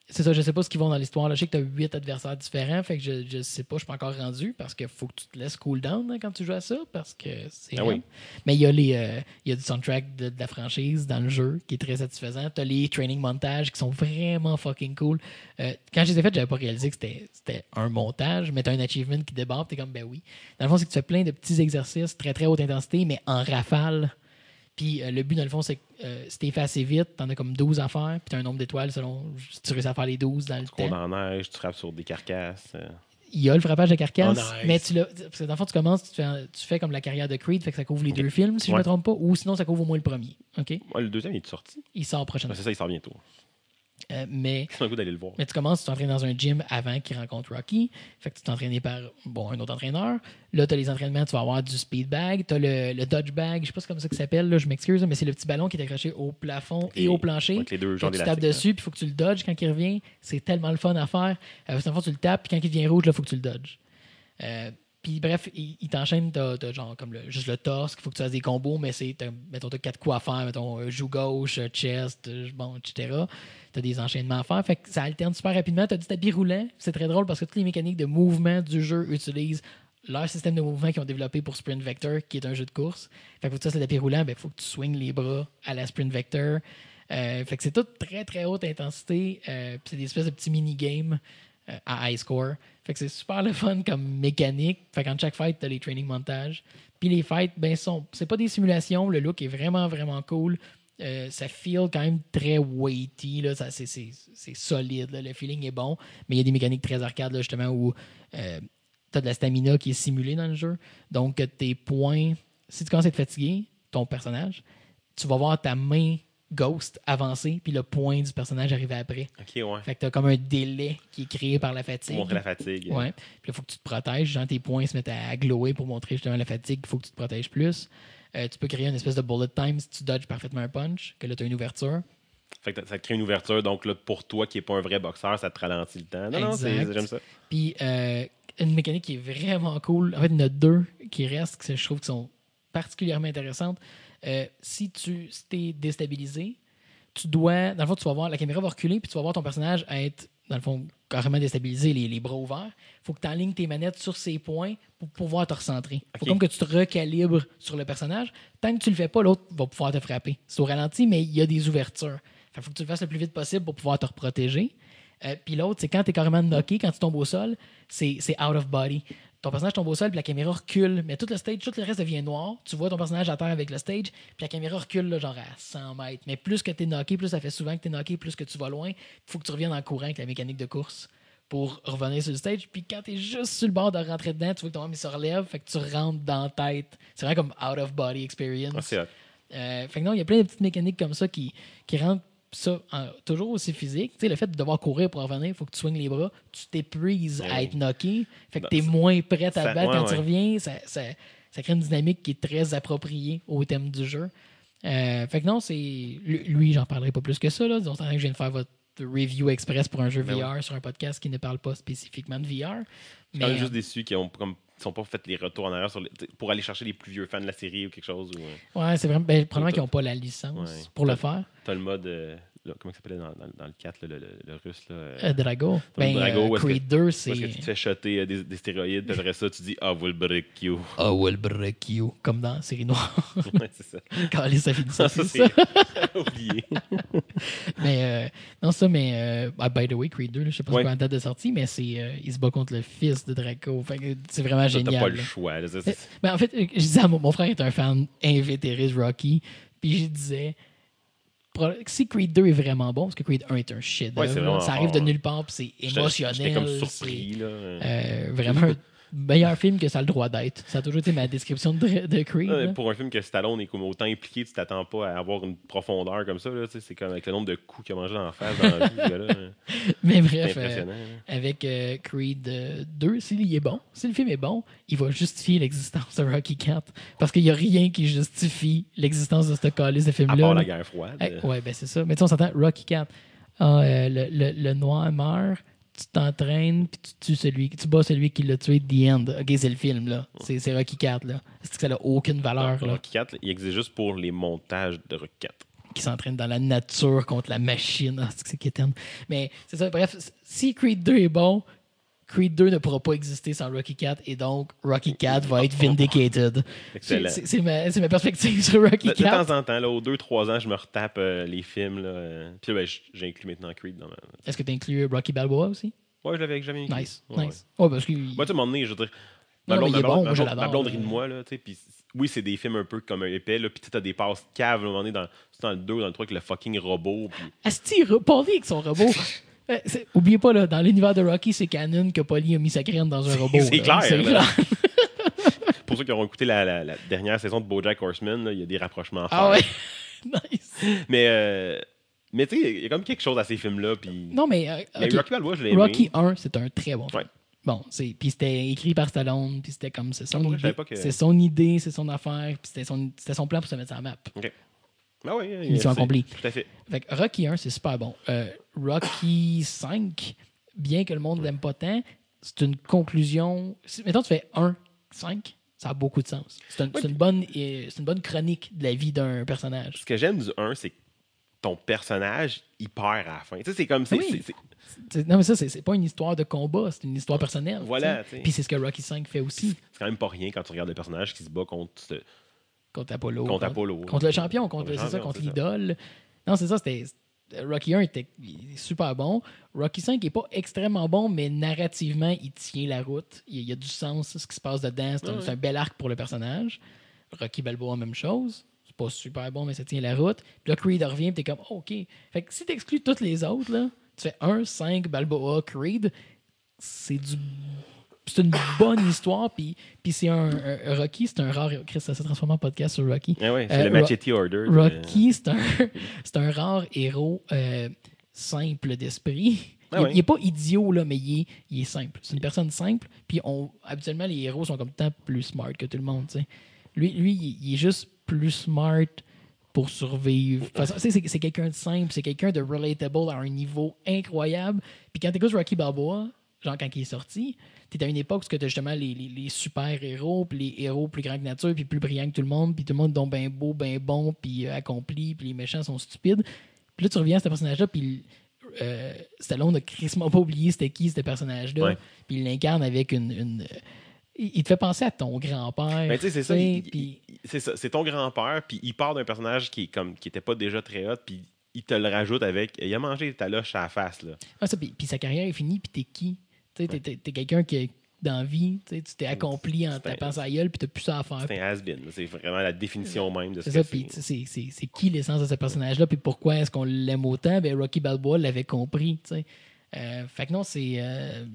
c'est ça, je sais pas ce qu'ils vont dans l'histoire. là. Je sais que tu as huit adversaires différents, fait que je, je sais pas, je suis pas encore rendu parce qu'il faut que tu te laisses cool down hein, quand tu joues à ça parce que c'est Ah oui. Mais il y a les euh, y a du soundtrack de, de la franchise dans le jeu qui est très satisfaisant. Tu as les training montages qui sont vraiment fucking cool. Euh, quand je les ai faits, j'avais pas réalisé que c'était c'était un montage, mais tu as un achievement qui débarque, tu es comme ben oui. Dans le fond, c'est que tu fais plein de petits exercices très très haute intensité mais en rafale. Puis euh, le but, dans le fond, c'est que euh, si t'es fait assez vite, t'en as comme 12 à faire, puis t'as un nombre d'étoiles selon si tu réussis à faire les 12 dans le Tu cours temps. dans la neige, tu frappes sur des carcasses. euh. Il y a le frappage de carcasse, Oh, nice. mais tu l'as. Parce que dans le fond, tu commences, tu fais, tu fais comme la carrière de Creed, fait que ça couvre les deux films, si je ne me trompe pas, ou sinon ça couvre au moins le premier. OK? Ouais, le deuxième, il est sorti? Il sort Ah, prochainement. c'est ça, il sort bientôt. Euh, mais, C'est un goût d'aller le voir. mais tu commences, tu t'entraînes dans un gym avant qu'il rencontre Rocky. Fait que tu t'entraînes par bon, un autre entraîneur. Là, tu as les entraînements, tu vas avoir du speed bag, tu as le, le dodge bag, je sais pas c'est comme ça que ça s'appelle, là, je m'excuse, mais c'est le petit ballon qui est accroché au plafond et, Et- au plancher. Les deux Quand genres tu tapes dessus, puis il faut que tu le dodges quand il revient. C'est tellement le fun à faire. Euh, fait, tu le tapes, puis quand il devient rouge, il faut que tu le dodges. Euh, puis bref, il, il t'enchaîne, t'as, genre comme juste le torse, qu'il faut que tu fasses des combos, mais c'est, mettons, t'as quatre coups à faire, mettons, euh, joue gauche, euh, chest, euh, bon, etc. T'as des enchaînements à faire, fait que ça alterne super rapidement. T'as du tapis roulant, c'est très drôle parce que toutes les mécaniques de mouvement du jeu utilisent leur système de mouvement qu'ils ont développé pour Sprint Vector, qui est un jeu de course. Fait que pour ça, c'est le tapis roulant, il faut que tu swings les bras à la Sprint Vector. Fait que c'est tout très très haute intensité. C'est des espèces de petits mini-games à high score. Fait que c'est super le fun comme mécanique. Fait qu'en chaque fight, t'as les training montages. Puis les fights, ben, sont, c'est pas des simulations. Le look est vraiment vraiment cool. Euh, ça feel quand même très weighty. C'est, c'est, solide. Le feeling est bon. Mais il y a des mécaniques très arcades, justement, où euh, tu as de la stamina qui est simulée dans le jeu. Donc, tes points, si tu commences à être fatigué, ton personnage, tu vas voir ta main ghost avancer, puis le point du personnage arriver après. Ok, ouais. Fait que tu as comme un délai qui est créé par la Pour fatigue. montrer la fatigue. Ouais. Puis il faut que tu te protèges. Genre, tes points se mettent à glower pour montrer justement la fatigue. Il faut que tu te protèges plus. Euh, tu peux créer une espèce de bullet time si tu dodges parfaitement un punch, que là, tu as une ouverture. Fait que ça te crée une ouverture. Donc là, pour toi qui n'est pas un vrai boxeur, ça te ralentit le temps. Non, non, c'est- Exact. j'aime ça. Puis euh, une mécanique qui est vraiment cool. En fait, il y en a deux qui restent, que je trouve qui sont particulièrement intéressantes. Euh, si tu si es déstabilisé, tu dois. Dans le fond, tu vas voir la caméra va reculer, puis tu vas voir ton personnage être, dans le fond, carrément déstabilisé, les, les bras ouverts. Il faut que tu alignes tes manettes sur ces points pour pouvoir te recentrer. Il faut comme que tu te recalibres sur le personnage. Tant que tu le fais pas, l'autre va pouvoir te frapper. C'est au ralenti, mais il y a des ouvertures. Il faut que tu le fasses le plus vite possible pour pouvoir te reprotéger. Euh, puis l'autre, c'est quand tu es carrément knocké, quand tu tombes au sol, c'est out of body. Ton personnage tombe au sol, puis la caméra recule, mais tout le stage, tout le reste devient noir. Tu vois ton personnage à terre avec le stage, puis la caméra recule là, genre à 100 mètres. Mais plus que tu es knocké, plus ça fait souvent que tu es knocké, plus que tu vas loin. Il faut que tu reviennes en courant avec la mécanique de course pour revenir sur le stage. Puis quand tu es juste sur le bord de rentrer dedans, tu vois que ton homme il se relève, fait que tu rentres dans la tête. C'est vraiment comme out of body experience. Ah. Euh, fait que non, il y a plein de petites mécaniques comme ça qui, qui rendent ça toujours aussi physique. Tu sais, le fait de devoir courir pour revenir, il faut que tu swings les bras, tu t'épuises Ouais, à être knocké. Fait que Ben, tu es moins prêt à te battre ouais, quand tu reviens. Ça, ça, ça crée une dynamique qui est très appropriée au thème du jeu. Euh, fait que non, c'est. Lui, j'en parlerai pas plus que ça. Là. Disons, que je viens de faire votre review express pour un jeu Ben VR sur un podcast qui ne parle pas spécifiquement de VR. Je suis Mais juste déçu qu'ils ont comme ils sont pas fait les retours en arrière sur les- t'sais, pour aller chercher les plus vieux fans de la série ou quelque chose. Ou, euh, ouais, c'est vraiment. Ben, probablement qu'ils n'ont pas la licence Ouais. pour le faire. T'as le mode. euh, comment ça s'appelait dans, dans- dans le 4, là, le, le- le russe là, euh, Euh, Drago. Ben, Drago, euh, Creed 2, Où c'est. est-ce que tu te fais shotter euh, des, des stéroïdes, puis après ça, tu dis Ah, vous le break you. I will break you. Comme dans Série Noire. ouais, c'est ça. Ça finit ça. Ça, c'est c'est ça. oublié. Mais euh, non, ça, mais euh, ah, by the way, Creed 2, là, je sais pas Ouais. c'est quoi la date de sortie, mais c'est euh, il se bat contre le fils de Draco. C'est vraiment Ça, T'as génial. pas le choix. là, ça, Mais, mais en fait, je disais à mon, mon frère est un fan invétéré de Rocky, puis je disais si Creed 2 est vraiment bon, parce que Creed 1 est un shit. Ouais, ça arrive de nulle part, puis c'est émotionnel. J'étais comme surpris. Là. Euh, vraiment meilleur film que ça a le droit d'être. Ça a toujours été ma description de, de Creed. Ouais, là. pour un film que Stallone est comme autant impliqué, tu t'attends pas à avoir une profondeur comme ça. là, C'est comme avec le nombre de coups qu'il a mangé en face dans la vie. gars-là, hein. Mais bref, euh, hein. avec euh, Creed euh, 2, s'il est bon, si le film est bon, il va justifier l'existence de Rocky 4. Parce qu'il n'y a rien qui justifie l'existence de ce calice de À film-là. part la là. guerre froide. Eh, ouais, ben c'est ça. Mais tu sais, on s'entend, Rocky 4. Ah, euh, le, le, le noir meurt, tu t'entraînes, puis tu tues celui, tu bats celui qui l'a tué, The End. Ok, c'est le film, là. C'est c'est Rocky 4, là. C'est que ça n'a aucune valeur, Non, là? Rocky 4, il existe juste pour les montages de Rocky 4. qui s'entraîne dans la nature contre la machine. Ah, c'est que c'est. Mais c'est ça. Bref, si Creed 2 est bon, Creed 2 ne pourra pas exister sans Rocky 4 et donc Rocky 4 va être vindicated. Excellent. C'est ma, ma perspective sur Rocky De, de 4. temps en temps, là, aux 2-3 ans, je me retape euh, les films. Là, euh, Puis là, ben, j'inclus maintenant Creed. Dans ma... Est-ce que tu inclus Rocky Balboa aussi? Ouais, je l'avais jamais inclus. Nice, Ouais, nice. Ouais, parce que. Moi, tu donné, je veux dire. Non, Ma blonde, il est ma bon, blonde- moi, ma je blonde- ma blonde là. rit de moi, là, tu sais. Puis oui, c'est des films un peu comme un épais, là. Puis tu t'as des passes caves, à un moment donné, dans, dans le 2, dans le 3, avec le fucking robot. Puis Asti, Paulie avec son robot. Euh, Oubliez pas, là, dans l'univers de Rocky, c'est canon que Paulie a mis sa graine dans un robot. c'est clair, pour ceux qui auront écouté la, la- la dernière saison de Bojack Horseman, il y a des rapprochements à faire. Ah ouais. nice. Mais, euh, mais tu sais, il y a comme quelque chose à ces films-là. Puis... Non, mais. euh, Mais ok. Rocky Balboa, je l'ai. Rocky 1, c'est un très bon film. Ouais. Bon, c'est puis c'était écrit par Stallone, puis c'était comme c'est son, Ah, je idée, que- c'est son idée, c'est son affaire, puis c'était son, son plan pour se mettre sur la map. Ah oui, Mission accomplie. Tout à fait. Rocky 1, c'est super bon. Euh, Rocky 5, bien que le monde l'aime pas tant, c'est une conclusion. si- mettons, tu fais 1, 5, ça a beaucoup de sens. C'est un- c'est une, bonne, euh, c'est une bonne chronique de la vie d'un personnage. Ce que j'aime du 1, c'est que ton personnage, il perd à la fin. Tu sais, c'est comme. c'est- Oui. Non, mais ça, c'est pas une histoire de combat, c'est une histoire personnelle. Voilà. Puis c'est ce que Rocky 5 fait aussi c'est quand même pas rien quand tu regardes le personnage qui se bat contre. ce- contre Apollo. Contre Apollo. Contre le champion, contre, c'est ça, contre l'idole. Non, c'est ça, c'était. Rocky 1 était super bon. Rocky 5 est pas extrêmement bon, mais narrativement, il tient la route. Il y a, du sens, ce qui se passe dedans. C'est un, Ouais, un bel arc pour le personnage. Rocky Balboa, même chose. C'est pas super bon, mais ça tient la route. Puis là, Creed revient, puis t'es comme, oh, OK. Fait que si t'exclus toutes les autres, là, tu fais 1, 5, Balboa, Creed, c'est du. C'est une bonne histoire, puis, puis c'est un, un- un Rocky, c'est un rare. Chris, ça s'est transformé en podcast sur Rocky. Ah ouais, c'est Euh, le Ro- Machete Order. de- Rocky, c'est un, un rare héros euh, simple d'esprit. Ah il, il est pas idiot, là, mais il est, il est simple. C'est une personne simple. Puis on, habituellement, les héros sont comme tant plus smart que tout le monde. Lui, lui il, est juste plus smart pour survivre. C'est quelqu'un de simple, c'est quelqu'un de relatable à un niveau incroyable. Puis quand tu écoutes Rocky Balboa, genre quand il est sorti, tu à une époque où tu as justement les, les- les super-héros, puis les héros plus grands que nature, puis plus brillants que tout le monde, puis tout le monde donc bien beau, bien bon, puis euh, accompli, puis les méchants sont stupides. Puis là, tu reviens à ce personnage-là, puis euh, Stallone n'a crissement pas oublié c'était qui ce personnage-là. Ouais. Puis il l'incarne avec une. une- il te fait penser à ton grand-père. Ben, tu sais, c'est ça. C'est ça. C'est ton grand-père, puis il part d'un personnage qui est comme qui était pas déjà très hot, puis il te le rajoute avec. Il a mangé ta loche à la face, là. Ah, ça, puis sa carrière est finie, puis t'es qui? Tu t'es quelqu'un qui est dans vie, tu t'es accompli en tapant sa gueule, puis t'as plus ça à faire. C'est un has-been. C'est vraiment la définition même de ce C'est que ça, puis c'est. c'est, qui l'essence de ce personnage-là, puis pourquoi est-ce qu'on l'aime autant? Ben, Rocky Balboa l'avait compris, tu sais. Euh, fait que non, c'est... euh,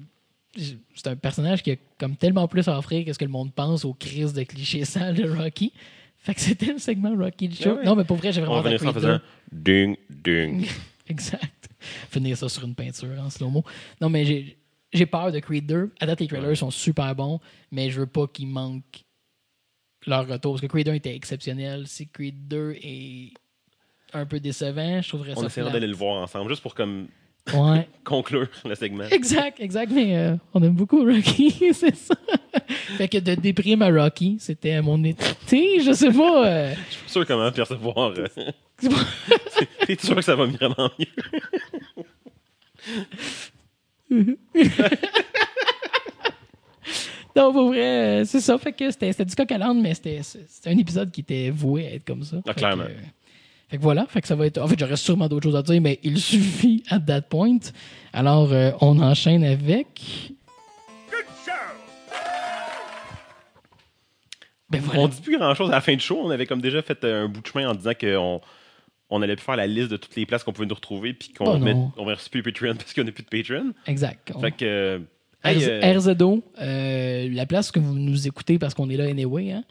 c'est un personnage qui a comme tellement plus à offrir que ce que le monde pense aux crises de clichés sales de Rocky. Fait que c'était le segment Rocky du show. Ah ouais. Non, mais pour vrai, j'ai vraiment On va en Creed 2. faisant ding, ding. Exact. Finir ça sur une peinture en slow-mo. Non, mais j'ai, j'ai peur de Creed 2. À date, les trailers sont super bons, mais je veux pas qu'ils manquent leur retour. Parce que Creed 1 était exceptionnel. Si Creed 2 est un peu décevant, je trouverais ça On essaiera d'aller le voir ensemble, juste pour comme Ouais. conclure le segment. Exact, exact. Mais euh, on aime beaucoup Rocky, c'est ça. fait que de déprime à Rocky, c'était mon été. Je sais pas. euh, Je suis pas sûr comment percevoir. euh, T'es sûr que ça va vraiment mieux? Non, pour vrai, euh, c'est ça. Fait que c'était c'était du coq à l'âne, mais c'était c'était un épisode qui était voué à être comme ça. Fait que, clairement. euh, fait que voilà, fait que ça va être. En fait, j'aurais sûrement d'autres choses à dire, mais il suffit at that point. Alors, euh, on enchaîne avec. Ben voilà. On dit plus grand chose à la fin du show. On avait comme déjà fait un bout de chemin en disant qu'on on allait plus faire la liste de toutes les places qu'on pouvait nous retrouver, puis qu'on Oh met- on va plus Patreon parce qu'on n'a plus de Patreon. Exact. On- Fait que. euh, hey, RZ- euh, RZO, euh, la place que vous nous écoutez parce qu'on est là anyway. Hein?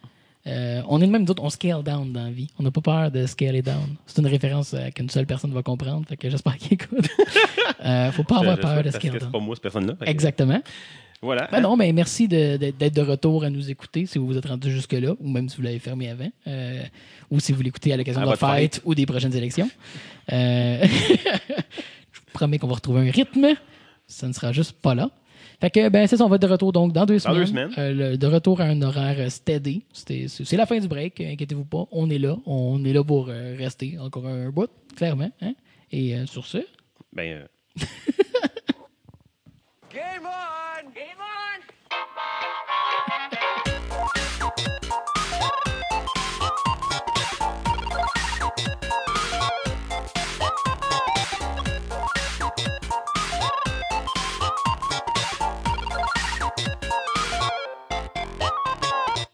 Euh, on est de même d'autres, on scale down dans la vie. On n'a pas peur de scaler down. C'est une référence qu'une seule personne va comprendre. Fait que j'espère qu'il écoute. faut pas avoir peur de parce que scale C'est down. pas moi, cette personne-là. Que, Exactement. Voilà. Ben non, mais merci de- d'être de retour à nous écouter si vous vous êtes rendu jusque-là, ou même si vous l'avez fermé avant, euh, ou si vous l'écoutez à l'occasion de la fête fête. ou des prochaines élections. Euh, je vous promets qu'on va retrouver un rythme. Ça ne sera juste pas là. Fait que, ben, c'est ça, on va être de retour donc dans deux Dans semaines. deux semaines. Euh, le- de retour à un horaire steady. C'est la fin du break, inquiétez-vous pas. On est là. On est là pour rester encore un bout, clairement. hein. Et sur ce, Ben, euh, Game on! Game on!